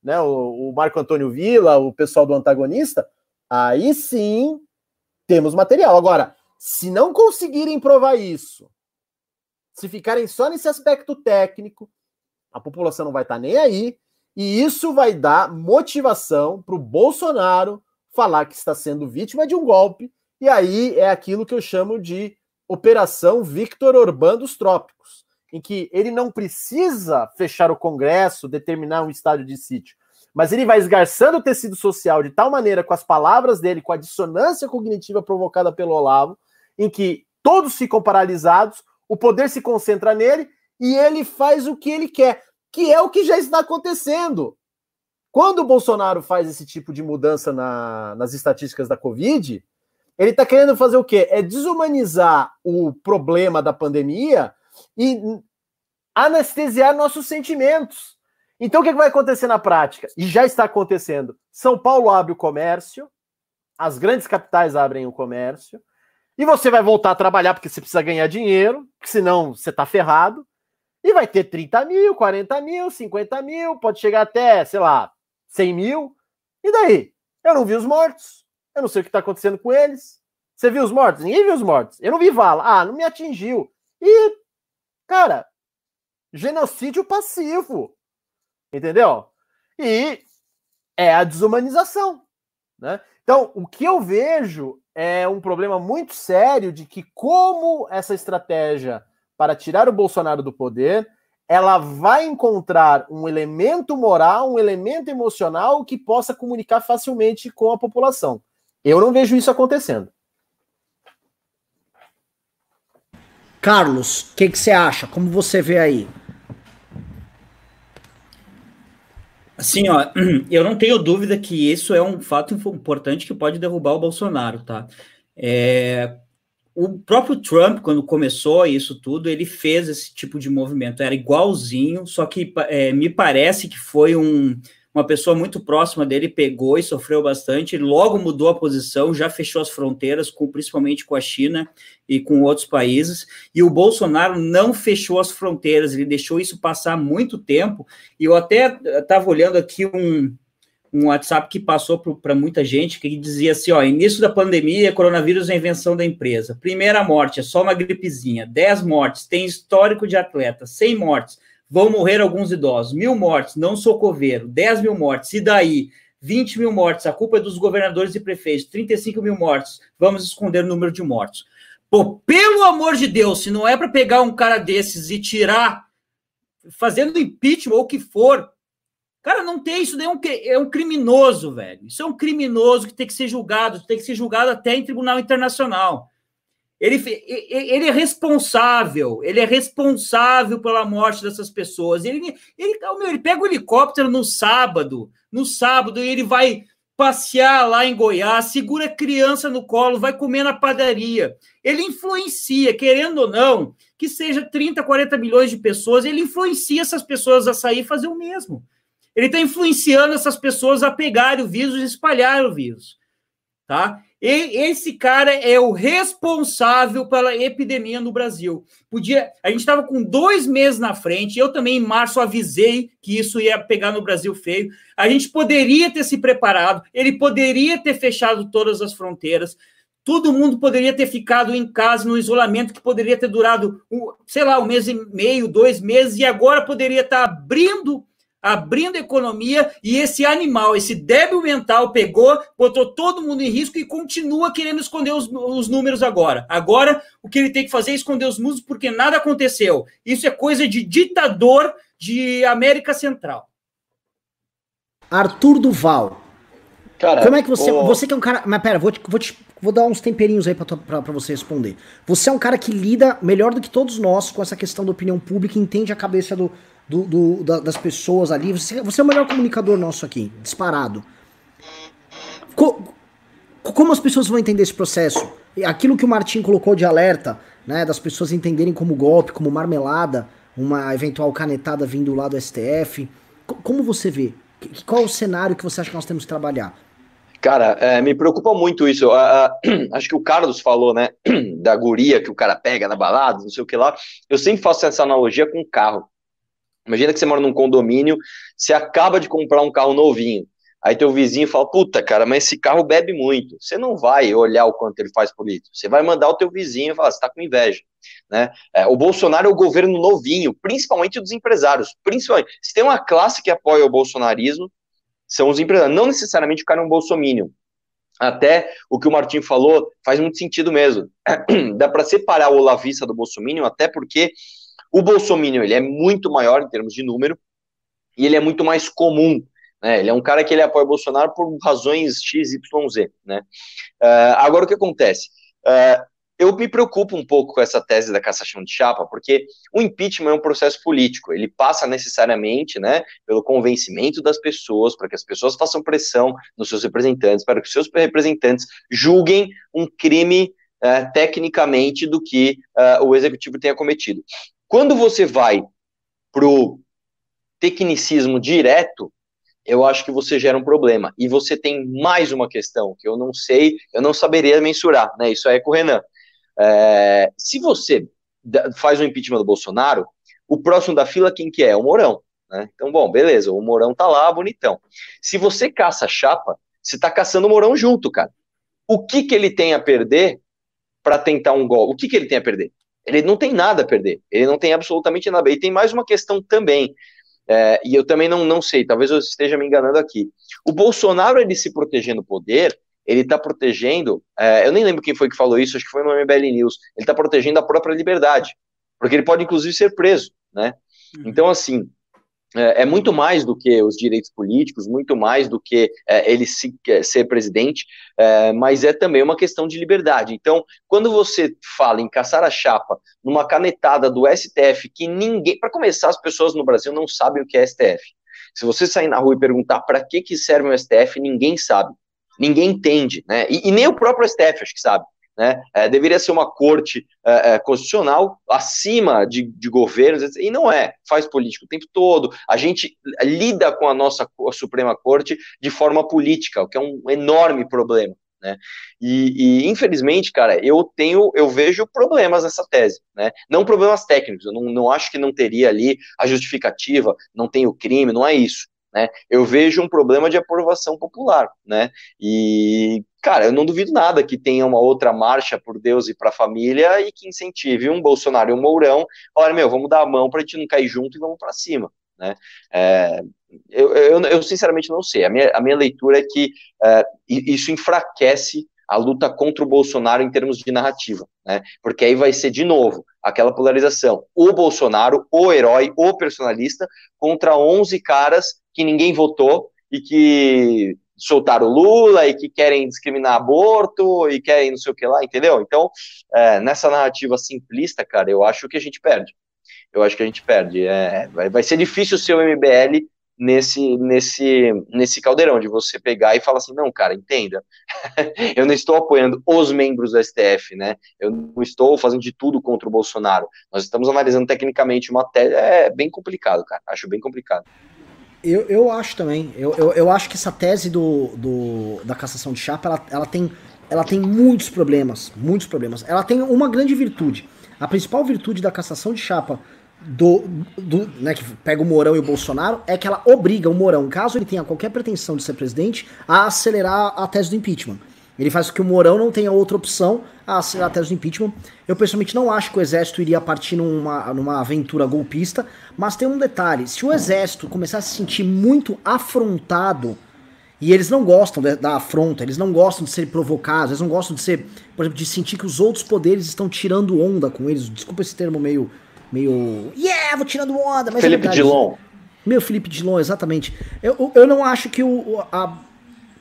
[SPEAKER 2] né, o, o Marco Antônio Villa, o pessoal do antagonista, aí sim temos material. Agora, se não conseguirem provar isso, se ficarem só nesse aspecto técnico, a população não vai estar nem aí, e isso vai dar motivação para o Bolsonaro falar que está sendo vítima de um golpe, e aí é aquilo que eu chamo de Operação Victor Orbán dos Trópicos, em que ele não precisa fechar o Congresso, determinar um estádio de sítio, mas ele vai esgarçando o tecido social de tal maneira com as palavras dele, com a dissonância cognitiva provocada pelo Olavo, em que todos ficam paralisados, o poder se concentra nele e ele faz o que ele quer, que é o que já está acontecendo. Quando o Bolsonaro faz esse tipo de mudança na, nas estatísticas da Covid, ele está querendo fazer o quê? É desumanizar o problema da pandemia e anestesiar nossos sentimentos. Então, o que, vai acontecer na prática? E já está acontecendo. São Paulo abre o comércio, as grandes capitais abrem o comércio, e você vai voltar a trabalhar porque você precisa ganhar dinheiro, senão você está ferrado. E vai ter 30 mil, 40 mil, 50 mil, pode chegar até, sei lá, 100 mil. E daí? Eu não vi os mortos. Eu não sei o que está acontecendo com eles. Você viu os mortos? Ninguém viu os mortos. Eu não vi vala. Ah, não me atingiu. E, cara, genocídio passivo. Entendeu? E é a desumanização. Né? Então, o que eu vejo é um problema muito sério de que, como essa estratégia para tirar o Bolsonaro do poder ela vai encontrar um elemento moral, um elemento emocional que possa comunicar facilmente com a população. Eu não vejo isso acontecendo.
[SPEAKER 1] Carlos, o que, que você acha? Como você vê aí?
[SPEAKER 4] Assim, ó, *clears throat* eu não tenho dúvida que isso é um fato importante que pode derrubar o Bolsonaro, tá? É, o próprio Trump, quando começou isso tudo, ele fez esse tipo de movimento, era igualzinho, só que é, me parece que foi um, uma pessoa muito próxima dele, pegou e sofreu bastante, logo mudou a posição, já fechou as fronteiras, com, principalmente com a China e com outros países, e o Bolsonaro não fechou as fronteiras, ele deixou isso passar muito tempo, e eu até estava olhando aqui um, um WhatsApp que passou para muita gente, que dizia assim, ó, início da pandemia, coronavírus é invenção da empresa. Primeira morte, é só uma gripezinha. 10 mortes, tem histórico de atleta. 100 mortes, vão morrer alguns idosos. Mil mortes, não sou coveiro. 10 mil mortes, e daí? 20 mil mortes, a culpa é dos governadores e prefeitos. 35 mil mortes, vamos esconder o número de mortos. Pô, pelo amor de Deus, se não é para pegar um cara desses e tirar, fazendo impeachment ou o que for, Cara, não tem isso, é um, é um criminoso, velho. Isso é um criminoso que tem que ser julgado, tem que ser julgado até em tribunal internacional. Ele, ele é responsável, ele é responsável pela morte dessas pessoas. Ele, ele, ele pega o helicóptero no sábado, no sábado, e ele vai passear lá em Goiás, segura a criança no colo, vai comer na padaria. Ele influencia, querendo ou não, que seja 30, 40 milhões de pessoas, ele influencia essas pessoas a sair e fazer o mesmo. Ele está influenciando essas pessoas a pegarem o vírus e espalhar o vírus. Tá? E esse cara é o responsável pela epidemia no Brasil. Podia, a gente estava com dois meses na frente. Eu também em março avisei que isso ia pegar no Brasil feio. A gente poderia ter se preparado. Ele poderia ter fechado todas as fronteiras. Todo mundo poderia ter ficado em casa no isolamento que poderia ter durado, sei lá, um mês e meio, dois meses, e agora poderia estar abrindo abrindo a economia e esse animal, esse débil mental pegou, botou todo mundo em risco e continua querendo esconder os, os números agora. Agora, o que ele tem que fazer é esconder os números porque nada aconteceu. Isso é coisa de ditador de América Central.
[SPEAKER 1] Arthur Duval. Cara, como é que você. Você que é um cara. Mas pera, vou, te, vou, te, vou dar uns temperinhos aí pra, pra, pra, você responder. Você é um cara que lida melhor do que todos nós com essa questão da opinião pública, entende a cabeça do, do, do da, das pessoas ali. Você, você, é o melhor comunicador nosso aqui, disparado. Co, como as pessoas vão entender esse processo? Aquilo que o Martin colocou de alerta, né? Das pessoas entenderem como golpe, como marmelada, uma eventual canetada vindo lá do STF. Como você vê? Qual o cenário que você acha que nós temos que trabalhar?
[SPEAKER 3] Cara, é, me preocupa muito isso. *clears throat* Acho que o Carlos falou, né, *clears throat* da guria que o cara pega na balada, não sei o que lá. Eu sempre faço essa analogia com carro. Imagina que você mora num condomínio, você acaba de comprar um carro novinho. Aí teu vizinho fala, puta, cara, mas esse carro bebe muito. Você não vai olhar o quanto ele faz por litro. Você vai mandar o teu vizinho e falar, você tá com inveja. Né? É, o Bolsonaro é o governo novinho, principalmente dos empresários. Principalmente, se tem uma classe que apoia o bolsonarismo, são os empresários, não necessariamente o cara é um bolsominion. Até o que o Martim falou faz muito sentido mesmo. *clears throat* Dá para separar o olavista do bolsominion, até porque o bolsominion ele é muito maior em termos de número e ele é muito mais comum. Né? Ele é um cara que ele apoia o Bolsonaro por razões X, Y, Z. Né? Uh, agora o que acontece? Uh, eu me preocupo um pouco com essa tese da cassação de chapa, porque o impeachment é um processo político, ele passa necessariamente né, pelo convencimento das pessoas, para que as pessoas façam pressão nos seus representantes, para que os seus representantes julguem um crime uh, tecnicamente do que uh, o executivo tenha cometido. Quando você vai para o tecnicismo direto, eu acho que você gera um problema. E você tem mais uma questão que eu não sei, eu não saberia mensurar, né? Isso aí é com o Renan. É, se você faz o um impeachment do Bolsonaro, o próximo da fila quem que é? O Mourão. Né? Então, bom, beleza, o Mourão tá lá, bonitão. Se você caça a chapa, você tá caçando o Mourão junto, cara. O que que ele tem a perder para tentar um gol? O que que ele tem a perder? Ele não tem nada a perder. Ele não tem absolutamente nada. E tem mais uma questão também. É, e eu também não, não sei, talvez eu esteja me enganando aqui. O Bolsonaro, ele se proteger no poder, ele está protegendo, é, eu nem lembro quem foi que falou isso, acho que foi no MBL News, ele está protegendo a própria liberdade, porque ele pode inclusive ser preso, né? Uhum. Então, assim, é, é, muito mais do que os direitos políticos, muito mais do que é, ele se, é, ser presidente, é, mas é também uma questão de liberdade. Então, quando você fala em caçar a chapa numa canetada do STF, que ninguém, para começar, as pessoas no Brasil não sabem o que é STF. Se você sair na rua e perguntar para que, que serve um STF, ninguém sabe ninguém entende, né? E, e nem o próprio STF acho que sabe. Né? É, deveria ser uma corte é, é, constitucional acima de, de, governos, e não é, faz política o tempo todo. A gente lida com a nossa a Suprema Corte de forma política, o que é um enorme problema. Né? E, e, infelizmente, cara, eu tenho, eu vejo problemas nessa tese, né? Não problemas técnicos, eu não, não acho que não teria ali a justificativa, não tem o crime, não é isso né? Eu vejo um problema de aprovação popular, né? E, cara, eu não duvido nada que tenha uma outra marcha por Deus e para a família e que incentive um Bolsonaro e um Mourão, olha, meu, vamos dar a mão para a gente não cair junto e vamos para cima, né? É, eu, eu, eu, sinceramente não sei. A minha, a minha leitura é que é, isso enfraquece a luta contra o Bolsonaro em termos de narrativa, né? Porque aí vai ser de novo aquela polarização: o Bolsonaro, o herói, o personalista, contra 11 caras que ninguém votou e que soltaram o Lula e que querem discriminar aborto e querem não sei o que lá, entendeu? Então, é, nessa narrativa simplista, cara, eu acho que a gente perde. Eu acho que a gente perde. É, vai, vai ser difícil ser o MBL nesse, nesse, nesse caldeirão, de você pegar e falar assim, não, cara, entenda, *laughs* eu não estou apoiando os membros do STF, né, eu não estou fazendo de tudo contra o Bolsonaro, nós estamos analisando tecnicamente uma tese, é bem complicado, cara, acho bem complicado.
[SPEAKER 1] Eu, eu acho também, eu, eu, eu acho que essa tese do, do, da cassação de chapa, ela, ela, tem, ela tem muitos problemas, muitos problemas, ela tem uma grande virtude, a principal virtude da cassação de chapa do, do né, que pega o Mourão e o Bolsonaro é que ela obriga o Mourão, caso ele tenha qualquer pretensão de ser presidente, a acelerar a tese do impeachment. Ele faz com que o Mourão não tenha outra opção a ser a tese do impeachment. Eu pessoalmente não acho que o exército iria partir numa, numa aventura golpista, mas tem um detalhe: se o exército começar a se sentir muito afrontado, e eles não gostam de, da afronta, eles não gostam de ser provocados, eles não gostam de ser, por exemplo, de sentir que os outros poderes estão tirando onda com eles. Desculpa esse termo meio. meio. Yeah, vou tirando onda, mas.
[SPEAKER 3] É Felipe é Dilon.
[SPEAKER 1] Meu Felipe Dilon, exatamente. Eu, eu não acho que o, a,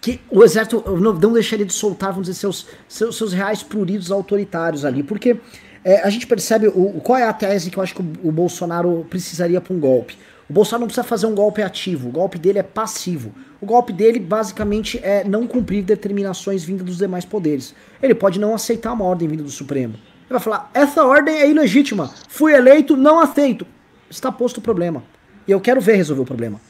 [SPEAKER 1] que o exército não, deixaria de soltar, vamos dizer, seus, seus, seus reais pruridos autoritários ali, porque é, a gente percebe o, qual é a tese que eu acho que o, o Bolsonaro precisaria para um golpe. O Bolsonaro não precisa fazer um golpe ativo, o golpe dele é passivo. O golpe dele, basicamente, é não cumprir determinações vindas dos demais poderes. Ele pode não aceitar uma ordem vinda do Supremo. Ele vai falar: essa ordem é ilegítima, fui eleito, não aceito. Está posto o problema. E eu quero ver resolver o problema.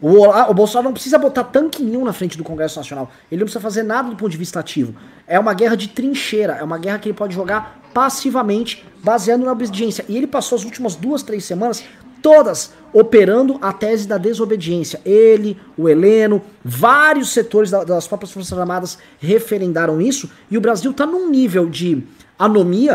[SPEAKER 1] O, o Bolsonaro não precisa botar tanque nenhum na frente do Congresso Nacional. Ele não precisa fazer nada do ponto de vista ativo. É uma guerra de trincheira. É uma guerra que ele pode jogar passivamente, baseando na obediência. E ele passou as últimas duas, três semanas todas operando a tese da desobediência. Ele, o Heleno, vários setores das próprias Forças Armadas referendaram isso. E o Brasil está num nível de anomia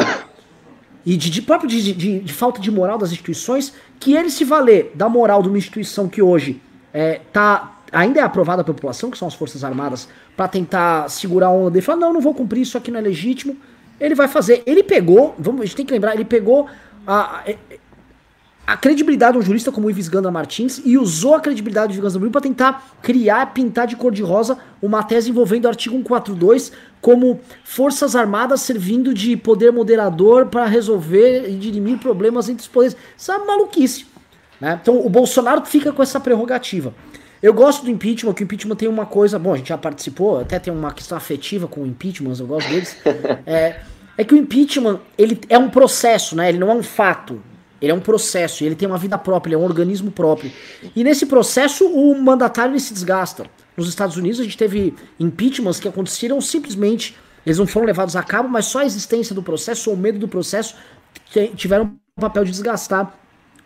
[SPEAKER 1] e de, de próprio de, de, de, falta de moral das instituições que ele se valer da moral de uma instituição que hoje é, tá, ainda é aprovada pela população, que são as Forças Armadas, para tentar segurar a onda dele, falar, não, não vou cumprir, isso aqui não é legítimo, ele vai fazer. Ele pegou, vamos, a gente tem que lembrar, ele pegou a, a credibilidade de um jurista como o Ives Ganda Martins e usou a credibilidade do Ives Ganda Martins para tentar criar, pintar de cor de rosa uma tese envolvendo o artigo 142 como forças armadas servindo de poder moderador para resolver e dirimir problemas entre os poderes. Isso é maluquice. Né? Então o Bolsonaro fica com essa prerrogativa. Eu gosto do impeachment, que o impeachment tem uma coisa. Bom, a gente já participou, até tem uma questão afetiva com o impeachment, eu gosto deles. *laughs* é, é que o impeachment ele é um processo, né? Ele não é um fato. Ele é um processo, ele tem uma vida própria, ele é um organismo próprio. E nesse processo, o mandatário se desgasta. Nos Estados Unidos, a gente teve impeachments que aconteceram simplesmente, eles não foram levados a cabo, mas só a existência do processo ou o medo do processo tiveram o papel de desgastar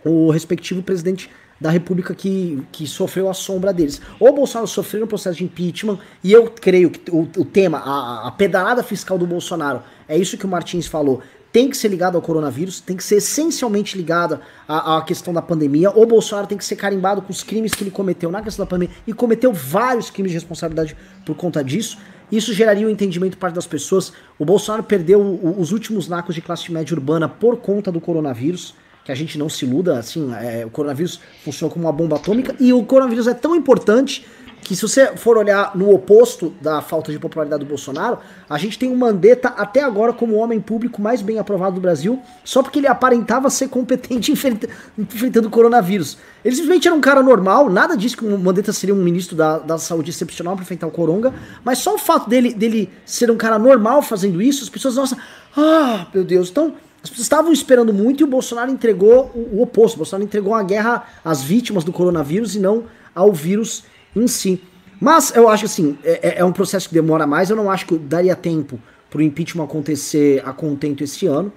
[SPEAKER 1] o respectivo presidente da República que, que sofreu a sombra deles. O Bolsonaro sofreu um processo de impeachment, e eu creio que o, o tema, a, a pedalada fiscal do Bolsonaro, é isso que o Martins falou, tem que ser ligado ao coronavírus, tem que ser essencialmente ligada à, à, questão da pandemia. O Bolsonaro tem que ser carimbado com os crimes que ele cometeu na questão da pandemia e cometeu vários crimes de responsabilidade por conta disso. Isso geraria um entendimento parte das pessoas. O Bolsonaro perdeu o, os últimos nacos de classe média urbana por conta do coronavírus que a gente não se iluda, assim, é, o coronavírus funciona como uma bomba atômica e o coronavírus é tão importante que se você for olhar no oposto da falta de popularidade do Bolsonaro, a gente tem o Mandetta até agora como o homem público mais bem aprovado do Brasil, só porque ele aparentava ser competente *laughs* enfrentando o coronavírus. Ele simplesmente era um cara normal, nada disso que o Mandetta seria um ministro da, da saúde excepcional para enfrentar o coronga, mas só o fato dele, dele ser um cara normal fazendo isso, as pessoas, nossa, ah, meu Deus, então as pessoas estavam esperando muito e o Bolsonaro entregou o, o oposto. O Bolsonaro entregou a guerra às vítimas do coronavírus e não ao vírus em si. Mas eu acho assim, é, é, é um processo que demora mais. Eu não acho que daria tempo para o impeachment acontecer a contento esse ano.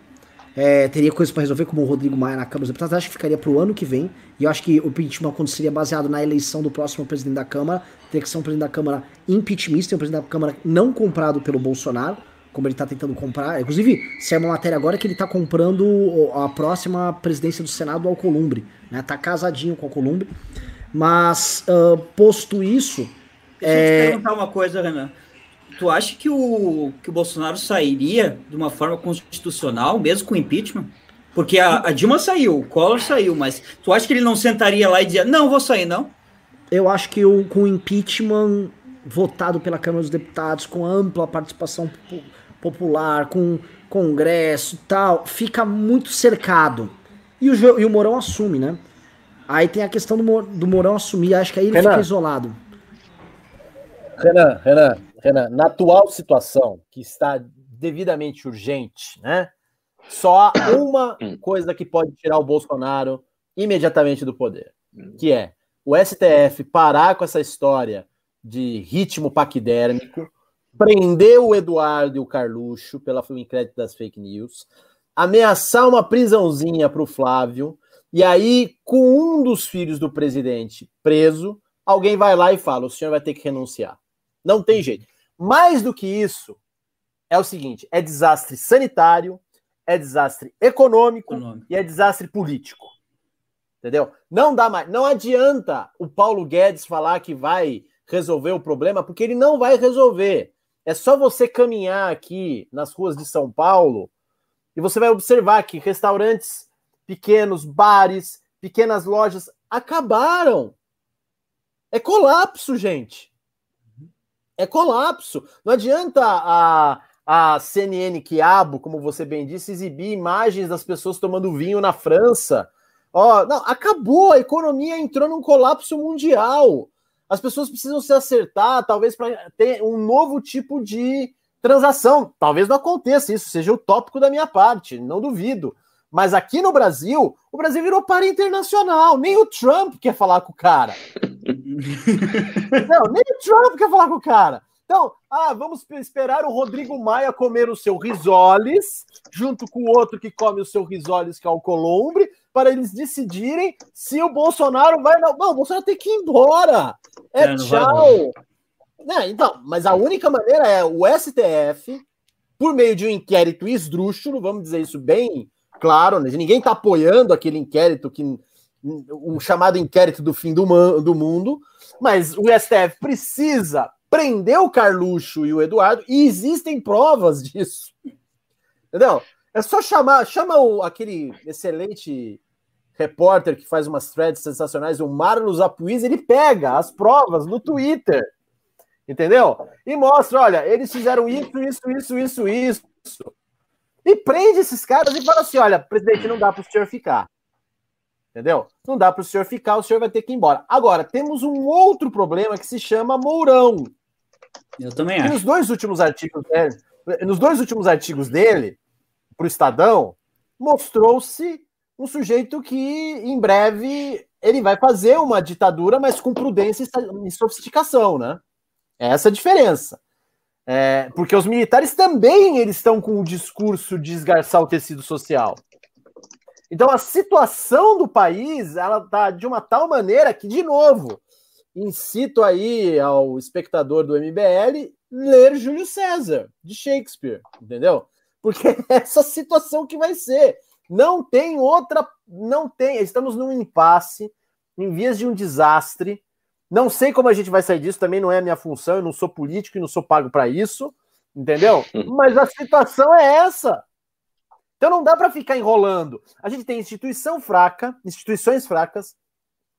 [SPEAKER 1] É, teria coisas para resolver, como o Rodrigo Maia na Câmara dos Deputados. Acho que ficaria para o ano que vem. E eu acho que o impeachment aconteceria baseado na eleição do próximo presidente da Câmara. Teria que ser um presidente da Câmara impeachmista, um presidente da Câmara não comprado pelo Bolsonaro como ele está tentando comprar. Inclusive, se é uma matéria agora que ele está comprando a próxima presidência do Senado ao Alcolumbre, né? Tá casadinho com o Alcolumbre. Mas, uh, posto isso.
[SPEAKER 4] Deixa é... eu te perguntar uma coisa, Renan. Tu acha que o, que o Bolsonaro sairia de uma forma constitucional, mesmo com impeachment? Porque a, a Dilma saiu, o Collor saiu, mas tu acha que ele não sentaria lá e dizia, não, vou sair, não?
[SPEAKER 1] Eu acho que o, com o impeachment votado pela Câmara dos Deputados, com ampla participação popular, com congresso e tal, fica muito cercado. E o, e o Mourão assume, né? Aí tem a questão do, do Mourão assumir, acho que aí ele Renan, fica isolado.
[SPEAKER 2] Renan, Renan, Renan, na atual situação, que está devidamente urgente, né? Só há uma *coughs* coisa que pode tirar o Bolsonaro imediatamente do poder, que é o STF parar com essa história de ritmo paquidérmico, prender o Eduardo e o Carluxo pela crédito das fake news, ameaçar uma prisãozinha para o Flávio, e aí, com um dos filhos do presidente preso, alguém vai lá e fala: o senhor vai ter que renunciar. Não tem jeito. Mais do que isso, é o seguinte: é desastre sanitário, é desastre econômico, econômico. e é desastre político. Entendeu? Não dá mais. Não adianta o Paulo Guedes falar que vai resolver o problema, porque ele não vai resolver. É só você caminhar aqui nas ruas de São Paulo e você vai observar que restaurantes pequenos, bares, pequenas lojas acabaram. É colapso, gente. É colapso. Não adianta a, a CNN Quiabo, como você bem disse, exibir imagens das pessoas tomando vinho na França. Ó, não, acabou, a economia entrou num colapso mundial. As pessoas precisam se acertar, talvez para ter um novo tipo de transação. Talvez não aconteça isso, seja o tópico da minha parte, não duvido. Mas aqui no Brasil, o Brasil virou para internacional. Nem o Trump quer falar com o cara. *laughs* Não, nem o Trump quer falar com o cara. Então, ah, vamos esperar o Rodrigo Maia comer o seu risoles, junto com o outro que come o seu risoles, que é o Colombre, para eles decidirem se o Bolsonaro vai. Não, não o Bolsonaro tem que ir embora. É, é tchau. Não, então, mas a única maneira é o STF, por meio de um inquérito esdrúxulo, vamos dizer isso bem claro, né? ninguém está apoiando aquele inquérito que um chamado inquérito do fim do, do mundo, mas o STF precisa prender o Carluxo e o Eduardo, e existem provas disso. Entendeu? É só chamar, chama o, aquele excelente repórter que faz umas threads sensacionais, o Marlos Apuiz, ele pega as provas no Twitter, entendeu? E mostra, olha, eles fizeram isso, isso, isso, isso, isso. E prende esses caras e fala assim: olha, presidente, não dá para o senhor ficar. Entendeu? Não dá para o senhor ficar, o senhor vai ter que ir embora. Agora, temos um outro problema que se chama Mourão.
[SPEAKER 4] Eu também acho.
[SPEAKER 2] Nos dois últimos artigos dele, nos dois últimos artigos dele, para o Estadão, mostrou-se um sujeito que em breve ele vai fazer uma ditadura, mas com prudência e sofisticação, né? É essa a diferença. É, porque os militares também eles estão com o discurso de esgarçar o tecido social. Então a situação do país ela está de uma tal maneira que, de novo, incito aí ao espectador do MBL ler Júlio César, de Shakespeare, entendeu? Porque *laughs* é essa situação que vai ser. Não tem outra, não tem, estamos num impasse, em vias de um desastre, não sei como a gente vai sair disso, também não é a minha função, eu não sou político e não sou pago para isso, entendeu? *laughs* Mas a situação é essa. Então não dá para ficar enrolando. A gente tem instituição fraca, instituições fracas,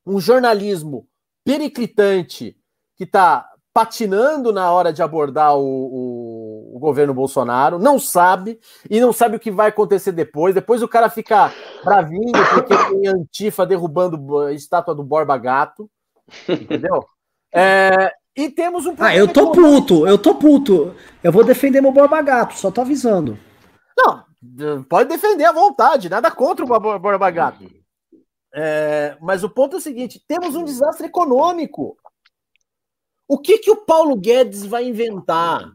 [SPEAKER 2] um jornalismo periclitante que está patinando na hora de abordar o, o, o, governo Bolsonaro, não sabe, e não sabe o que vai acontecer depois. Depois o cara fica bravinho porque tem Antifa derrubando a estátua do Borba Gato. Entendeu? É, e temos um
[SPEAKER 1] Ah, eu tô puto, eu tô puto. Eu vou defender meu Borba Gato, só tô avisando.
[SPEAKER 2] Não, pode defender à vontade, nada contra o Borba Gato. É, mas o ponto é o seguinte: temos um desastre econômico. O que, que o Paulo Guedes vai inventar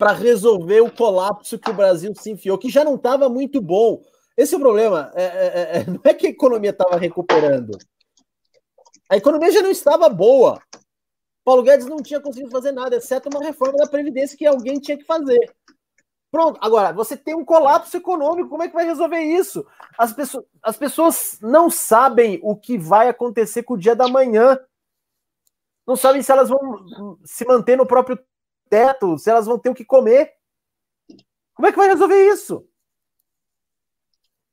[SPEAKER 2] para resolver o colapso que o Brasil se enfiou, que já não estava muito bom? Esse é o problema. É, é, é não é que a economia estava recuperando. A economia já não estava boa. Paulo Guedes não tinha conseguido fazer nada, exceto uma reforma da Previdência que alguém tinha que fazer. Pronto, agora, você tem um colapso econômico, como é que vai resolver isso? As pessoas, as pessoas não sabem o que vai acontecer com o dia da manhã. Não sabem se elas vão se manter no próprio teto, se elas vão ter o que comer. Como é que vai resolver isso?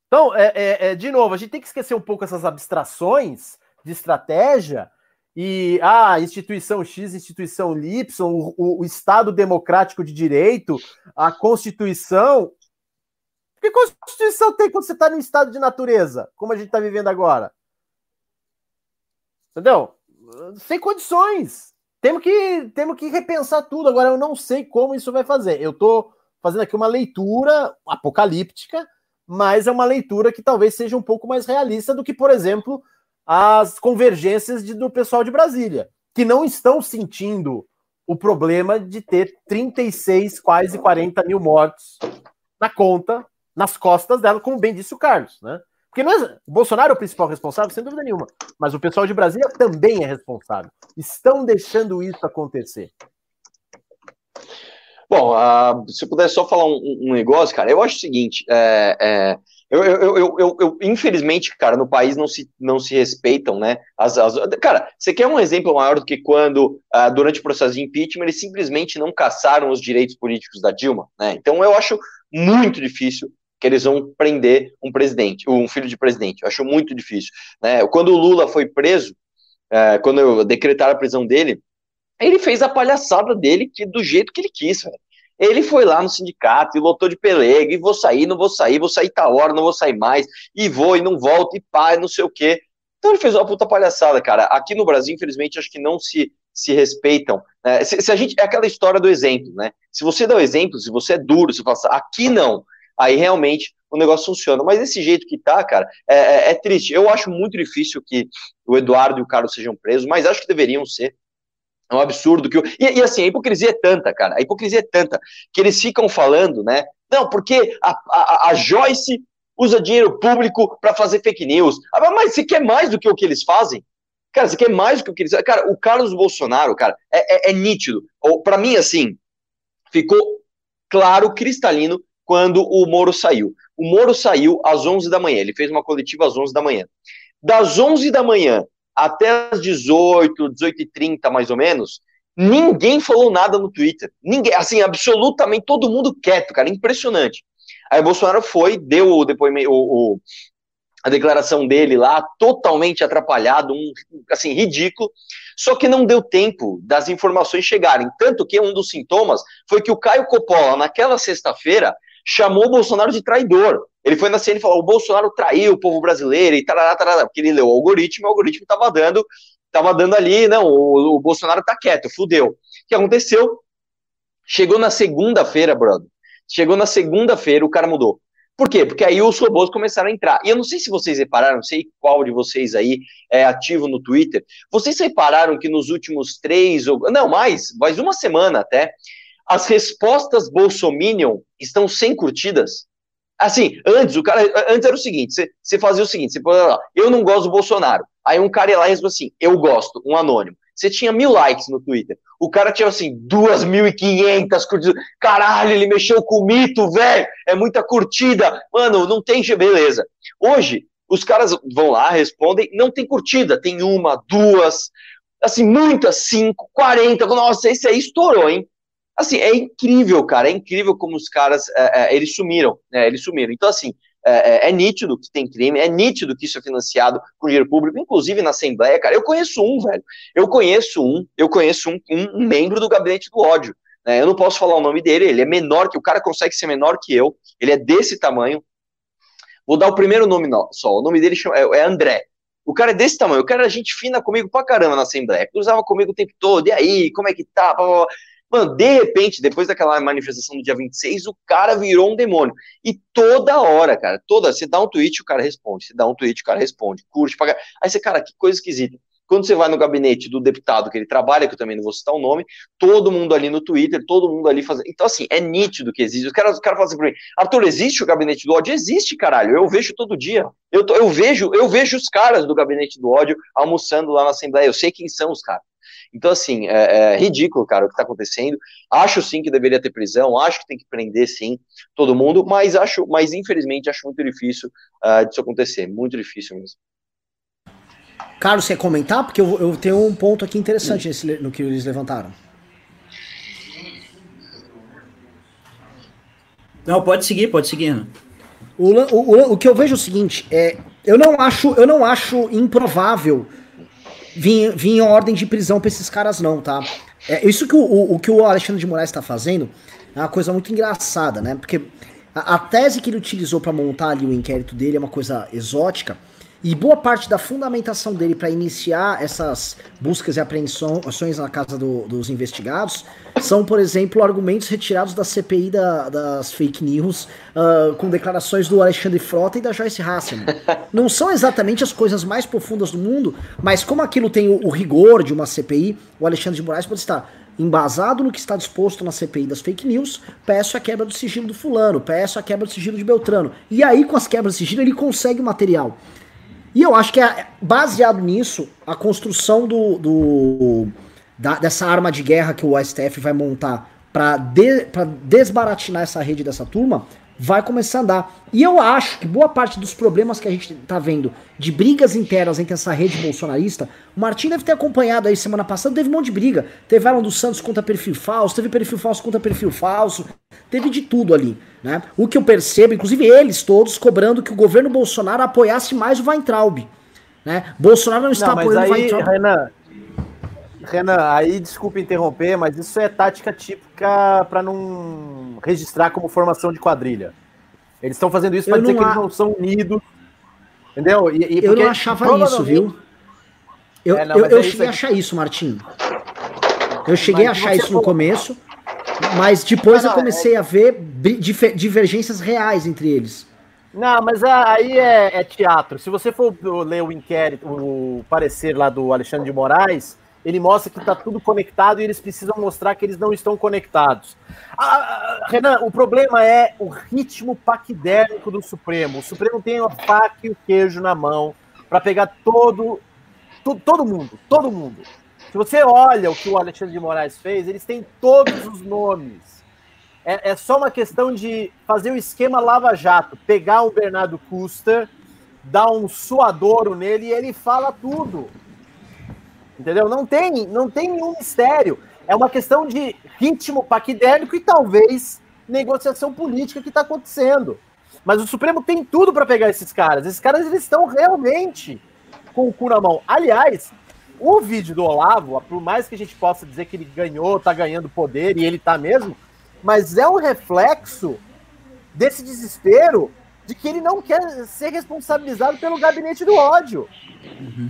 [SPEAKER 2] Então, é, é, é de novo, a gente tem que esquecer um pouco essas abstrações de estratégia e a ah, instituição X, instituição Y, o, o, Estado democrático de direito, a Constituição. Que Constituição tem quando você está no estado de natureza, como a gente está vivendo agora? Entendeu? Sem condições. Temos que, temos que repensar tudo. Agora, eu não sei como isso vai fazer. Eu estou fazendo aqui uma leitura apocalíptica, mas é uma leitura que talvez seja um pouco mais realista do que, por exemplo, as convergências de, do pessoal de Brasília, que não estão sentindo o problema de ter 36, quase 40 mil mortos na conta, nas costas dela, como bem disse o Carlos, né? Porque não é, o Bolsonaro é o principal responsável, sem dúvida nenhuma, mas o pessoal de Brasília também é responsável. Estão deixando isso acontecer.
[SPEAKER 3] Bom, uh, se eu puder só falar um, um, negócio, cara, eu acho o seguinte, é, é, eu, eu, eu, eu, infelizmente, cara, no país não se, não se respeitam, né? As, as, cara, você quer um exemplo maior do que quando, uh, durante o processo de impeachment, eles simplesmente não caçaram os direitos políticos da Dilma, né? Então eu acho muito difícil que eles vão prender um presidente, um filho de presidente. Eu acho muito difícil. Né? Quando o Lula foi preso, uh, quando decretaram a prisão dele, ele fez a palhaçada dele que, do jeito que ele quis, velho. Ele foi lá no sindicato e lotou de pelego, e vou sair, não vou sair, vou sair tal hora, não vou sair mais, e vou e não volto, e pá, e não sei o quê. Então ele fez uma puta palhaçada, cara. Aqui no Brasil, infelizmente, acho que não se, se respeitam. Né? Se, se, a gente. É aquela história do exemplo, né? Se você dá o exemplo, se você é duro, se assim, aqui não, aí realmente o negócio funciona. Mas desse jeito que tá, cara, é, é, é triste. Eu acho muito difícil que o Eduardo e o Carlos sejam presos, mas acho que deveriam ser. É um absurdo que. E, e, assim, a hipocrisia é tanta, cara. A hipocrisia é tanta que eles ficam falando, né? Não, porque a, a, a Joyce usa dinheiro público para fazer fake news. Ah, mas você quer mais do que o que eles fazem? Cara, você quer mais do que o que eles fazem? Cara, o Carlos Bolsonaro, cara, é, é, é nítido. Para mim, assim, ficou claro, cristalino, quando o Moro saiu. O Moro saiu às 11 da manhã. Ele fez uma coletiva às 11 da manhã. Das 11 da manhã até as 18, 18 e 30 mais ou menos, ninguém falou nada no Twitter. Ninguém, assim, absolutamente todo mundo quieto, cara, impressionante. Aí Bolsonaro foi, deu o depoimento, o, o, a declaração dele lá, totalmente atrapalhado, um, assim, ridículo, só que não deu tempo das informações chegarem. Tanto que um dos sintomas foi que o Caio Coppola, naquela sexta-feira, chamou o Bolsonaro de traidor. Ele foi na cena e falou: o Bolsonaro traiu o povo brasileiro e tarará, tarará, porque ele leu o algoritmo, o algoritmo estava dando, tava dando ali, não, o, o Bolsonaro tá quieto, fudeu. O que aconteceu? Chegou na segunda-feira, brother. Chegou na segunda-feira, o cara mudou. Por quê? Porque aí os robôs começaram a entrar. E eu não sei se vocês repararam, não sei qual de vocês aí é ativo no Twitter. Vocês repararam que nos últimos três, ou não mais, mais uma semana até, as respostas Bolsominion estão sem curtidas. Assim, antes, o cara. Antes era o seguinte: você, fazia o seguinte, você lá, eu não gosto do Bolsonaro. Aí um cara ia lá e respondeu assim, eu gosto, um anônimo. Você tinha mil likes no Twitter. O cara tinha assim, duas mil e quinhentas curtidas. Caralho, ele mexeu com o mito, velho. É muita curtida. Mano, não tem. Beleza. Hoje, os caras vão lá, respondem, não tem curtida. Tem uma, duas, assim, muitas, cinco, quarenta. Nossa, esse aí estourou, hein? Assim, é incrível, cara, é incrível como os caras, é, é, eles sumiram, né, eles sumiram. Então, assim, é, é, é, nítido que tem crime, é nítido que isso é financiado com dinheiro público, inclusive na Assembleia, cara, eu conheço um, velho, eu conheço um, eu conheço um, um, membro do gabinete do ódio, né, eu não posso falar o nome dele, ele é menor que, o cara consegue ser menor que eu, ele é desse tamanho, vou dar o primeiro nome só, o nome dele chama, é, é André, o cara é desse tamanho, o cara era gente fina comigo pra caramba na Assembleia, cruzava comigo o tempo todo, e aí, como é que tá, Mano, de repente, depois daquela manifestação do dia 26, o cara virou um demônio. E toda hora, cara, toda, você dá um tweet, o cara responde, você dá um tweet, o cara responde, curte, paga. Aí você, cara, que coisa esquisita. Quando você vai no gabinete do deputado que ele trabalha, que eu também não vou citar o nome, todo mundo ali no Twitter, todo mundo ali fazendo. Então, assim, é nítido que existe. Os caras, cara falam assim pra mim, Arthur, existe o gabinete do ódio? Existe, caralho. Eu vejo todo dia. Eu, eu vejo, eu vejo os caras do gabinete do ódio almoçando lá na Assembleia. Eu sei quem são os caras. Então, assim, é, é ridículo, cara, o que está acontecendo. Acho sim que deveria ter prisão, acho que tem que prender sim todo mundo, mas acho, mas infelizmente acho muito difícil uh, disso acontecer, muito difícil mesmo.
[SPEAKER 1] Carlos, você quer comentar? Porque eu, eu tenho um ponto aqui interessante nesse, no que eles levantaram.
[SPEAKER 4] Não, pode seguir, pode seguir.
[SPEAKER 1] O, o, o que eu vejo é o seguinte, é, eu não acho, eu não acho improvável em ordem de prisão pra esses caras, não, tá? É, isso que o, o, o que o Alexandre de Moraes tá fazendo é uma coisa muito engraçada, né? Porque a, a tese que ele utilizou para montar ali o inquérito dele é uma coisa exótica. E boa parte da fundamentação dele para iniciar essas buscas e apreensões na casa do, dos investigados são, por exemplo, argumentos retirados da CPI da, das fake news, uh, com declarações do Alexandre Frota e da Joyce Hasselman. *laughs* Não são exatamente as coisas mais profundas do mundo, mas como aquilo tem o, o rigor de uma CPI, o Alexandre de Moraes pode estar embasado no que está disposto na CPI das fake news, peço a quebra do sigilo do fulano, peço a quebra do sigilo de Beltrano. E aí, com as quebras de sigilo, ele consegue o material. E eu acho que é baseado nisso a construção do, do da, dessa arma de guerra que o STF vai montar para de, desbaratinar essa rede dessa turma, vai começar a andar. E eu acho que boa parte dos problemas que a gente tá vendo de brigas internas entre essa rede bolsonarista, o Martim deve ter acompanhado aí semana passada, teve um monte de briga. Teve Alan dos Santos contra perfil falso, teve perfil falso contra perfil falso, teve de tudo ali, né? O que eu percebo, inclusive eles todos cobrando que o governo Bolsonaro apoiasse mais o Weintraub, né? Bolsonaro não está
[SPEAKER 2] não, apoiando aí, o Weintraub. Renan, Renan, aí desculpa interromper, mas isso é tática típica para não registrar como formação de quadrilha. Eles estão fazendo isso para dizer que eles não são unidos. Entendeu?
[SPEAKER 1] E, e eu não achava isso, viu? Eu, é, não, eu, eu é cheguei a achar isso, Martim. Eu cheguei mas a achar isso no começo, mas depois não, eu comecei é... a ver divergências reais entre eles.
[SPEAKER 2] Não, mas aí é, é, teatro. Se você for ler o inquérito, o parecer lá do Alexandre de Moraes, ele mostra que está tudo conectado e eles precisam mostrar que eles não estão conectados. Ah, ah, Renan, o problema é o ritmo paquidérmico do Supremo. O Supremo tem a faca e o queijo na mão para pegar todo, todo, todo mundo, todo mundo. Se você olha o que o Alexandre de Moraes fez, eles têm todos os nomes. É, é só uma questão de fazer o esquema lava-jato, pegar o Bernardo Custer, dar um suadouro nele e ele fala tudo. Entendeu? Não tem, não tem nenhum mistério. É uma questão de ritmo paquidérmico e talvez negociação política que está acontecendo. Mas o Supremo tem tudo para pegar esses caras. Esses caras eles estão realmente com o cu na mão. Aliás, o vídeo do Olavo, por mais que a gente possa dizer que ele ganhou, tá ganhando poder e ele tá mesmo, mas é um reflexo desse desespero de que ele não quer ser responsabilizado pelo gabinete do ódio. Uhum.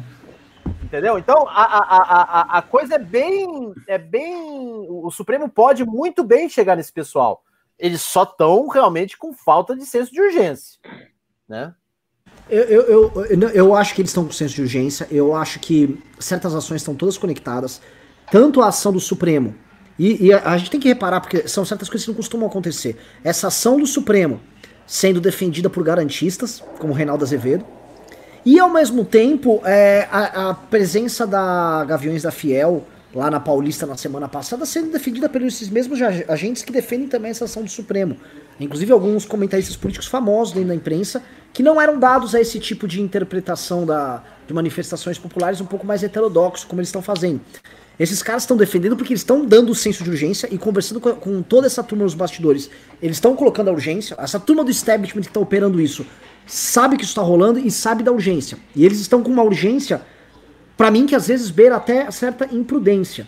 [SPEAKER 2] Entendeu? Então a, a, a, a coisa é bem. É bem. O Supremo pode muito bem chegar nesse pessoal. Eles só estão realmente com falta de senso de urgência. Né?
[SPEAKER 1] Eu, eu, eu, eu acho que eles estão com senso de urgência. Eu acho que certas ações estão todas conectadas. Tanto a ação do Supremo. E, e a, a gente tem que reparar, porque são certas coisas que não costumam acontecer. Essa ação do Supremo sendo defendida por garantistas, como Reinaldo Azevedo e ao mesmo tempo, é, a, a, presença da Gaviões da Fiel lá na Paulista na semana passada sendo defendida pelos mesmos agentes que defendem também essa ação do Supremo. Inclusive alguns comentaristas políticos famosos dentro da imprensa que não eram dados a esse tipo de interpretação da, de manifestações populares um pouco mais heterodoxo, como eles estão fazendo. Esses caras estão defendendo porque eles estão dando o senso de urgência e conversando com, com toda essa turma nos bastidores. Eles estão colocando a urgência. Essa turma do establishment que está operando isso sabe que isso está rolando e sabe da urgência. E eles estão com uma urgência, para mim, que às vezes beira até certa imprudência.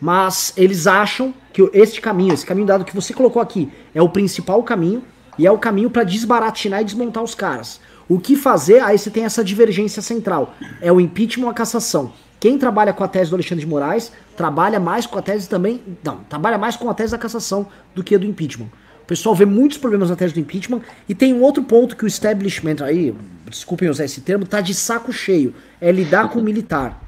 [SPEAKER 1] Mas eles acham que este caminho, esse caminho dado que você colocou aqui, é o principal caminho e é o caminho para desbaratinar e desmontar os caras. O que fazer? Aí você tem essa divergência central. É o impeachment ou a cassação. Quem trabalha com a tese do Alexandre de Moraes trabalha mais com a tese também. Não, trabalha mais com a tese da cassação do que a do impeachment. O pessoal vê muitos problemas na tese do impeachment. E tem um outro ponto que o establishment aí, desculpem usar esse termo, tá de saco cheio. É lidar com o militar.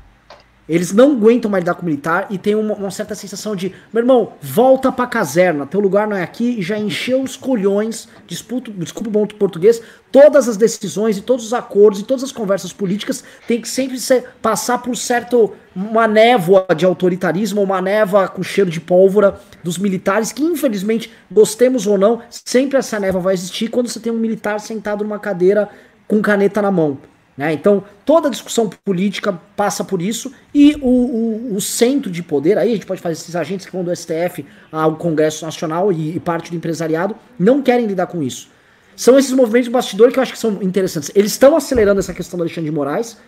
[SPEAKER 1] Eles não aguentam mais lidar com o militar e tem uma, uma, certa sensação de, meu irmão, volta pra caserna, teu lugar não é aqui e já encheu os colhões, disputo, desculpa o bom português, todas as decisões e todos os acordos e todas as conversas políticas tem que sempre ser, passar por certo, uma névoa de autoritarismo, uma névoa com cheiro de pólvora dos militares, que infelizmente, gostemos ou não, sempre essa névoa vai existir quando você tem um militar sentado numa cadeira com caneta na mão. Né? Então, toda discussão política passa por isso e o, o, o, centro de poder, aí a gente pode fazer esses agentes que vão do STF ao Congresso Nacional e, e, parte do empresariado, não querem lidar com isso. São esses movimentos de bastidor que eu acho que são interessantes. Eles estão acelerando essa questão do Alexandre de Moraes,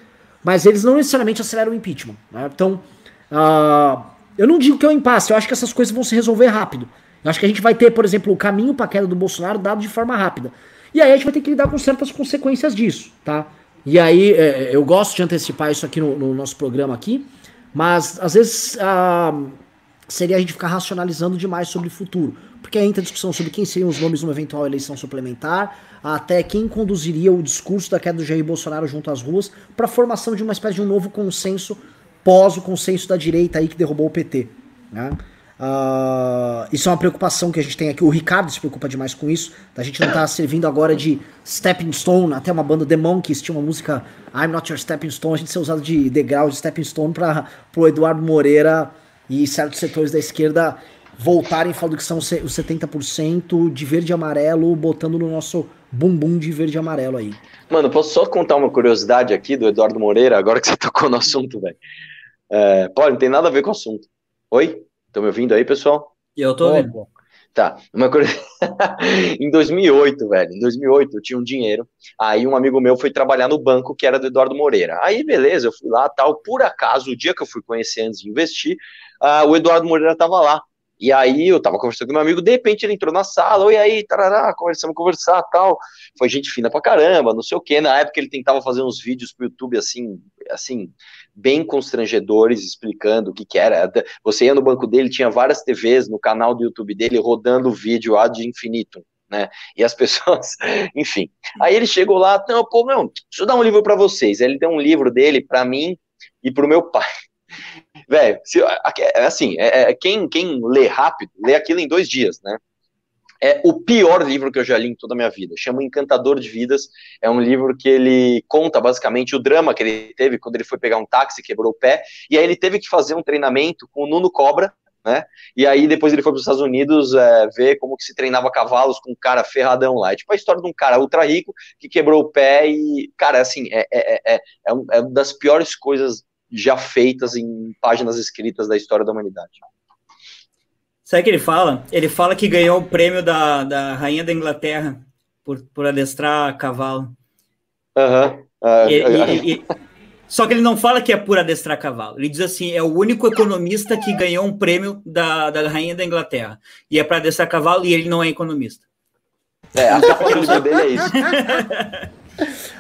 [SPEAKER 1] mas eles não necessariamente aceleram o impeachment. Né? Então, uh, eu não digo que é um impasse, eu acho que essas coisas vão se resolver rápido. Eu acho que a gente vai ter, por exemplo, o caminho para a queda do Bolsonaro dado de forma rápida. E aí a gente vai ter que lidar com certas consequências disso, tá? E aí, é, eu gosto de antecipar isso aqui no, no, nosso programa aqui, mas às vezes ah, seria a gente ficar racionalizando demais sobre o futuro. Porque entra a discussão sobre quem seriam os nomes numa eventual eleição suplementar, até quem conduziria o discurso da queda do Jair Bolsonaro junto às ruas, para a formação de uma espécie de um novo consenso pós o consenso da direita aí que derrubou o PT. Né? Uh, isso é uma preocupação que a gente tem aqui. O Ricardo se preocupa demais com isso. A gente não tá servindo agora de stepping stone, até uma banda The Monkeys tinha uma música I'm Not Your Stepping Stone, a gente ser usado de degrau de stepping stone para o Eduardo Moreira e certos setores da esquerda voltarem falando que são os 70% de verde e amarelo, botando no nosso bumbum de verde e amarelo aí.
[SPEAKER 3] Mano, posso só contar uma curiosidade aqui do Eduardo Moreira, agora que você *laughs* tocou no assunto, velho. É, pô, não tem nada a ver com o assunto. Oi? Estão me ouvindo aí, pessoal?
[SPEAKER 4] Eu tô ouvindo.
[SPEAKER 3] Tá, uma coisa. *laughs* em 2008, velho, em 2008 eu tinha um dinheiro. Aí um amigo meu foi trabalhar no banco que era do Eduardo Moreira. Aí, beleza, eu fui lá tal. Por acaso, o dia que eu fui conhecer antes de investir, uh, o Eduardo Moreira tava lá. E aí eu tava conversando com meu amigo, de repente ele entrou na sala, oi aí, tarará, conversamos, conversar, tal. Foi gente fina pra caramba, não sei o quê. Na época ele tentava fazer uns vídeos pro YouTube assim, assim, bem constrangedores, explicando o que que era. Você ia no banco dele, tinha várias TVs no canal do YouTube dele rodando vídeo ad infinitum. Né? E as *laughs* pessoas, enfim. Aí ele chegou lá, não, pô, meu, deixa eu dar um livro para vocês. Aí ele deu um livro dele para mim e pro meu pai. *laughs* Velho, assim, é, é, quem, quem lê rápido, lê aquilo em dois dias, né? É o pior livro que eu já li em toda a minha vida. Chama Encantador de Vidas. É um livro que ele conta basicamente o drama que ele teve quando ele foi pegar um táxi, quebrou o pé, e aí ele teve que fazer um treinamento com o Nuno Cobra, né? E aí depois ele foi para os Estados Unidos é, ver como que se treinava cavalos com um cara ferradão lá. É tipo a história de um cara ultra rico que quebrou o pé e, cara, assim, é, é, é, é, um, é uma das piores coisas já feitas em páginas escritas da história da humanidade.
[SPEAKER 4] Sabe o que ele fala? Ele fala que ganhou o prêmio da, da Rainha da Inglaterra por, por adestrar cavalo.
[SPEAKER 3] Aham.
[SPEAKER 4] Uhum. só que ele não fala que é por adestrar cavalo. Ele diz assim: é o único economista que ganhou um prêmio da, da Rainha da Inglaterra. E é para adestrar cavalo e ele não é economista.
[SPEAKER 3] É, a *laughs* capa do dele é isso. *laughs*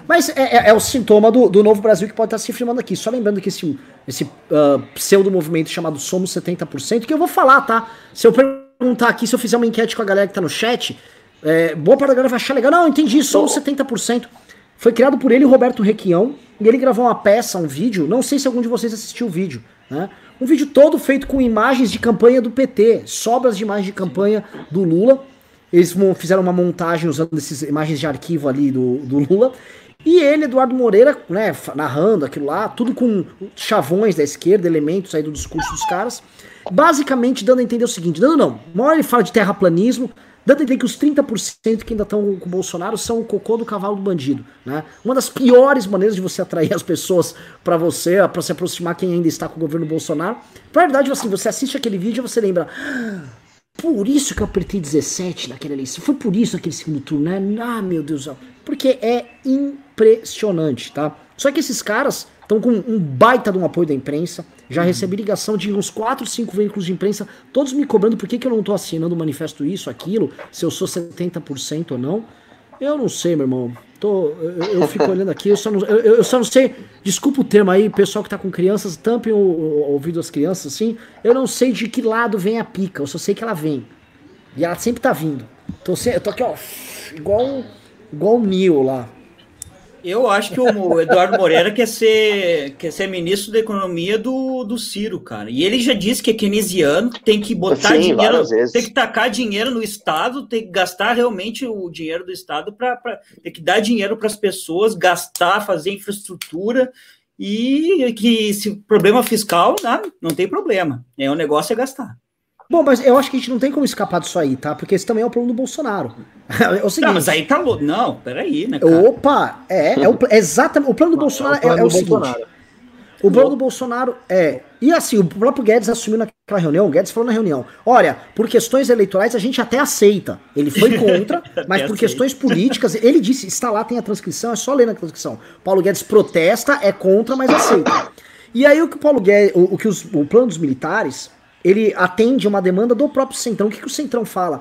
[SPEAKER 1] Mas é, é, é o sintoma do, do, novo Brasil que pode estar se firmando aqui. Só lembrando que esse, esse uh, pseudo-movimento chamado Somos 70%, que eu vou falar, tá? Se eu perguntar aqui, se eu fizer uma enquete com a galera que tá no chat, é, boa parte da galera vai achar legal. Não, entendi, Somos 70%. Foi criado por ele Roberto Requião, e ele gravou uma peça, um vídeo, não sei se algum de vocês assistiu o vídeo, né? Um vídeo todo feito com imagens de campanha do PT, sobras de imagens de campanha do Lula. Eles fizeram uma montagem usando essas imagens de arquivo ali do, do Lula. E ele, Eduardo Moreira, né, narrando aquilo lá, tudo com chavões da esquerda, elementos aí do discurso dos caras, basicamente dando a entender o seguinte: não, não, uma hora ele fala de terraplanismo, dando a entender que os 30% que ainda estão com o Bolsonaro são o cocô do cavalo do bandido, né? Uma das piores maneiras de você atrair as pessoas para você, para se aproximar quem ainda está com o governo Bolsonaro. Na verdade, assim, você assiste aquele vídeo e você lembra, por isso que eu apertei 17 naquela eleição. Foi por isso aquele segundo turno, né? Ah, meu Deus do céu. Porque é impressionante, tá? Só que esses caras estão com um baita de um apoio da imprensa. Já uhum. recebi ligação de uns 4, 5 veículos de imprensa, todos me cobrando por que, que eu não tô assinando o manifesto isso, aquilo, se eu sou 70% ou não. Eu não sei, meu irmão. Tô, eu, eu fico olhando aqui, eu só, não, eu, eu, só não sei. Desculpa o termo aí, pessoal que tá com crianças, tampem o, o, ouvido das crianças, assim. Eu não sei de que lado vem a pica, eu só sei que ela vem. E ela sempre tá vindo. Tô, eu tô aqui, ó, igual, igual o Neil lá.
[SPEAKER 4] Eu acho que o Eduardo Moreira quer ser, quer ser ministro da economia do, do Ciro, cara. E ele já disse que é keynesiano, tem que botar Sim, dinheiro, tem que tacar dinheiro no Estado, tem que gastar realmente o dinheiro do Estado para tem que dar dinheiro para as pessoas, gastar, fazer infraestrutura. E que se problema fiscal, não, não tem problema. É o negócio é gastar.
[SPEAKER 1] Bom, mas eu acho que a gente não tem como escapar disso aí, tá? Porque esse também é o plano do Bolsonaro. *laughs*
[SPEAKER 4] é o seguinte. Não, mas aí tá louco. Não, peraí, né?
[SPEAKER 1] Cara? Opa, é, é, o, é exatamente. O plano do Bolsonaro é, o, é, é o seguinte. Bolsonaro. O plano do Bolsonaro é. E assim, o próprio Guedes assumiu naquela reunião, o Guedes falou na reunião: olha, por questões eleitorais a gente até aceita. Ele foi *laughs* contra, mas por questões políticas, ele disse: está lá, tem a transcrição, é só ler na transcrição. Paulo Guedes protesta, é contra, mas aceita. E aí o que o Paulo Guedes, o, o que os, o plano dos militares ele atende uma demanda do próprio Centrão. O que, que o Centrão fala?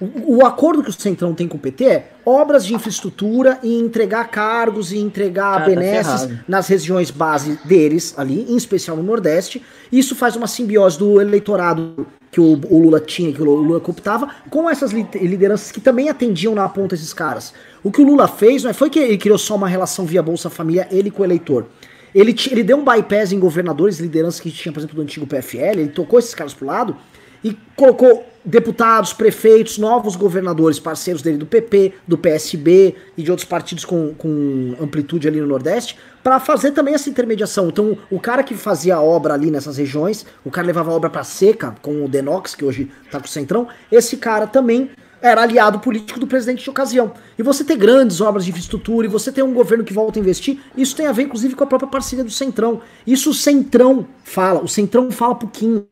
[SPEAKER 1] O, o, acordo que o Centrão tem com o PT é obras de infraestrutura e entregar cargos e entregar Cara, tá benesses tá nas regiões base deles, ali, em especial no Nordeste. Isso faz uma simbiose do eleitorado que o, o Lula tinha, que o Lula cooptava, com essas lideranças que também atendiam na ponta esses caras. O que o Lula fez não é, foi que ele criou só uma relação via Bolsa Família, ele com o eleitor. Ele, ele deu um bypass em governadores, lideranças que tinha, por exemplo, do antigo PFL, ele tocou esses caras pro lado e colocou deputados, prefeitos, novos governadores, parceiros dele do PP, do PSB e de outros partidos com, com amplitude ali no Nordeste, para fazer também essa intermediação. Então, o cara que fazia obra ali nessas regiões, o cara levava a obra para seca, com o Denox, que hoje tá com o Centrão, esse cara também era aliado político do presidente de ocasião. E você ter grandes obras de infraestrutura e você ter um governo que volta a investir, isso tem a ver, inclusive, com a própria parceria do Centrão. Isso o Centrão fala, o Centrão fala pouquinho.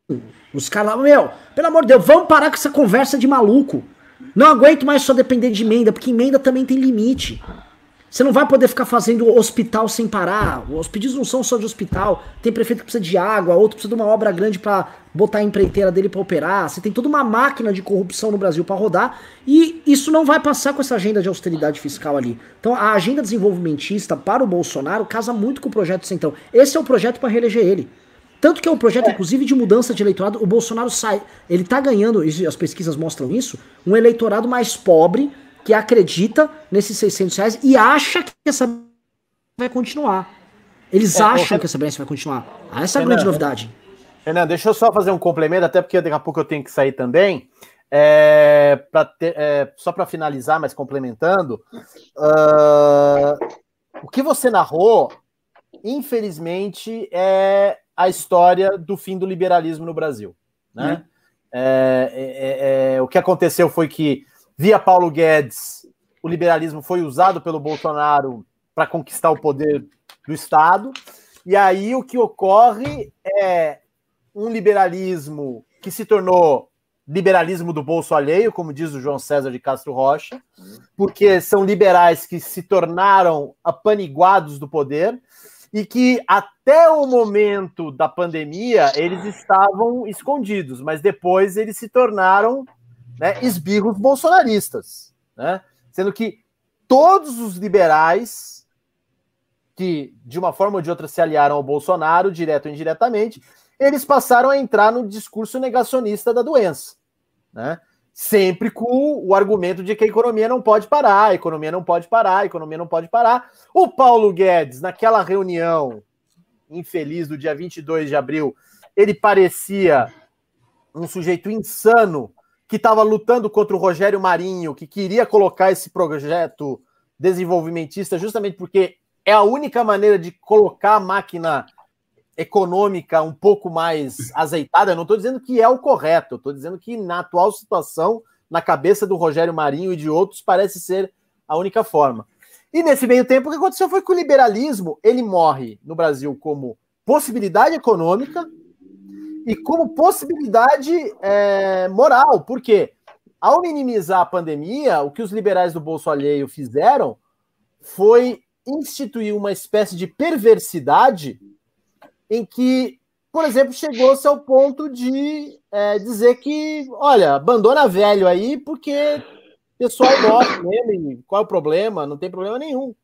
[SPEAKER 1] Os caras lá, meu, pelo amor de Deus, vamos parar com essa conversa de maluco. Não aguento mais só depender de emenda, porque emenda também tem limite. Você não vai poder ficar fazendo hospital sem parar. Os pedidos não são só de hospital. Tem prefeito que precisa de água, outro precisa de uma obra grande para botar a empreiteira dele para operar. Você tem toda uma máquina de corrupção no Brasil para rodar e isso não vai passar com essa agenda de austeridade fiscal ali. Então a agenda desenvolvimentista para o Bolsonaro casa muito com o projeto Centrão. Esse é o projeto para reeleger ele. Tanto que é um projeto, é. inclusive, de mudança de eleitorado. O Bolsonaro sai. Ele tá ganhando, as pesquisas mostram isso, um eleitorado mais pobre que acredita nesses 600 reais e acha que essa vai continuar. Eles é, acham que essa benção vai continuar. Ah, essa é a grande novidade.
[SPEAKER 2] Renan, deixa eu só fazer um complemento, até porque daqui a pouco eu tenho que sair também. É, ter, é, só para finalizar, mas complementando, uh, o que você narrou, infelizmente, é a história do fim do liberalismo no Brasil. Né? Hum. É, é, é, o que aconteceu foi que, via Paulo Guedes, o liberalismo foi usado pelo Bolsonaro para conquistar o poder do Estado, e aí o que ocorre é um liberalismo que se tornou liberalismo do bolso alheio, como diz o João César de Castro Rocha, porque são liberais que se tornaram apaniguados do poder e que até o momento da pandemia eles estavam escondidos, mas depois eles se tornaram né, esbirros bolsonaristas, né? sendo que todos os liberais que de uma forma ou de outra se aliaram ao Bolsonaro, direto ou indiretamente, eles passaram a entrar no discurso negacionista da doença, né? sempre com o argumento de que a economia não pode parar, a economia não pode parar, a economia não pode parar. O Paulo Guedes, naquela reunião infeliz do dia 22 de abril, ele parecia um sujeito insano que estava lutando contra o Rogério Marinho, que queria colocar esse projeto desenvolvimentista justamente porque é a única maneira de colocar a máquina econômica um pouco mais azeitada, eu não estou dizendo que é o correto, estou dizendo que na atual situação, na cabeça do Rogério Marinho e de outros, parece ser a única forma. E nesse meio tempo, o que aconteceu foi que o liberalismo ele morre no Brasil como possibilidade econômica e como possibilidade é, moral, porque ao minimizar a pandemia, o que os liberais do bolso alheio fizeram foi instituir uma espécie de perversidade em que, por exemplo, chegou-se ao ponto de é, dizer que, olha, abandona velho aí, porque o pessoal gosta dele, qual é o problema? Não tem problema nenhum.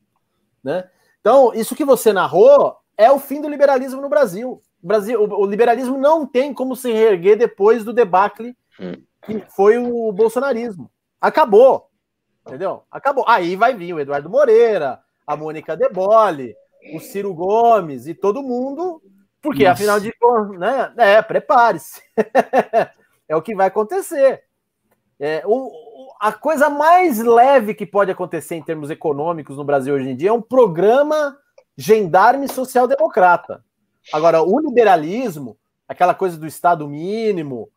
[SPEAKER 2] Né? Então, isso que você narrou é o fim do liberalismo no Brasil. O, Brasil, o liberalismo não tem como se reerguer depois do debacle que foi o bolsonarismo. Acabou. Entendeu? Acabou. Aí vai vir o Eduardo Moreira, a Mônica Debole, o Ciro Gomes e todo mundo porque, Nossa. afinal de contas, né? É, prepare-se. *laughs* é o que vai acontecer. É, o, a coisa mais leve que pode acontecer em termos econômicos no Brasil hoje em dia é um programa gendarme social-democrata. Agora, o liberalismo, aquela coisa do Estado mínimo,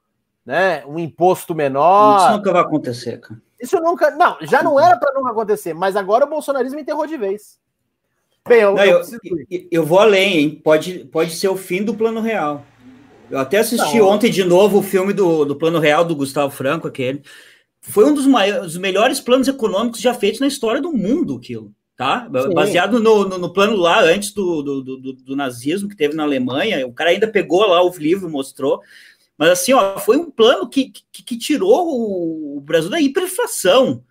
[SPEAKER 2] né, um imposto menor.
[SPEAKER 4] Isso nunca vai acontecer, cara.
[SPEAKER 2] Isso nunca. Não, já não era para nunca acontecer, mas agora o bolsonarismo enterrou de vez.
[SPEAKER 4] Bem, eu, Não, eu, eu, eu, vou além, hein? Pode, pode ser o fim do plano real. Eu até assisti Não. ontem de novo o filme do, do Plano Real do Gustavo Franco, aquele. Foi um dos, maiores, dos melhores planos econômicos já feitos na história do mundo, aquilo. Tá? Sim. Baseado no, no, no, plano lá antes do, do, do, do, nazismo que teve na Alemanha. O cara ainda pegou lá o livro, mostrou. Mas assim, ó, foi um plano que, que, que tirou o Brasil da hiperinflação.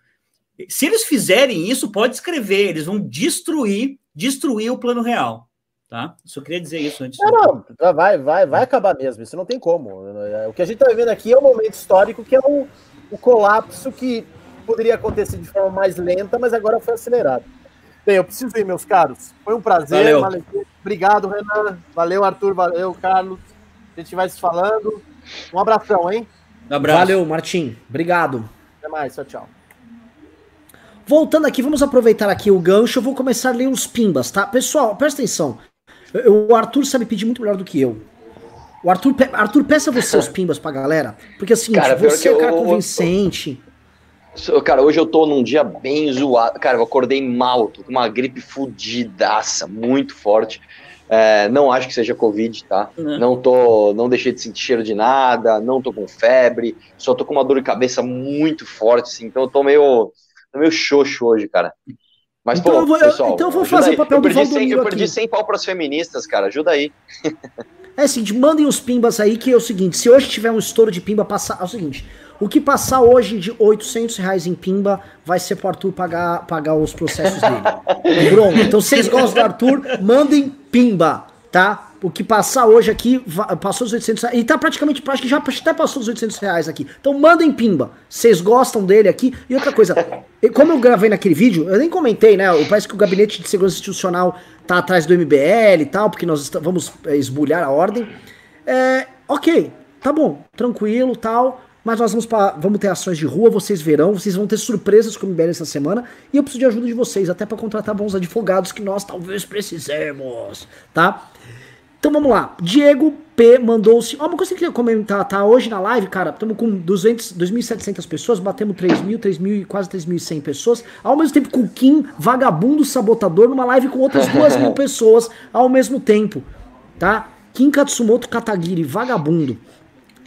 [SPEAKER 4] Se eles fizerem isso, pode escrever, eles vão destruir destruir o plano real. Tá? Só queria dizer isso antes.
[SPEAKER 2] Não, não, vai, vai, vai acabar mesmo. Isso não tem como. O que a gente está vivendo aqui é um momento histórico que é o, o colapso que poderia acontecer de forma mais lenta, mas agora foi acelerado. Bem, eu preciso ir, meus caros. Foi um prazer. Valeu. Obrigado, Renan. Valeu, Arthur. Valeu, Carlos. A gente vai se falando. Um abração, hein?
[SPEAKER 1] Um abraço. Valeu, Martim. Obrigado.
[SPEAKER 2] Até mais, tchau, tchau.
[SPEAKER 1] Voltando aqui, vamos aproveitar aqui o gancho. Eu vou começar a ler os pimbas, tá? Pessoal, presta atenção. O Arthur sabe pedir muito melhor do que eu. O Arthur, Arthur peça você *laughs* os pimbas pra galera. Porque assim, cara, você é um cara eu, convincente.
[SPEAKER 3] Eu, cara, hoje eu tô num dia bem zoado. Cara, eu acordei mal, tô com uma gripe fudidaça, muito forte. É, não acho que seja Covid, tá? Uhum. Não tô, não deixei de sentir cheiro de nada, não tô com febre, só tô com uma dor de cabeça muito forte, assim, então eu tô meio, tô meio xoxo hoje, cara. Mas, então, pô, eu vou, pessoal,
[SPEAKER 1] então eu vou fazer o papel
[SPEAKER 3] eu do perdi 100, Eu perdi 100 pau pras feministas, cara, ajuda aí.
[SPEAKER 1] É assim, mandem os pimbas aí, que é o seguinte, se hoje tiver um estouro de pimba, passar, é o seguinte, o que passar hoje de 800 reais em pimba vai ser pro Arthur pagar, pagar os processos dele. *laughs* Pronto. Então, vocês gostam do Arthur, mandem pimba, tá? O que passar hoje aqui, passou os 800 reais. E tá praticamente, acho que já até passou os 800 reais aqui. Então mandem pimba. Vocês gostam dele aqui. E outra coisa, como eu gravei naquele vídeo, eu nem comentei, né? Parece que o Gabinete de Segurança Institucional tá atrás do MBL e tal, porque nós vamos é, esbulhar a ordem. É, ok, tá bom, tranquilo tal mas nós vamos, pra, vamos ter ações de rua, vocês verão, vocês vão ter surpresas com o MBL essa semana, e eu preciso de ajuda de vocês, até para contratar bons advogados que nós talvez precisemos, tá? Então vamos lá, Diego P mandou-se, ó, uma coisa que eu queria comentar, tá? Hoje na live, cara, estamos com 200, 2.700 pessoas, batemos 3.000, 3.000 quase 3.100 pessoas, ao mesmo tempo com o Kim, vagabundo sabotador, numa live com outras 2.000 *laughs* pessoas ao mesmo tempo, tá? Kim Katsumoto Katagiri, vagabundo.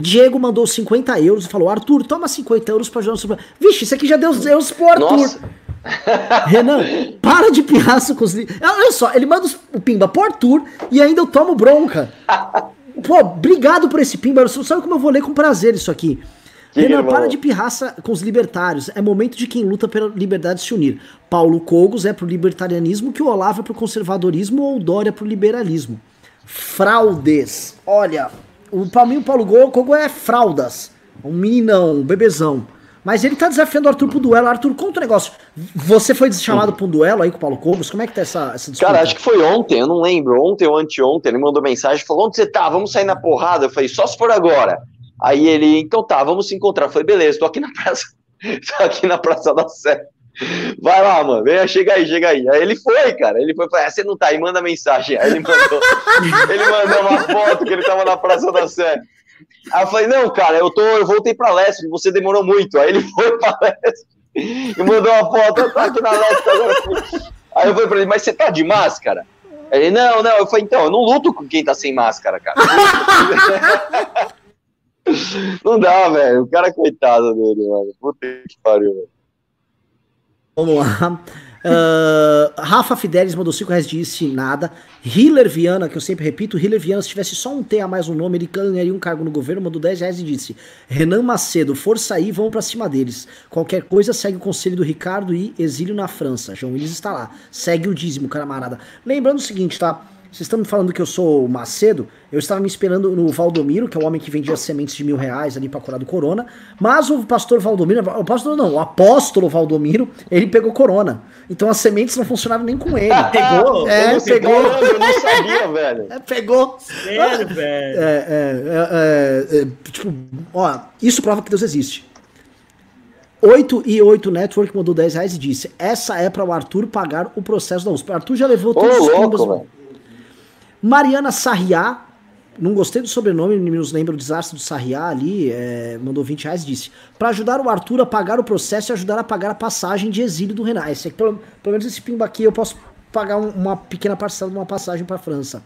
[SPEAKER 1] Diego mandou 50 euros e falou: Arthur, toma 50 euros pra ajudar no Vixe, isso aqui já deu euros pro Arthur. Nossa. *laughs* Renan, para de pirraça com os. Olha só, ele manda o pimba pro Arthur e ainda eu tomo bronca. *laughs* Pô, obrigado por esse pimba. Você sabe como eu vou ler com prazer isso aqui. Que Renan, para de pirraça com os libertários. É momento de quem luta pela liberdade se unir. Paulo Cogos é pro libertarianismo, que o Olavo é pro conservadorismo ou o Dória pro liberalismo. Fraudes. Olha, o, pra o Paulo Kogo é fraldas. Um meninão, um bebezão. Mas ele tá desafiando o Arthur pro duelo. Arthur, conta um negócio. Você foi chamado pra um duelo aí com o Paulo Cogos? Como é que tá essa, essa
[SPEAKER 3] disputa? Cara, acho que foi ontem, eu não lembro. Ontem ou anteontem, ele mandou mensagem, falou, onde você tá? Vamos sair na porrada? Eu falei, só se for agora. Aí ele, então tá, vamos se encontrar. Eu falei, beleza, tô aqui na praça, *laughs* tô aqui na Praça da Sé. Vai lá, mano, vem, chega aí, chega aí. Aí ele foi, cara. Ele foi, falou, ah, você não tá aí, manda mensagem. Aí ele mandou, *laughs* ele mandou uma foto que ele tava na Praça da Sé. Aí eu falei, não, cara, eu, tô, eu voltei pra Leste, você demorou muito. Aí ele *laughs* foi pra Leste e mandou uma foto, eu tô aqui na Leste agora. Aí eu falei pra ele, mas você tá de máscara? Ele, não, não. Eu falei, então, eu não luto com quem tá sem máscara, cara. *laughs* Não dá, velho. O cara coitado dele, mano. Puta que pariu, velho.
[SPEAKER 1] Vamos lá. Uh, *laughs* Rafa Fidelis mandou 5 reais disse nada. Hiller Viana, que eu sempre repito, Hiller Viana, se tivesse só um T a mais um nome, ele ganharia um cargo no governo, mandou 10 reais e disse: Renan Macedo, força aí, vão para cima deles. Qualquer coisa, segue o conselho do Ricardo e exílio na França. João Willis está lá. Segue o dízimo, camarada. Lembrando o seguinte, tá? Vocês estão me falando que eu sou Macedo, eu estava me esperando no Valdomiro, que é o homem que vendia sementes de mil reais ali para curar do corona, mas o pastor Valdomiro, o pastor não, o apóstolo Valdomiro, ele pegou corona. Então as sementes não funcionavam nem com ele. *laughs*
[SPEAKER 3] pegou? É, pegou. Eu não sabia, *laughs* velho.
[SPEAKER 1] É, pegou. Sério, *laughs* velho. É, é, é, é, tipo, ó, isso prova que Deus existe. 8 e 8 Network mandou 10 reais e disse: Essa é para o Arthur pagar o processo da USP. O Arthur já levou
[SPEAKER 3] todos Ô, os louco,
[SPEAKER 1] Mariana Sarriá, não gostei do sobrenome, me nos lembra o desastre do Sarriá ali, é, mandou 20 reais disse: para ajudar o Arthur a pagar o processo e ajudar a pagar a passagem de exílio do Renan. Esse, pelo, pelo menos esse pimba aqui eu posso pagar um, uma pequena parcela de uma passagem para França.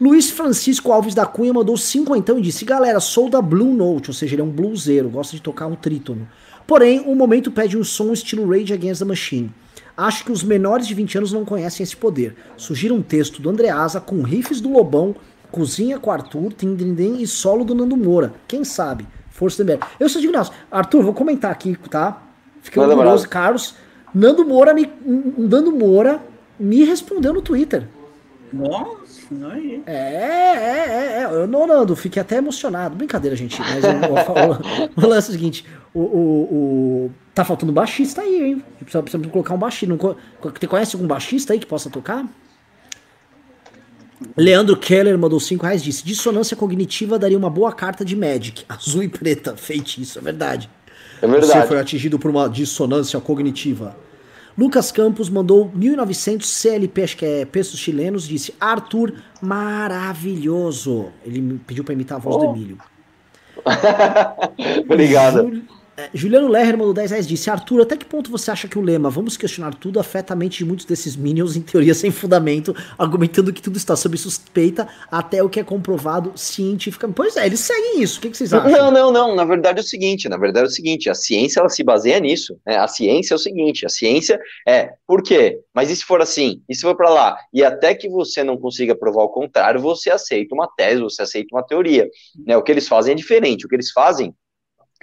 [SPEAKER 1] Luiz Francisco Alves da Cunha mandou 5 então e disse: Galera, sou da Blue Note, ou seja, ele é um bluseiro, gosta de tocar um trítono. Porém, o momento pede um som estilo Rage Against the Machine. Acho que os menores de 20 anos não conhecem esse poder. Sugiro um texto do Andreasa com riffs do Lobão, cozinha com Arthur, Tindrinden e solo do Nando Moura. Quem sabe? Força do MBL. Eu sou de Arthur, vou comentar aqui, tá? Fiquei Manda orgulhoso, Carlos. Nando Moura me, Nando Moura me respondeu no Twitter.
[SPEAKER 4] Nossa, aí.
[SPEAKER 1] É, é, é, é. Eu não, Nando, fiquei até emocionado. Brincadeira, gente. Mas o, o, o, lance é o seguinte: o, o, o, tá faltando baixista aí, hein? Precisa, precisa colocar um baixista. Você conhece algum baixista aí que possa tocar? Leandro Keller mandou 5 reais disse: dissonância cognitiva daria uma boa carta de Magic. *laughs* Azul e preta, feitiço, é verdade.
[SPEAKER 3] É verdade.
[SPEAKER 1] Você foi atingido por uma dissonância cognitiva. Lucas Campos mandou 1.900 CLP, acho que é pesos chilenos, disse Arthur, maravilhoso. Ele pediu para imitar a voz oh. do Emílio. *laughs*
[SPEAKER 3] Obrigado.
[SPEAKER 1] É, Juliano Lerner mandou 10 reais disse: Arthur, até que ponto você acha que o lema vamos questionar tudo afeta a mente de muitos desses minions em teoria sem fundamento, argumentando que tudo está sob suspeita até o que é comprovado cientificamente? Pois é, eles seguem isso. O que, que vocês acham?
[SPEAKER 3] Não, não, não. Na verdade é o seguinte: na verdade é o seguinte, a ciência ela se baseia nisso. Né? A ciência é o seguinte: a ciência é por quê? Mas e se for assim? E se for para lá? E até que você não consiga provar o contrário, você aceita uma tese, você aceita uma teoria. Né? O que eles fazem é diferente. O que eles fazem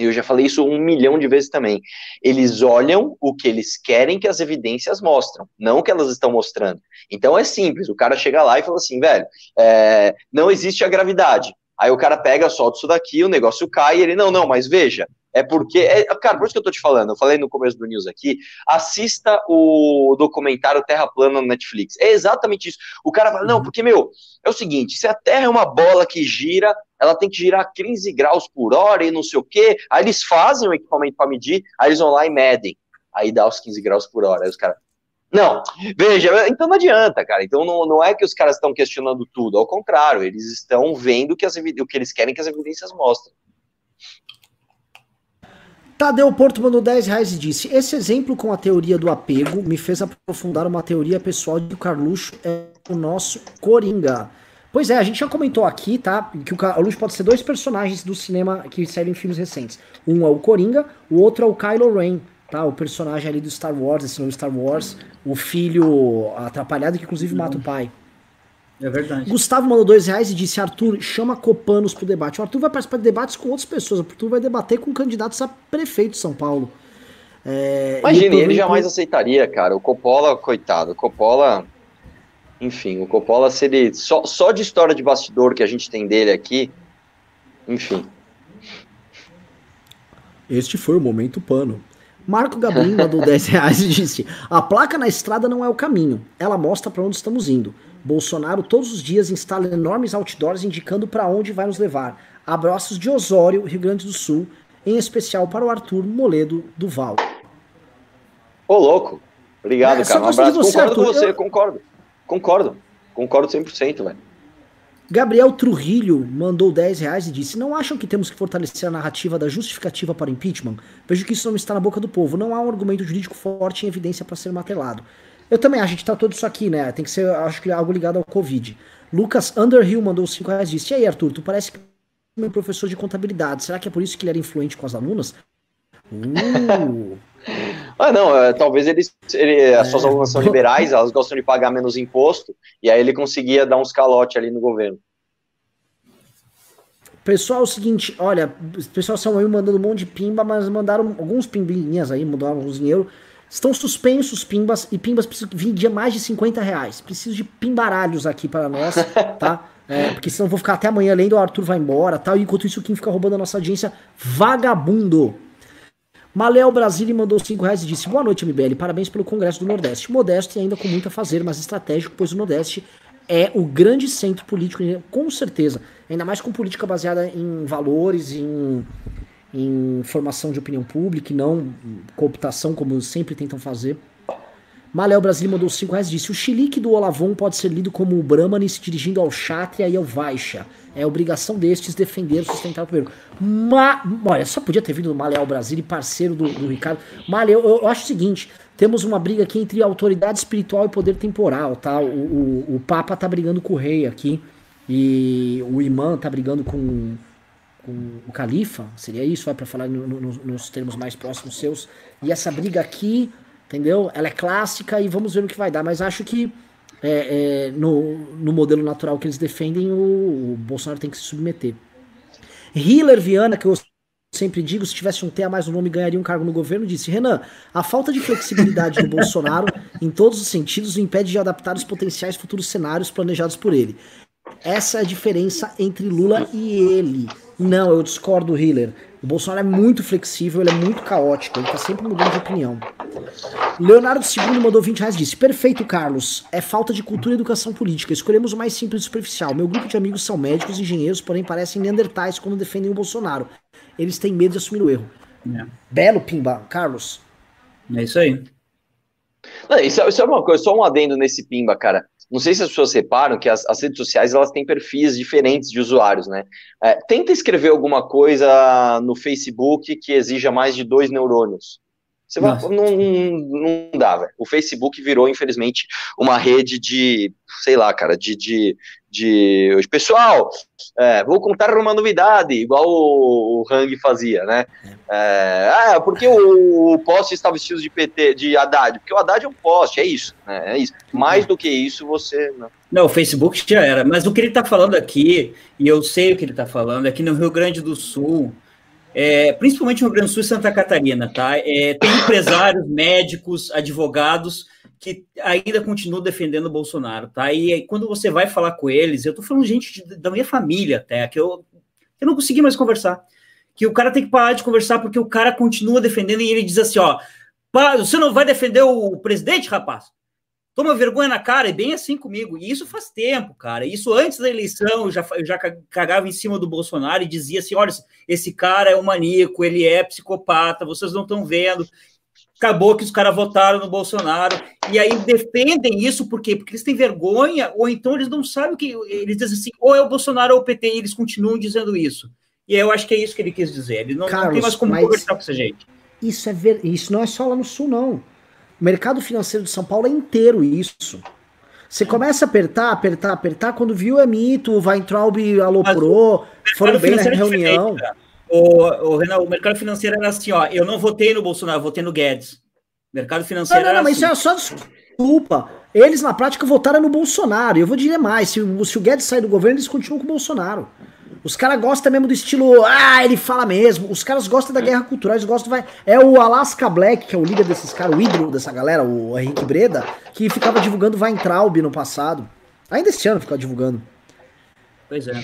[SPEAKER 3] eu já falei isso um milhão de vezes também. Eles olham o que eles querem que as evidências mostram, não o que elas estão mostrando. Então é simples, o cara chega lá e fala assim, velho, é, não existe a gravidade. Aí o cara pega, solta isso daqui, o negócio cai, e ele, não, não, mas veja, é porque, é, cara, por isso que eu tô te falando, eu falei no começo do news aqui, assista o documentário Terra Plana no Netflix. É exatamente isso. O cara fala, não, porque, meu, é o seguinte, se a Terra é uma bola que gira, ela tem que girar 15 graus por hora e não sei o quê, aí eles fazem o equipamento para medir, aí eles vão lá e medem, aí dá os 15 graus por hora, aí os caras, não, veja, então não adianta, cara. Então não, não é que os caras estão questionando tudo, ao contrário, eles estão vendo que as, o que eles querem que as evidências mostrem.
[SPEAKER 1] Tadeu Porto mandou 10 reais e disse: Esse exemplo com a teoria do apego me fez aprofundar uma teoria pessoal de que o Carluxo é o nosso Coringa. Pois é, a gente já comentou aqui, tá? Que o Carluxo pode ser dois personagens do cinema que saíram em filmes recentes. Um é o Coringa, o outro é o Kylo Ren, tá? O personagem ali do Star Wars, esse novo Star Wars, o filho atrapalhado que inclusive mata o pai.
[SPEAKER 4] É verdade.
[SPEAKER 1] Gustavo mandou dois reais e disse: Arthur, chama Copanos pro debate. O Arthur vai participar de debates com outras pessoas. O Arthur vai debater com candidatos a prefeito de São Paulo.
[SPEAKER 3] É, Imagine, ele jamais aceitaria, cara. O Coppola, coitado. O Coppola. Enfim, o Coppola, se ele. Só, só de história de bastidor que a gente tem dele aqui. Enfim.
[SPEAKER 1] Este foi o momento pano. Marco Gabrin mandou 10 *laughs* reais e disse: A placa na estrada não é o caminho. Ela mostra para onde estamos indo. Bolsonaro todos os dias instala enormes outdoors indicando para onde vai nos levar. Abraços de Osório, Rio Grande do Sul, em especial para o Arthur Moledo do Val.
[SPEAKER 3] Ô, louco. Obrigado, é, cara. Um abraço. Você, concordo Arthur. com você, eu... concordo. Concordo. Concordo 100%, velho.
[SPEAKER 1] Gabriel Trujillo mandou 10 reais e disse: Não acham que temos que fortalecer a narrativa da justificativa para impeachment? Vejo que isso não está na boca do povo. Não há um argumento jurídico forte em evidência para ser martelado. Eu também, a gente tá todo isso aqui, né? Tem que ser, acho que algo ligado ao Covid. Lucas Underhill mandou 5 reais e disse: E aí, Arthur, tu parece que é meu professor de contabilidade. Será que é por isso que ele era influente com as alunas?
[SPEAKER 3] Uh. *laughs* ah, não, é, talvez ele, ele as é. suas alunas são liberais, elas gostam de pagar menos imposto, e aí ele conseguia dar uns calotes ali no governo.
[SPEAKER 1] Pessoal, é o seguinte, olha, o pessoal são aí mandando um monte de pimba, mas mandaram alguns pimbinhas aí, mandaram alguns dinheiro. Estão suspensos pimbas e pimbas vendia mais de 50 reais. Preciso de pimbaralhos aqui para nós, *laughs* tá? É, porque senão vou ficar até amanhã lendo, o Arthur vai embora tal. E enquanto isso, o Kim fica roubando a nossa audiência. Vagabundo! Maléo Brasília mandou 5 reais e disse: Boa noite, MBL. Parabéns pelo Congresso do Nordeste. Modesto e ainda com muito a fazer, mas estratégico, pois o Nordeste é o grande centro político, com certeza. Ainda mais com política baseada em valores, em em formação de opinião pública e não cooptação, como sempre tentam fazer. Maléo Brasil mandou 5 reais disse: O chilique do Olavon pode ser lido como o Brahmani se dirigindo ao Kshatriya e ao Vaishya. É obrigação destes defender sustentar o poder. Ma... Olha, só podia ter vindo do Maléo Brasil, parceiro do, do Ricardo. Maléo, eu, eu, acho o seguinte: temos uma briga aqui entre autoridade espiritual e poder temporal, tá? O, o, o Papa tá brigando com o rei aqui. E o imã tá brigando com com o califa, seria isso, vai para falar no, no, nos termos mais próximos seus. E essa briga aqui, entendeu? Ela é clássica e vamos ver o que vai dar. Mas acho que é, é, no, no modelo natural que eles defendem, o, o Bolsonaro tem que se submeter. Hiller Viana, que eu sempre digo, se tivesse um T a mais no nome, ganharia um cargo no governo, disse: Renan, a falta de flexibilidade do Bolsonaro, *laughs* em todos os sentidos, o impede de adaptar os potenciais futuros cenários planejados por ele. Essa é a diferença entre Lula e ele. Não, eu discordo do Hiller. O Bolsonaro é muito flexível, ele é muito caótico, ele tá sempre mudando de opinião. Leonardo II mandou 20 reais disse: Perfeito, Carlos. É falta de cultura e educação política. Escolhemos o mais simples e superficial. Meu grupo de amigos são médicos e engenheiros, porém parecem neandertais quando defendem o Bolsonaro. Eles têm medo de assumir o erro. É. Belo Pimba, Carlos.
[SPEAKER 4] É isso aí.
[SPEAKER 3] Não, isso, é, isso, é uma coisa, só um adendo nesse Pimba, cara. Não sei se as pessoas reparam que as, as redes sociais elas têm perfis diferentes de usuários, né? É, tenta escrever alguma coisa no Facebook que exija mais de dois neurônios. Você vai, não, não dá, velho. O Facebook virou, infelizmente, uma rede de, sei lá, cara, de. de, de pessoal, é, vou contar uma novidade, igual o, o Hang fazia, né? É, ah, porque o, o poste está vestido de PT, de Haddad? Porque o Haddad é um poste, é isso, né? É isso. Mais do que isso, você.
[SPEAKER 4] Não. não, o Facebook já era. Mas o que ele está falando aqui, e eu sei o que ele está falando, é que no Rio Grande do Sul é, principalmente no Rio Grande do Sul e Santa Catarina, tá? É, tem empresários, médicos, advogados que ainda continuam defendendo o Bolsonaro, tá? E aí, quando você vai falar com eles, eu tô falando gente de, da minha família até, que eu, eu não consegui mais conversar. Que o cara tem que parar de conversar porque o cara continua defendendo e ele diz assim, ó, você não vai defender o presidente, rapaz? toma vergonha na cara, e bem assim comigo. E isso faz tempo, cara. Isso antes da eleição, eu já, eu já cagava em cima do Bolsonaro e dizia assim: olha, esse cara é um maníaco, ele é psicopata, vocês não estão vendo. Acabou que os caras votaram no Bolsonaro. E aí defendem isso por quê? Porque eles têm vergonha, ou então eles não sabem o que. Eles dizem assim, ou é o Bolsonaro ou o PT, e eles continuam dizendo isso. E eu acho que é isso que ele quis dizer. Ele não, Carlos, não tem mais como conversar com essa gente.
[SPEAKER 1] Isso é ver... isso não é só lá no sul, não. O mercado financeiro de São Paulo é inteiro isso. Você começa a apertar, apertar, apertar, quando viu é mito, o Weintraub aloprou, foram bem na é reunião.
[SPEAKER 4] O, o, Renan, o mercado financeiro era assim, ó, eu não votei no Bolsonaro, votei no Guedes. Mercado financeiro
[SPEAKER 1] não, não, não, mas assim. isso é só desculpa. Eles, na prática, votaram no Bolsonaro. Eu vou dizer mais, se, se o Guedes sair do governo, eles continuam com o Bolsonaro. Os caras gostam mesmo do estilo, ah, ele fala mesmo. Os caras gostam da guerra cultural, eles gostam. Vai... É o Alaska Black, que é o líder desses caras, o ídolo dessa galera, o Henrique Breda, que ficava divulgando Weintraub no passado. Ainda esse ano ficava divulgando.
[SPEAKER 4] Pois é.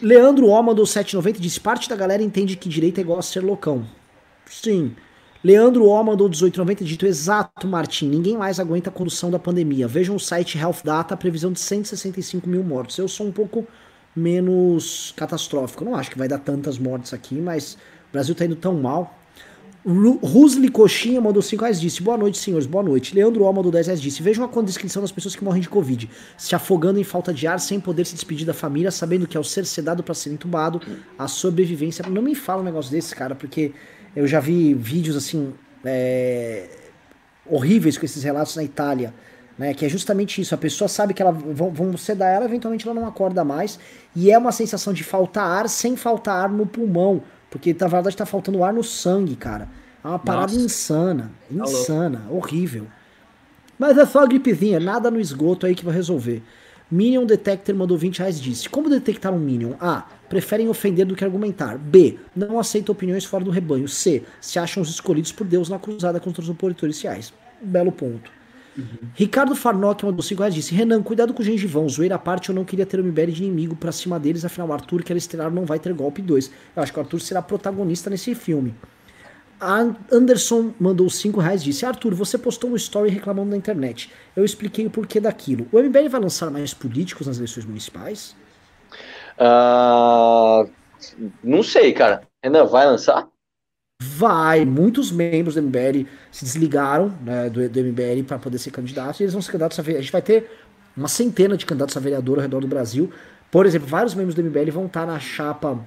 [SPEAKER 1] Leandro Oma do 790 disse: parte da galera entende que direita é igual a ser loucão. Sim. Leandro Oma do 1890 dito exato, Martim. Ninguém mais aguenta a condução da pandemia. Vejam o site Health Data, previsão de 165 mil mortos. Eu sou um pouco menos catastrófico. não acho que vai dar tantas mortes aqui, mas o Brasil tá indo tão mal. Rusli Coxinha mandou 5 reais disse: Boa noite, senhores, boa noite. Leandro O mandou 10 reais disse: Vejam a descrição das pessoas que morrem de Covid, se afogando em falta de ar, sem poder se despedir da família, sabendo que ao ser sedado para ser entubado, a sobrevivência. Não me fala um negócio desse, cara, porque eu já vi vídeos assim. É, horríveis com esses relatos na Itália né? Que é justamente isso. A pessoa sabe que ela vão, vão sedar ela, eventualmente ela não acorda mais. E é uma sensação de faltar ar sem faltar ar no pulmão. Porque na verdade está faltando ar no sangue, cara. É uma parada Nossa. insana. Tá insana, Alô. horrível. Mas é só a gripezinha, nada no esgoto aí que vai resolver. Minion Detector mandou 20 reais disse: Como detectar um Minion? A. Preferem ofender do que argumentar. B. Não aceitam opiniões fora do rebanho. C. Se acham os escolhidos por Deus na cruzada contra os opositores sociais. Belo ponto. Uhum. Ricardo Farnock mandou 5 reais disse: Renan, cuidado com o gengivão. Zoeira à parte, eu não queria ter o MBL de inimigo pra cima deles, afinal, o Arthur, que era estrelar, não vai ter golpe 2. Eu acho que o Arthur será protagonista nesse filme. A Anderson mandou 5 reais disse: Arthur, você postou um story reclamando na internet. Eu expliquei o porquê daquilo. O MBL vai lançar mais políticos nas eleições municipais?
[SPEAKER 3] Uh, não sei, cara. Renan, vai lançar?
[SPEAKER 1] Vai, muitos membros do MBL se desligaram né, do, do MBL para poder ser candidatos e eles vão ser candidatos a A gente vai ter uma centena de candidatos a vereador ao redor do Brasil. Por exemplo, vários membros do MBL vão estar na chapa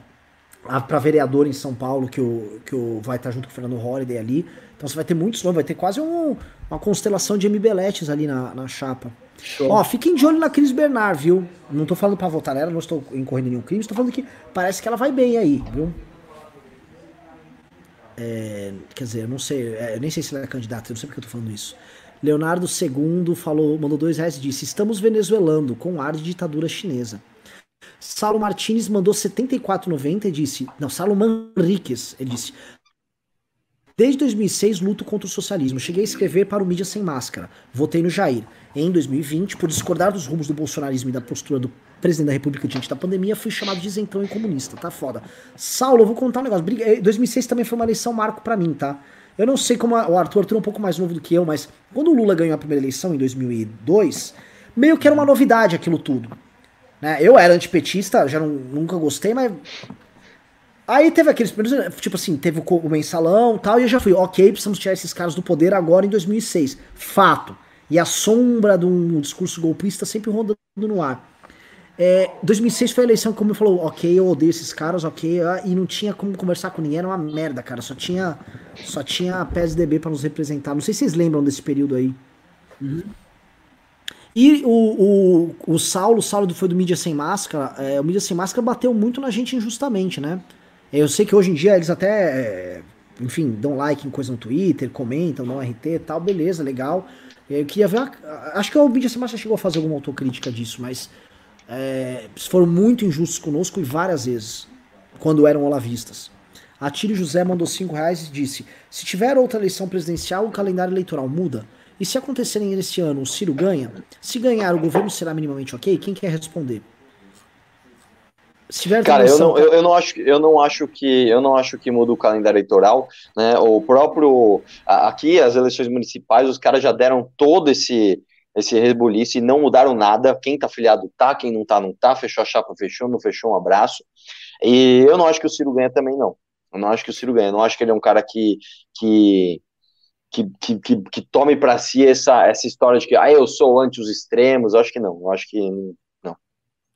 [SPEAKER 1] para vereador em São Paulo, que o, que o vai estar junto com o Fernando Holliday ali. Então você vai ter muitos nomes, vai ter quase um, uma constelação de MBLetes ali na, na chapa. Show. Ó, fiquem de olho na Cris Bernard, viu? Não tô falando para votar nela, não estou incorrendo nenhum crime, estou falando que parece que ela vai bem aí, viu? É, quer dizer, eu não sei, é, eu nem sei se ele é candidato, eu não sei porque eu tô falando isso. Leonardo II falou, mandou dois reais e disse: Estamos venezuelando com ar de ditadura chinesa. Saulo Martinez mandou 74,90 e disse: Não, Saulo Manriquez, ele disse: Desde 2006 luto contra o socialismo. Cheguei a escrever para o Mídia Sem Máscara. Votei no Jair. Em 2020, por discordar dos rumos do bolsonarismo e da postura do presidente da República diante da pandemia, fui chamado de isentão e comunista. Tá foda. Saulo, eu vou contar um negócio. 2006 eh, também foi uma eleição marco para mim, tá? Eu não sei como a, o Arthur, Arthur é um pouco mais novo do que eu, mas quando o Lula ganhou a primeira eleição em 2002, meio que era uma novidade aquilo tudo. Né? Eu era antipetista, já não, nunca gostei, mas. Aí teve aqueles primeiros. Tipo assim, teve o, o mensalão e tal, e eu já fui, ok, precisamos tirar esses caras do poder agora em 2006. Fato. E a sombra de um discurso golpista sempre rodando no ar. É, 2006 foi a eleição como eu falou, ok, eu odeio esses caras, ok, ah, e não tinha como conversar com ninguém, era uma merda, cara. Só tinha, só tinha a PSDB para nos representar. Não sei se vocês lembram desse período aí. Uhum. E o, o, o Saulo, o Saulo foi do Mídia Sem Máscara, é, o Mídia Sem Máscara bateu muito na gente injustamente, né? Eu sei que hoje em dia eles até, é, enfim, dão like em coisa no Twitter, comentam, dão RT e tal, beleza, legal. Eu queria ver, acho que o Mídia Sem Máscara chegou a fazer alguma autocrítica disso, mas é, foram muito injustos conosco e várias vezes, quando eram olavistas. A Tírio José mandou 5 reais e disse: Se tiver outra eleição presidencial, o calendário eleitoral muda. E se acontecerem nesse ano, o Ciro ganha? Se ganhar, o governo será minimamente ok? Quem quer responder?
[SPEAKER 3] Se tiver Cara, eu não, eu, eu, não acho, eu não acho que eu não acho que muda o calendário eleitoral, né? O próprio aqui as eleições municipais, os caras já deram todo esse esse rebuliço e não mudaram nada. Quem tá filiado tá, quem não tá não tá, fechou a chapa, fechou, não fechou, um abraço. E eu não acho que o Ciro ganha também não. Eu não acho que o Ciro ganha, eu não acho que ele é um cara que que que, que, que, que tome para si essa, essa história de que ah, eu sou anti os extremos, eu acho que não, eu acho que.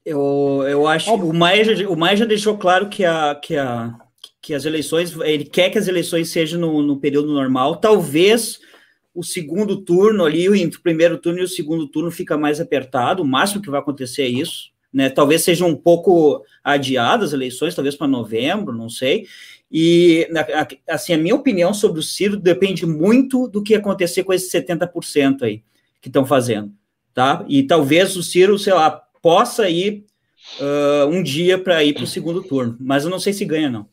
[SPEAKER 4] Eu, eu acho o Maia, já, o Maia já deixou claro que, a, que, a, que as eleições, ele quer que as eleições sejam no, no período normal, talvez o segundo turno ali, entre o primeiro turno e o segundo turno fica mais apertado, o máximo que vai acontecer é isso, né? Talvez sejam um pouco adiadas as eleições, talvez para novembro, não sei. E, assim, a minha opinião sobre o Ciro depende muito do que acontecer com esses 70% aí que estão fazendo, tá? E talvez o Ciro, sei lá, possa ir uh, um dia para ir para o segundo turno, mas eu não sei se ganha, não.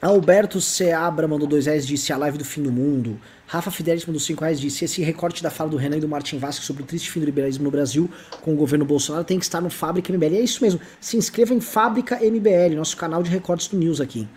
[SPEAKER 1] Alberto Seabra mandou dois reais, disse a live do fim do mundo. Rafa Fidelis mandou 5 reais disse: esse recorte da fala do Renan e do Martin Vasco sobre o triste fim do liberalismo no Brasil com o governo Bolsonaro tem que estar no Fábrica MBL. é isso mesmo. Se inscreva em Fábrica MBL, nosso canal de recortes do News aqui.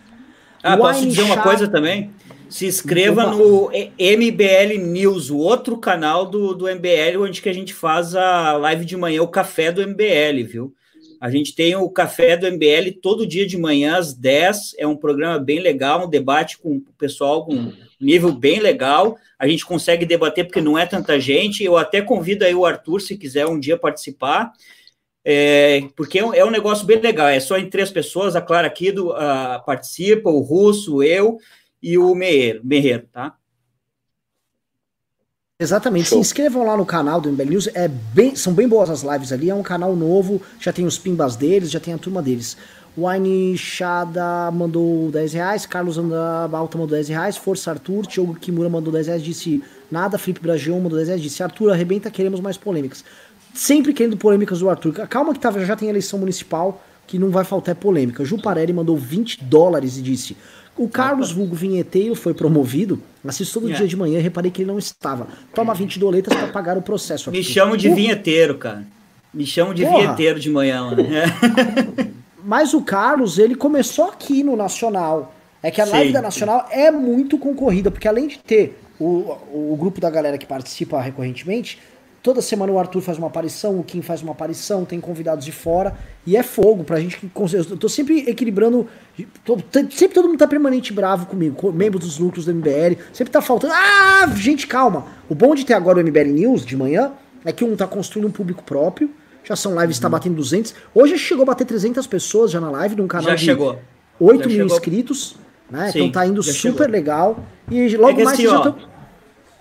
[SPEAKER 4] Ah, Wine posso dizer uma coisa também? Se inscreva no MBL News, o outro canal do, do MBL, onde que a gente faz a live de manhã, o café do MBL, viu? A gente tem o Café do MBL todo dia de manhã, às 10. É um programa bem legal, um debate com o pessoal com nível bem legal. A gente consegue debater porque não é tanta gente. Eu até convido aí o Arthur, se quiser um dia participar. É, porque é um, é um, negócio bem legal, é só em três pessoas, a Clara aqui do, uh, participa, o Russo, eu e o Meiro, Merreiro, tá?
[SPEAKER 1] Exatamente. Show. Se inscrevam lá no canal do MBL News. É bem, são bem boas as lives ali. É um canal novo. Já tem os pimbas deles, já tem a turma deles. Wine Chada mandou 10 reais. Carlos Andabalta mandou 10 reais. Força Arthur. Tiogo Kimura mandou 10 reais. Disse nada. Felipe Bragion mandou 10 reais. Disse Arthur, arrebenta, queremos mais polêmicas. Sempre querendo polêmicas do Arthur. Calma que tava, já tem eleição municipal. Que não vai faltar polêmica. Ju Parelli mandou 20 dólares e disse: o Carlos Vulgo Vinheteiro foi promovido. Assisto todo yeah. dia de manhã e reparei que ele não estava. Toma 20 doletas para pagar o processo.
[SPEAKER 4] Aqui. Me chamo de vinheteiro, cara. Me chamo de Porra. vinheteiro de manhã. *laughs*
[SPEAKER 1] Mas o Carlos, ele começou aqui no Nacional. É que a Sim. live da Nacional é muito concorrida, porque além de ter o, o grupo da galera que participa recorrentemente, Toda semana o Arthur faz uma aparição, o Kim faz uma aparição, tem convidados de fora. E é fogo pra gente que. Eu tô sempre equilibrando. Tô, sempre todo mundo tá permanente bravo comigo. Membros dos núcleos do MBL. Sempre tá faltando. Ah, gente, calma. O bom de ter agora o MBL News de manhã é que um tá construindo um público próprio. Já são lives, uhum. tá batendo 200. Hoje chegou a bater 300 pessoas já na live, num canal já de
[SPEAKER 4] chegou.
[SPEAKER 1] 8 já mil chegou. inscritos. Né? Sim, então tá indo super chegou. legal. E logo é mais assim, já estão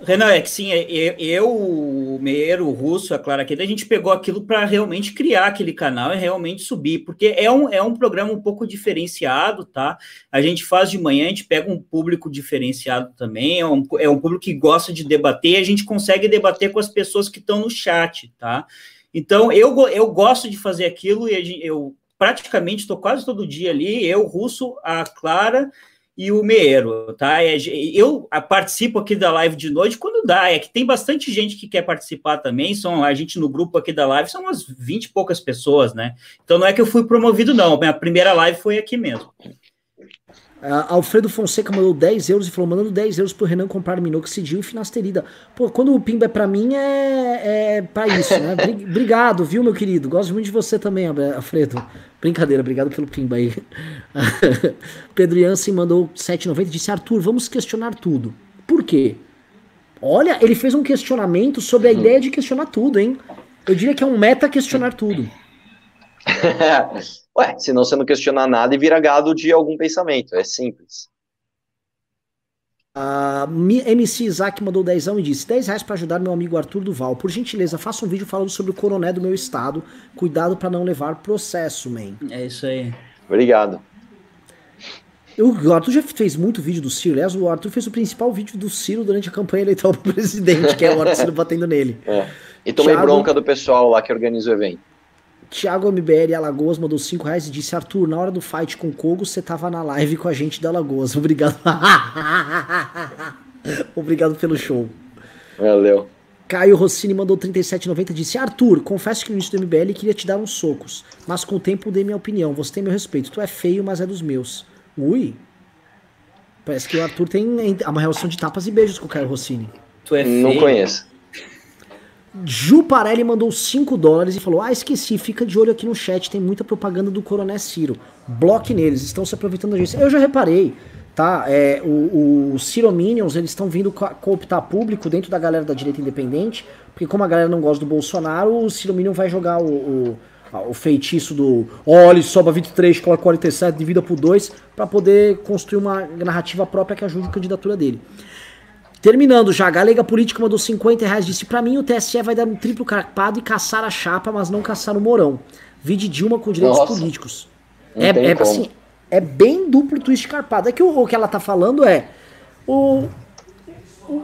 [SPEAKER 4] Renan, é que sim, é, eu, o Meiro, o Russo, a Clara aqui, a gente pegou aquilo para realmente criar aquele canal e realmente subir, porque é um, é um programa um pouco diferenciado, tá? A gente faz de manhã, a gente pega um público diferenciado também, é um, é um público que gosta de debater, e a gente consegue debater com as pessoas que estão no chat, tá? Então, eu, eu gosto de fazer aquilo e eu praticamente estou quase todo dia ali, eu, Russo, a Clara e o Meiro, tá? É, eu participo aqui da live de noite quando dá, é que tem bastante gente que quer participar também, são a gente no grupo aqui da live são umas 20 e poucas pessoas, né? Então não é que eu fui promovido não, minha primeira live foi aqui mesmo.
[SPEAKER 1] Uh, Alfredo Fonseca mandou 10 euros e falou: mandando 10 euros pro Renan comprar minoxidil e finasterida. Pô, quando o Pimba é pra mim, é, é pra isso, né? *laughs* obrigado, viu, meu querido? Gosto muito de você também, Alfredo. Brincadeira, obrigado pelo Pimba aí. *laughs* Pedro Jansen mandou 7,90 e disse: Arthur, vamos questionar tudo. Por quê? Olha, ele fez um questionamento sobre a hum. ideia de questionar tudo, hein? Eu diria que é um meta questionar tudo. *laughs*
[SPEAKER 3] Ué, senão você não questionar nada e vira gado de algum pensamento. É simples.
[SPEAKER 1] A MC Isaac mandou 10 e disse: 10 reais para ajudar meu amigo Arthur Duval. Por gentileza, faça um vídeo falando sobre o coroné do meu estado. Cuidado para não levar processo, man.
[SPEAKER 4] É isso aí.
[SPEAKER 3] Obrigado.
[SPEAKER 1] O Arthur já fez muito vídeo do Ciro. Aliás, o Arthur fez o principal vídeo do Ciro durante a campanha eleitoral pro presidente, que é o Arthur *laughs* batendo nele.
[SPEAKER 3] É. E tomei Thiago... bronca do pessoal lá que organiza o evento.
[SPEAKER 1] Thiago MBL Alagoas mandou 5 reais e disse: Arthur, na hora do fight com o Kogo, você tava na live com a gente da Alagoas. *laughs* Obrigado. Obrigado pelo show.
[SPEAKER 3] Valeu.
[SPEAKER 1] Caio Rossini mandou 37,90 disse: Arthur, confesso que no início do MBL queria te dar uns socos, mas com o tempo dei minha opinião. Você tem meu respeito. Tu é feio, mas é dos meus. Ui. Parece que o Arthur tem uma relação de tapas e beijos com o Caio Rossini.
[SPEAKER 3] Tu é feio. Não conheço.
[SPEAKER 1] Ju Parelli mandou 5 dólares e falou: Ah, esqueci, fica de olho aqui no chat, tem muita propaganda do Coronel Ciro. Bloque neles, estão se aproveitando da gente. Eu já reparei, tá? É, o, o Ciro Minions, eles estão vindo cooptar público dentro da galera da direita independente, porque como a galera não gosta do Bolsonaro, o Ciro Minion vai jogar o, o, o feitiço do olhe, soba 23, coloca 47, divida por 2, para poder construir uma narrativa própria que ajude a candidatura dele. Terminando já, a Galega Política mandou 50 reais, disse pra mim o TSE vai dar um triplo carpado e caçar a chapa, mas não caçar o Mourão. Vide Dilma com direitos Nossa, políticos. É, é assim, é bem duplo twist carpado. É que o, o que ela tá falando é o, o,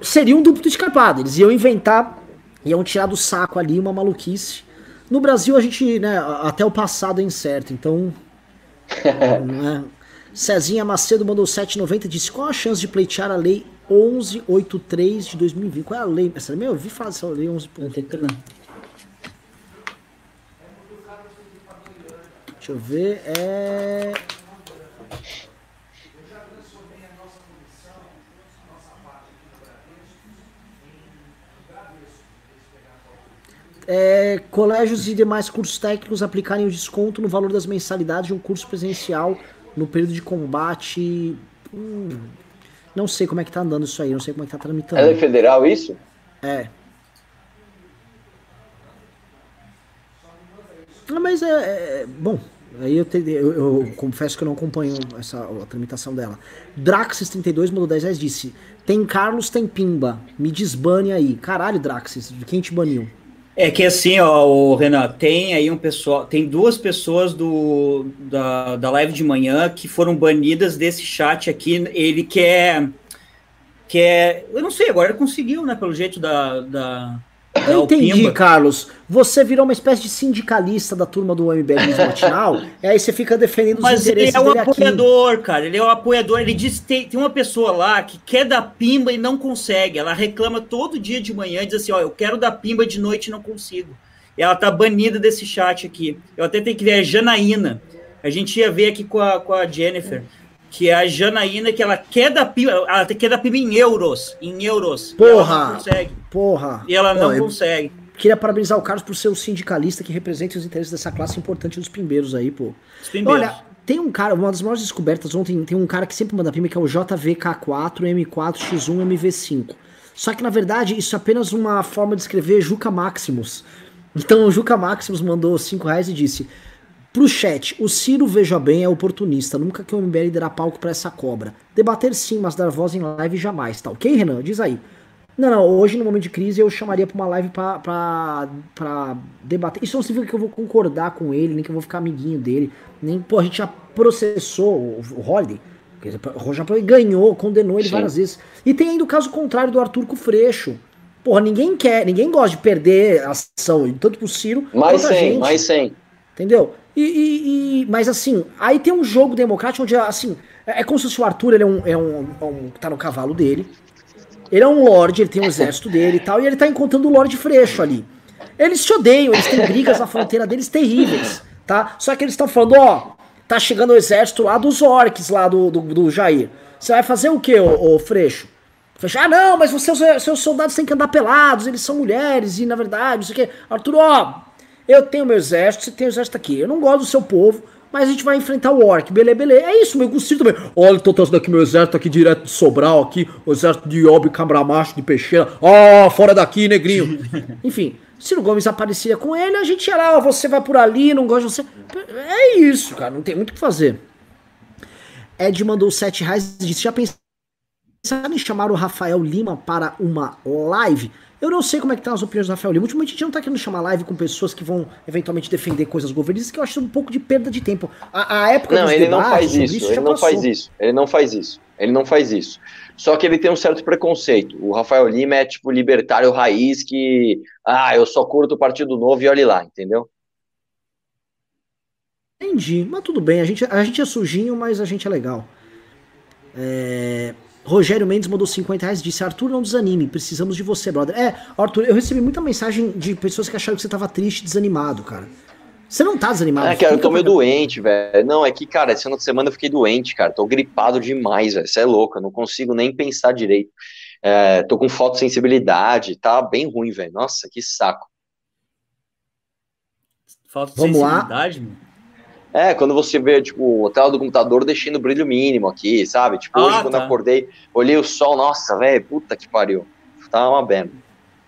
[SPEAKER 1] seria um duplo twist carpado. Eles iam inventar, iam tirar do saco ali uma maluquice. No Brasil a gente, né, até o passado é incerto, então *laughs* né? Cezinha Macedo mandou 7,90 disse qual a chance de pleitear a lei 1183 de 2020. Qual é a lei? Essa lei, eu ouvi falar dessa lei 11. Deixa eu ver. É. É, colégios e demais cursos técnicos aplicarem o desconto no valor das mensalidades de um curso presencial no período de combate. Hum, não sei como é que tá andando isso aí, não sei como é que tá tramitando.
[SPEAKER 3] É federal isso?
[SPEAKER 1] É. Ah, mas é, é bom. Aí eu, te, eu, eu, confesso que eu não acompanho essa a tramitação dela. Draxis32 mandou 10 reais disse: Tem Carlos, tem Pimba. Me desbane aí. Caralho, Draxis, de quem te baniu?
[SPEAKER 4] É que assim, ó, o Renan, tem aí um pessoal, tem duas pessoas do da, da live de manhã que foram banidas desse chat aqui. Ele quer quer, eu não sei, agora ele conseguiu, né, pelo jeito da, da
[SPEAKER 1] eu entendi, Carlos. Você virou uma espécie de sindicalista da turma do MBL *laughs* matinal, e aí você fica defendendo os
[SPEAKER 4] Mas interesses dele Mas ele é um apoiador, aqui. cara. Ele é um apoiador. Ele diz que tem, tem uma pessoa lá que quer dar pimba e não consegue. Ela reclama todo dia de manhã e diz assim: ó, eu quero dar pimba de noite e não consigo. E ela tá banida desse chat aqui. Eu até tenho que ver a Janaína. A gente ia ver aqui com a, com a Jennifer que é a Janaína, que ela quer dar PIB, ela quer dar PIB em euros, em euros.
[SPEAKER 1] Porra! Ela não consegue. Porra!
[SPEAKER 4] E ela não consegue.
[SPEAKER 1] Queria parabenizar o Carlos por ser o sindicalista que representa os interesses dessa classe importante dos pimbeiros aí, pô. Os pimbeiros. Olha, tem um cara, uma das maiores descobertas ontem, tem um cara que sempre manda PIB, que é o JVK4, M4, X1, MV5. Só que, na verdade, isso é apenas uma forma de escrever Juca Maximus. Então, o Juca Maximus mandou 5 reais e disse... Pro chat, o Ciro, veja bem, é oportunista. Nunca que o MBL dará palco para essa cobra. Debater sim, mas dar voz em live jamais, tá ok, Renan? Diz aí. Não, não, hoje no momento de crise eu chamaria pra uma live pra, pra, pra debater. Isso não significa que eu vou concordar com ele, nem que eu vou ficar amiguinho dele. Nem, pô, a gente já processou o, o Holiday. O Roger ganhou, condenou ele sim. várias vezes. E tem ainda o caso contrário do Arthur Freixo. Porra, ninguém quer, ninguém gosta de perder a ação, tanto pro Ciro
[SPEAKER 3] mais quanto 100, gente. Mais 100.
[SPEAKER 1] Entendeu? E, e, e, mas assim, aí tem um jogo democrático onde, assim, é, é como se o Arthur ele é um, é um, é um, tá no cavalo dele. Ele é um lord, ele tem um exército dele e tal, e ele tá encontrando o Lorde Freixo ali. Eles se odeiam, eles têm brigas na fronteira deles terríveis, tá? Só que eles estão falando, ó, tá chegando o exército lá dos orcs lá do, do, do Jair. Você vai fazer o que, ô, ô Freixo? Freixo, ah não, mas você, seus soldados têm que andar pelados, eles são mulheres, e na verdade, não sei o que. Arthur, ó, eu tenho meu exército, você tem o exército aqui. Eu não gosto do seu povo, mas a gente vai enfrentar o orc, beleza, beleza. É isso, meu Gustavo também. Olha, tô trazendo aqui meu exército aqui direto de Sobral aqui, o exército de Iob, Cabramacho, de Peixeira. Ó, oh, fora daqui, negrinho. *laughs* Enfim, se o Gomes aparecia com ele, a gente ia lá, ó, você vai por ali, não gosta de você. É isso, cara, não tem muito o que fazer. Ed mandou 7 reais e disse, já pensaram em chamar o Rafael Lima para uma live? Eu não sei como é que tá as opiniões do Rafael Lima. Ultimamente a gente não tá querendo chamar live com pessoas que vão eventualmente defender coisas governistas, que eu acho um pouco de perda de tempo. A, a época
[SPEAKER 3] Não, ele não faz isso, isso ele não passou. faz isso. Ele não faz isso. Ele não faz isso. Só que ele tem um certo preconceito. O Rafael Lima é tipo libertário raiz que, ah, eu só curto o Partido Novo e olhe lá, entendeu?
[SPEAKER 1] Entendi, mas tudo bem. A gente, a gente é sujinho, mas a gente é legal. É... Rogério Mendes mandou 50 reais e disse: Arthur, não desanime, precisamos de você, brother. É, Arthur, eu recebi muita mensagem de pessoas que acharam que você tava triste, desanimado, cara. Você não tá desanimado?
[SPEAKER 3] É, cara, eu tô meio doente, velho. Não, é que, cara, essa semana eu fiquei doente, cara. Tô gripado demais, velho. Você é louco, eu não consigo nem pensar direito. É, tô com fotossensibilidade, tá bem ruim, velho. Nossa, que saco.
[SPEAKER 4] Fotossensibilidade,
[SPEAKER 3] Vamos lá. É, quando você vê, tipo, a tela do computador deixando o brilho mínimo aqui, sabe? Tipo, ah, hoje tá. quando eu acordei, olhei o sol, nossa, velho, puta que pariu. Tá uma merda.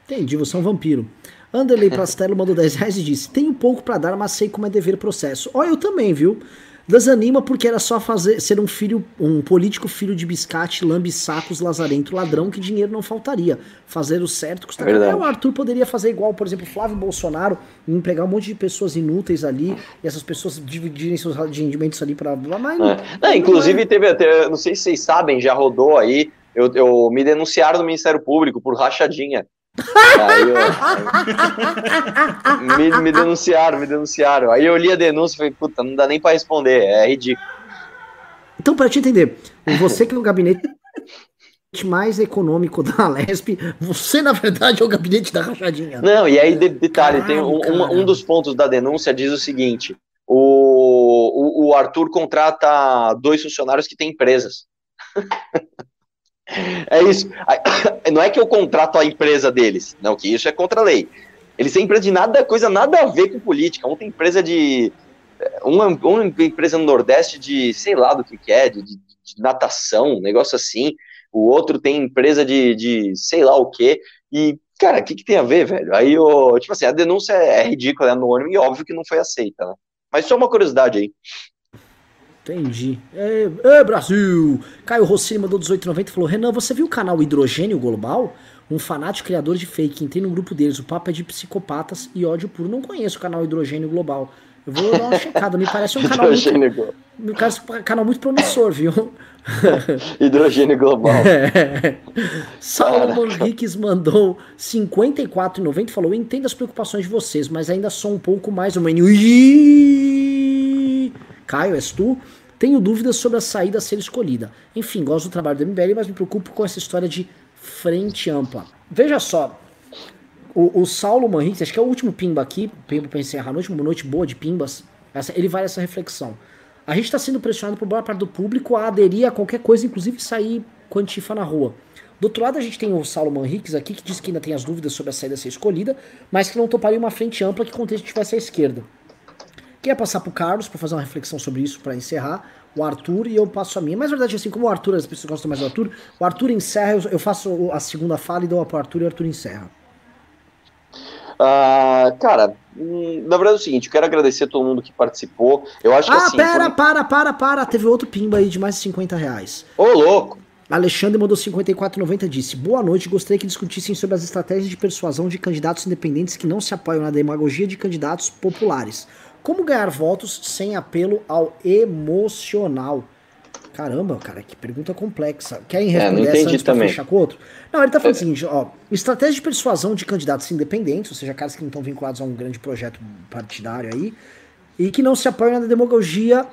[SPEAKER 1] Entendi, você é um vampiro. Anderley Pastelo *laughs* mandou 10 reais e disse: Tenho pouco para dar, mas sei como é dever processo. Ó, eu também, viu? Desanima porque era só fazer ser um filho, um político filho de biscate, lambe sacos, lazarento, ladrão, que dinheiro não faltaria. Fazer o certo custa é, O Arthur poderia fazer igual, por exemplo, Flávio Bolsonaro, empregar um monte de pessoas inúteis ali, e essas pessoas dividirem seus rendimentos ali para.
[SPEAKER 3] Mas é. não, inclusive, teve até, não sei se vocês sabem, já rodou aí. Eu, eu me denunciaram no Ministério Público por rachadinha. Aí me, me, denunciaram, me denunciaram. Aí eu li a denúncia e falei, puta, não dá nem para responder, é ridículo.
[SPEAKER 1] Então, para te entender, você que é o gabinete mais econômico da Lesp, você na verdade é o gabinete da rachadinha.
[SPEAKER 3] Não, e aí detalhe, tem um, um, dos pontos da denúncia diz o seguinte: o, o, o Arthur contrata dois funcionários que têm empresas. *laughs* É isso. *coughs* Não é que eu contrato a empresa deles, não, que isso é contra a lei. Eles têm empresa de nada, coisa nada a ver com política. Um tem empresa de. Uma, uma empresa no Nordeste de sei lá do que, que é, de, de, de natação, um negócio assim. O outro tem empresa de, de sei lá o que. E, cara, o que, que tem a ver, velho? Aí, eu, tipo assim, a denúncia é ridícula, é anônima e óbvio que não foi aceita, né? Mas só uma curiosidade aí.
[SPEAKER 1] Entendi. É, é, Brasil! Caio Rossini mandou 1890 e falou: Renan, você viu o canal Hidrogênio Global? Um fanático criador de fake. Entrei no grupo deles. O papo é de psicopatas e ódio puro. Não conheço o canal Hidrogênio Global. Eu vou dar uma checada. Me parece um canal muito, me parece um canal muito promissor, viu? *laughs*
[SPEAKER 3] Hidrogênio Global. *laughs* É.
[SPEAKER 1] Salomon Ricks mandou 54,90 e falou: Entendo as preocupações de vocês, mas ainda sou um pouco mais humano. Caio, és tu? Tenho dúvidas sobre a saída a ser escolhida. Enfim, gosto do trabalho do MBL, mas me preocupo com essa história de frente ampla. Veja só, o, o Saulo Manrique, acho que é o último pimba aqui, pimba para encerrar a noite, uma noite boa de pimbas, essa, ele vai essa reflexão. A gente está sendo pressionado por boa parte do público a aderir a qualquer coisa, inclusive sair com antifa na rua. Do outro lado, a gente tem o Saulo Manriques aqui, que diz que ainda tem as dúvidas sobre a saída a ser escolhida, mas que não toparia uma frente ampla que contexto tivesse à esquerda. Quer passar pro Carlos para fazer uma reflexão sobre isso para encerrar? O Arthur e eu passo a minha. Mas na verdade, assim, como o Arthur, as pessoas gostam mais do Arthur, o Arthur encerra, eu faço a segunda fala e dou pro Arthur e o Arthur encerra.
[SPEAKER 3] Uh, cara, hum, na verdade é o seguinte, eu quero agradecer a todo mundo que participou. Eu acho que
[SPEAKER 1] ah,
[SPEAKER 3] assim.
[SPEAKER 1] pera, por... para, para, para. Teve outro pimba aí de mais de 50 reais.
[SPEAKER 3] Ô, louco!
[SPEAKER 1] Alexandre mandou 54,90 disse: Boa noite, gostaria que discutissem sobre as estratégias de persuasão de candidatos independentes que não se apoiam na demagogia de candidatos populares. Como ganhar votos sem apelo ao emocional? Caramba, cara, que pergunta complexa. Querem responder é, essa antes também. fechar com outro? Não, ele tá falando é. o seguinte, ó, estratégia de persuasão de candidatos independentes, ou seja, caras que não estão vinculados a um grande projeto partidário aí, e que não se apoiam na demagogia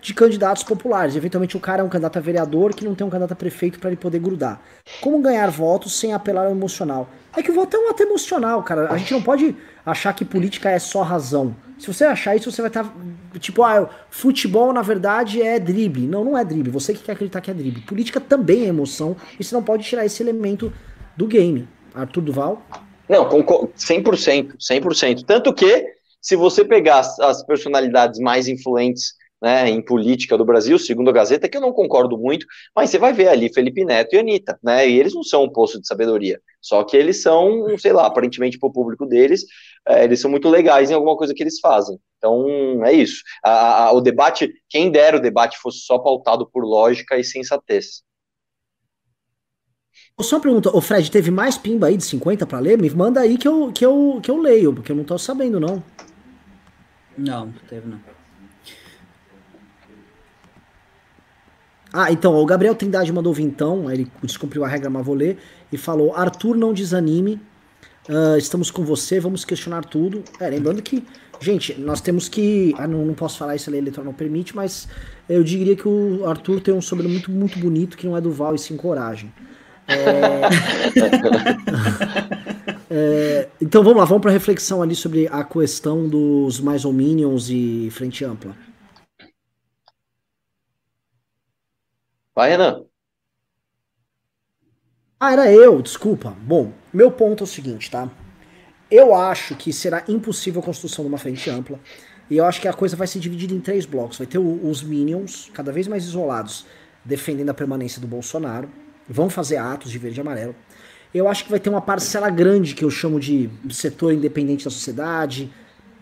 [SPEAKER 1] de candidatos populares. Eventualmente o cara é um candidato a vereador que não tem um candidato a prefeito para ele poder grudar. Como ganhar votos sem apelar ao emocional? É que o voto é um ato emocional, cara. A gente não pode achar que política é só razão. Se você achar isso, você vai estar. Tá, tipo, ah, futebol na verdade é drible. Não, não é drible. Você que quer acreditar que é drible. Política também é emoção. E você não pode tirar esse elemento do game. Arthur Duval?
[SPEAKER 3] Não, 100%. 100%. Tanto que, se você pegar as, personalidades mais influentes né, em política do Brasil, segundo a Gazeta, que eu não concordo muito, mas você vai ver ali Felipe Neto e Anitta, né, e eles não são um poço de sabedoria, só que eles são, sei lá, aparentemente para o público deles, é, eles são muito legais em alguma coisa que eles fazem. Então, é isso. A, a, o debate, quem dera o debate fosse só pautado por lógica e sensatez.
[SPEAKER 1] Só uma pergunta, o Fred, teve mais pimba aí de 50 para ler? Me manda aí que eu, que, eu, que eu leio, porque eu não tô sabendo, não.
[SPEAKER 4] Não, teve não.
[SPEAKER 1] Ah, então, o Gabriel Trindade mandou vintão, ele descumpriu a regra, mas vou ler, e falou: Arthur, não desanime, uh, estamos com você, vamos questionar tudo. É, lembrando que, gente, nós temos que. Ah, não, não posso falar isso, a lei eleitoral não permite, mas eu diria que o Arthur tem um sobrenome muito, muito bonito, que não é do Val e sim coragem. É... *laughs* é... então vamos lá, vamos para reflexão ali sobre a questão dos mais Minions e frente ampla.
[SPEAKER 3] Vai, Renan.
[SPEAKER 1] Ah, era eu, desculpa. Bom, meu ponto é o seguinte, tá? Eu acho que será impossível a construção de uma frente ampla. E eu acho que a coisa vai ser dividida em três blocos. Vai ter os Minions, cada vez mais isolados, defendendo a permanência do Bolsonaro. Vão fazer atos de verde e amarelo. Eu acho que vai ter uma parcela grande que eu chamo de setor independente da sociedade,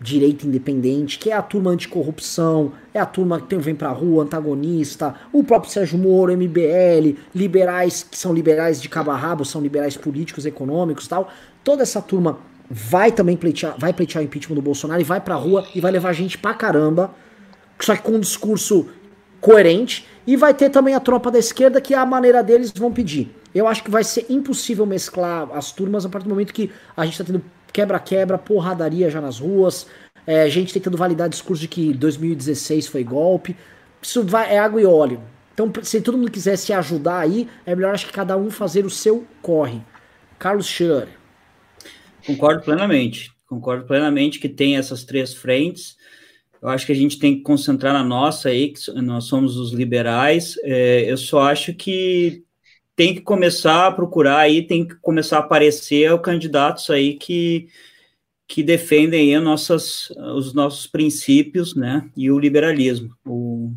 [SPEAKER 1] direita independente, que é a turma anticorrupção, é a turma que vem pra rua, antagonista, o próprio Sérgio Moro, MBL, liberais que são liberais de cabo a rabo, são liberais políticos, econômicos tal. Toda essa turma vai também pleitear, vai pleitear o impeachment do Bolsonaro e vai pra rua e vai levar gente pra caramba, só que com um discurso coerente, e vai ter também a tropa da esquerda que a maneira deles vão pedir. Eu acho que vai ser impossível mesclar as turmas a partir do momento que a gente tá tendo quebra-quebra, porradaria já nas ruas, é, gente tentando validar discurso de que 2016 foi golpe. Isso vai, é água e óleo. Então, se todo mundo quiser se ajudar aí, é melhor acho que cada um fazer o seu corre. Carlos Scher.
[SPEAKER 4] Concordo plenamente. Concordo plenamente que tem essas três frentes. Eu acho que a gente tem que concentrar na nossa aí, que nós somos os liberais. É, eu só acho que tem que começar a procurar aí, tem que começar a aparecer candidatos aí que, que defendem aí nossas, os nossos princípios, né, e o liberalismo, o,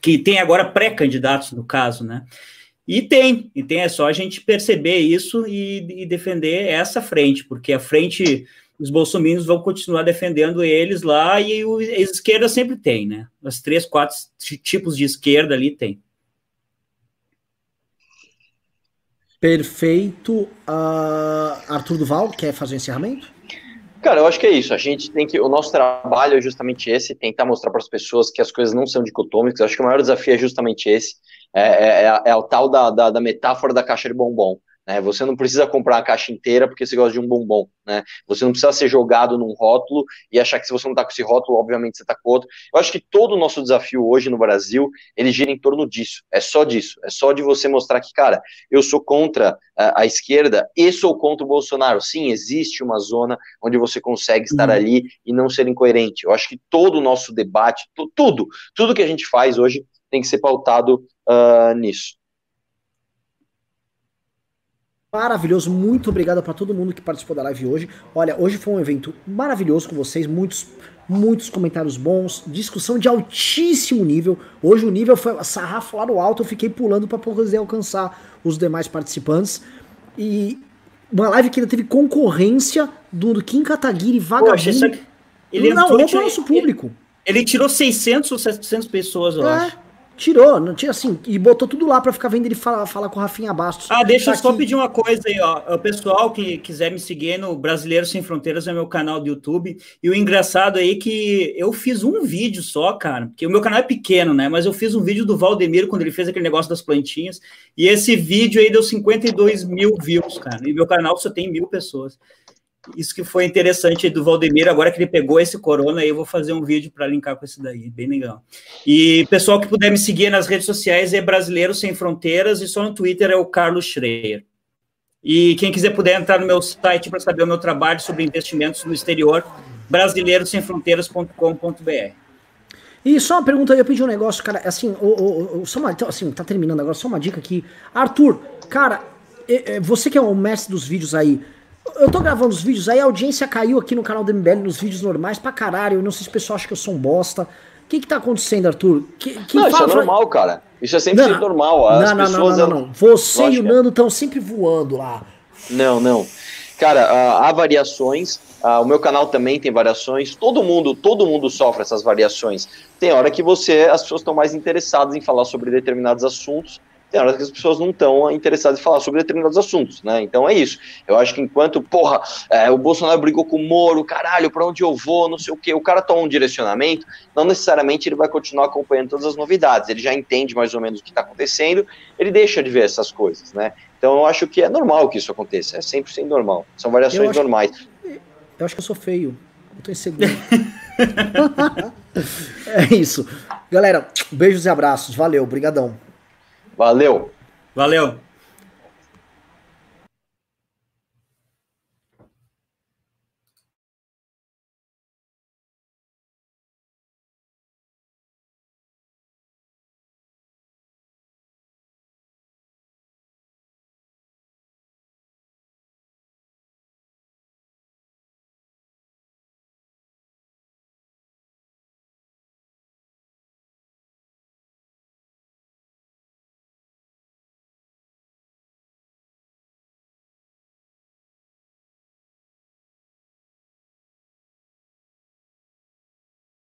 [SPEAKER 4] que tem agora pré-candidatos, no caso, né, e tem, e tem, é só a gente perceber isso e, e defender essa frente, porque a frente, os bolsominions vão continuar defendendo eles lá, e o, a esquerda sempre tem, né, as três, quatro tipos de esquerda ali tem.
[SPEAKER 1] Perfeito. Uh, Arthur Duval, quer fazer o encerramento?
[SPEAKER 3] Cara, eu acho que é isso. A gente tem que. O nosso trabalho é justamente esse: tentar mostrar para as pessoas que as coisas não são dicotômicas. Eu acho que o maior desafio é justamente esse: é, é, é, é o tal da, da, da metáfora da caixa de bombom. Né? Você não precisa comprar a caixa inteira porque você gosta de um bombom. Né? Você não precisa ser jogado num rótulo e achar que se você não está com esse rótulo, obviamente você está com outro. Eu acho que todo o nosso desafio hoje no Brasil, ele gira em torno disso. É só disso. É só de você mostrar que, cara, eu sou contra a, a esquerda e sou contra o Bolsonaro. Sim, existe uma zona onde você consegue estar uhum. ali e não ser incoerente. Eu acho que todo o nosso debate, tudo, tudo que a gente faz hoje tem que ser pautado uh, nisso
[SPEAKER 1] maravilhoso. Muito obrigado para todo mundo que participou da live hoje. Olha, hoje foi um evento maravilhoso com vocês, muitos muitos comentários bons, discussão de altíssimo nível. Hoje o nível foi sarrafo lá no alto, eu fiquei pulando para poder alcançar os demais participantes. E uma live que ainda teve concorrência do Kim Kataguiri vagabundo. Poxa,
[SPEAKER 4] ele não, entrou, é o nosso público. Ele, ele, tirou 600 ou 700 pessoas, eu é. acho.
[SPEAKER 1] Tirou, não tinha assim, e botou tudo lá para ficar vendo ele falar, falar com o Rafinha Bastos.
[SPEAKER 4] Ah, deixa eu só pedir uma coisa aí, ó. O pessoal que quiser me seguir no Brasileiro Sem Fronteiras é meu canal do YouTube. E o engraçado aí é que eu fiz um vídeo só, cara, porque o meu canal é pequeno, né? Mas eu fiz um vídeo do Valdemiro quando ele fez aquele negócio das plantinhas. E esse vídeo aí deu 52 mil views, cara. E meu canal só tem mil pessoas. Isso que foi interessante do Valdemiro, agora que ele pegou esse corona, aí eu vou fazer um vídeo para linkar com esse daí, bem legal. E pessoal que puder me seguir nas redes sociais é Brasileiro Sem Fronteiras e só no Twitter é o Carlos Schreier. E quem quiser puder entrar no meu site para saber o meu trabalho sobre investimentos no exterior, brasileirosemfronteiras.com.br.
[SPEAKER 1] E só uma pergunta, eu pedi um negócio, cara, assim, o, o, o, só uma, então, assim, tá terminando agora, só uma dica aqui. Arthur, cara, você que é o mestre dos vídeos aí, eu tô gravando os vídeos aí, a audiência caiu aqui no canal do MBL nos vídeos normais pra caralho. Eu não sei se o pessoal acha que eu sou um bosta. O que que tá acontecendo, Arthur? Que,
[SPEAKER 3] que não, fala, isso é normal, cara. Isso é sempre não, normal. As
[SPEAKER 1] não, não, pessoas, não, não, não, não. Você Lógico. e o Nando estão sempre voando lá.
[SPEAKER 3] Não, não. Cara, uh, há variações. Uh, o meu canal também tem variações. Todo mundo, todo mundo sofre essas variações. Tem hora que você, as pessoas estão mais interessadas em falar sobre determinados assuntos tem horas que as pessoas não estão interessadas em falar sobre determinados assuntos, né? Então é isso. Eu acho que enquanto, porra, é, o Bolsonaro brigou com o Moro, caralho, para onde eu vou, não sei o quê, o cara toma um direcionamento, não necessariamente ele vai continuar acompanhando todas as novidades, ele já entende mais ou menos o que está acontecendo, ele deixa de ver essas coisas, né? Então eu acho que é normal que isso aconteça, é 100% normal, são variações
[SPEAKER 1] eu
[SPEAKER 3] normais.
[SPEAKER 1] eu acho que eu sou feio, eu tô inseguro. *laughs* é isso. Galera, beijos e abraços, valeu, brigadão.
[SPEAKER 3] Valeu.
[SPEAKER 4] Valeu.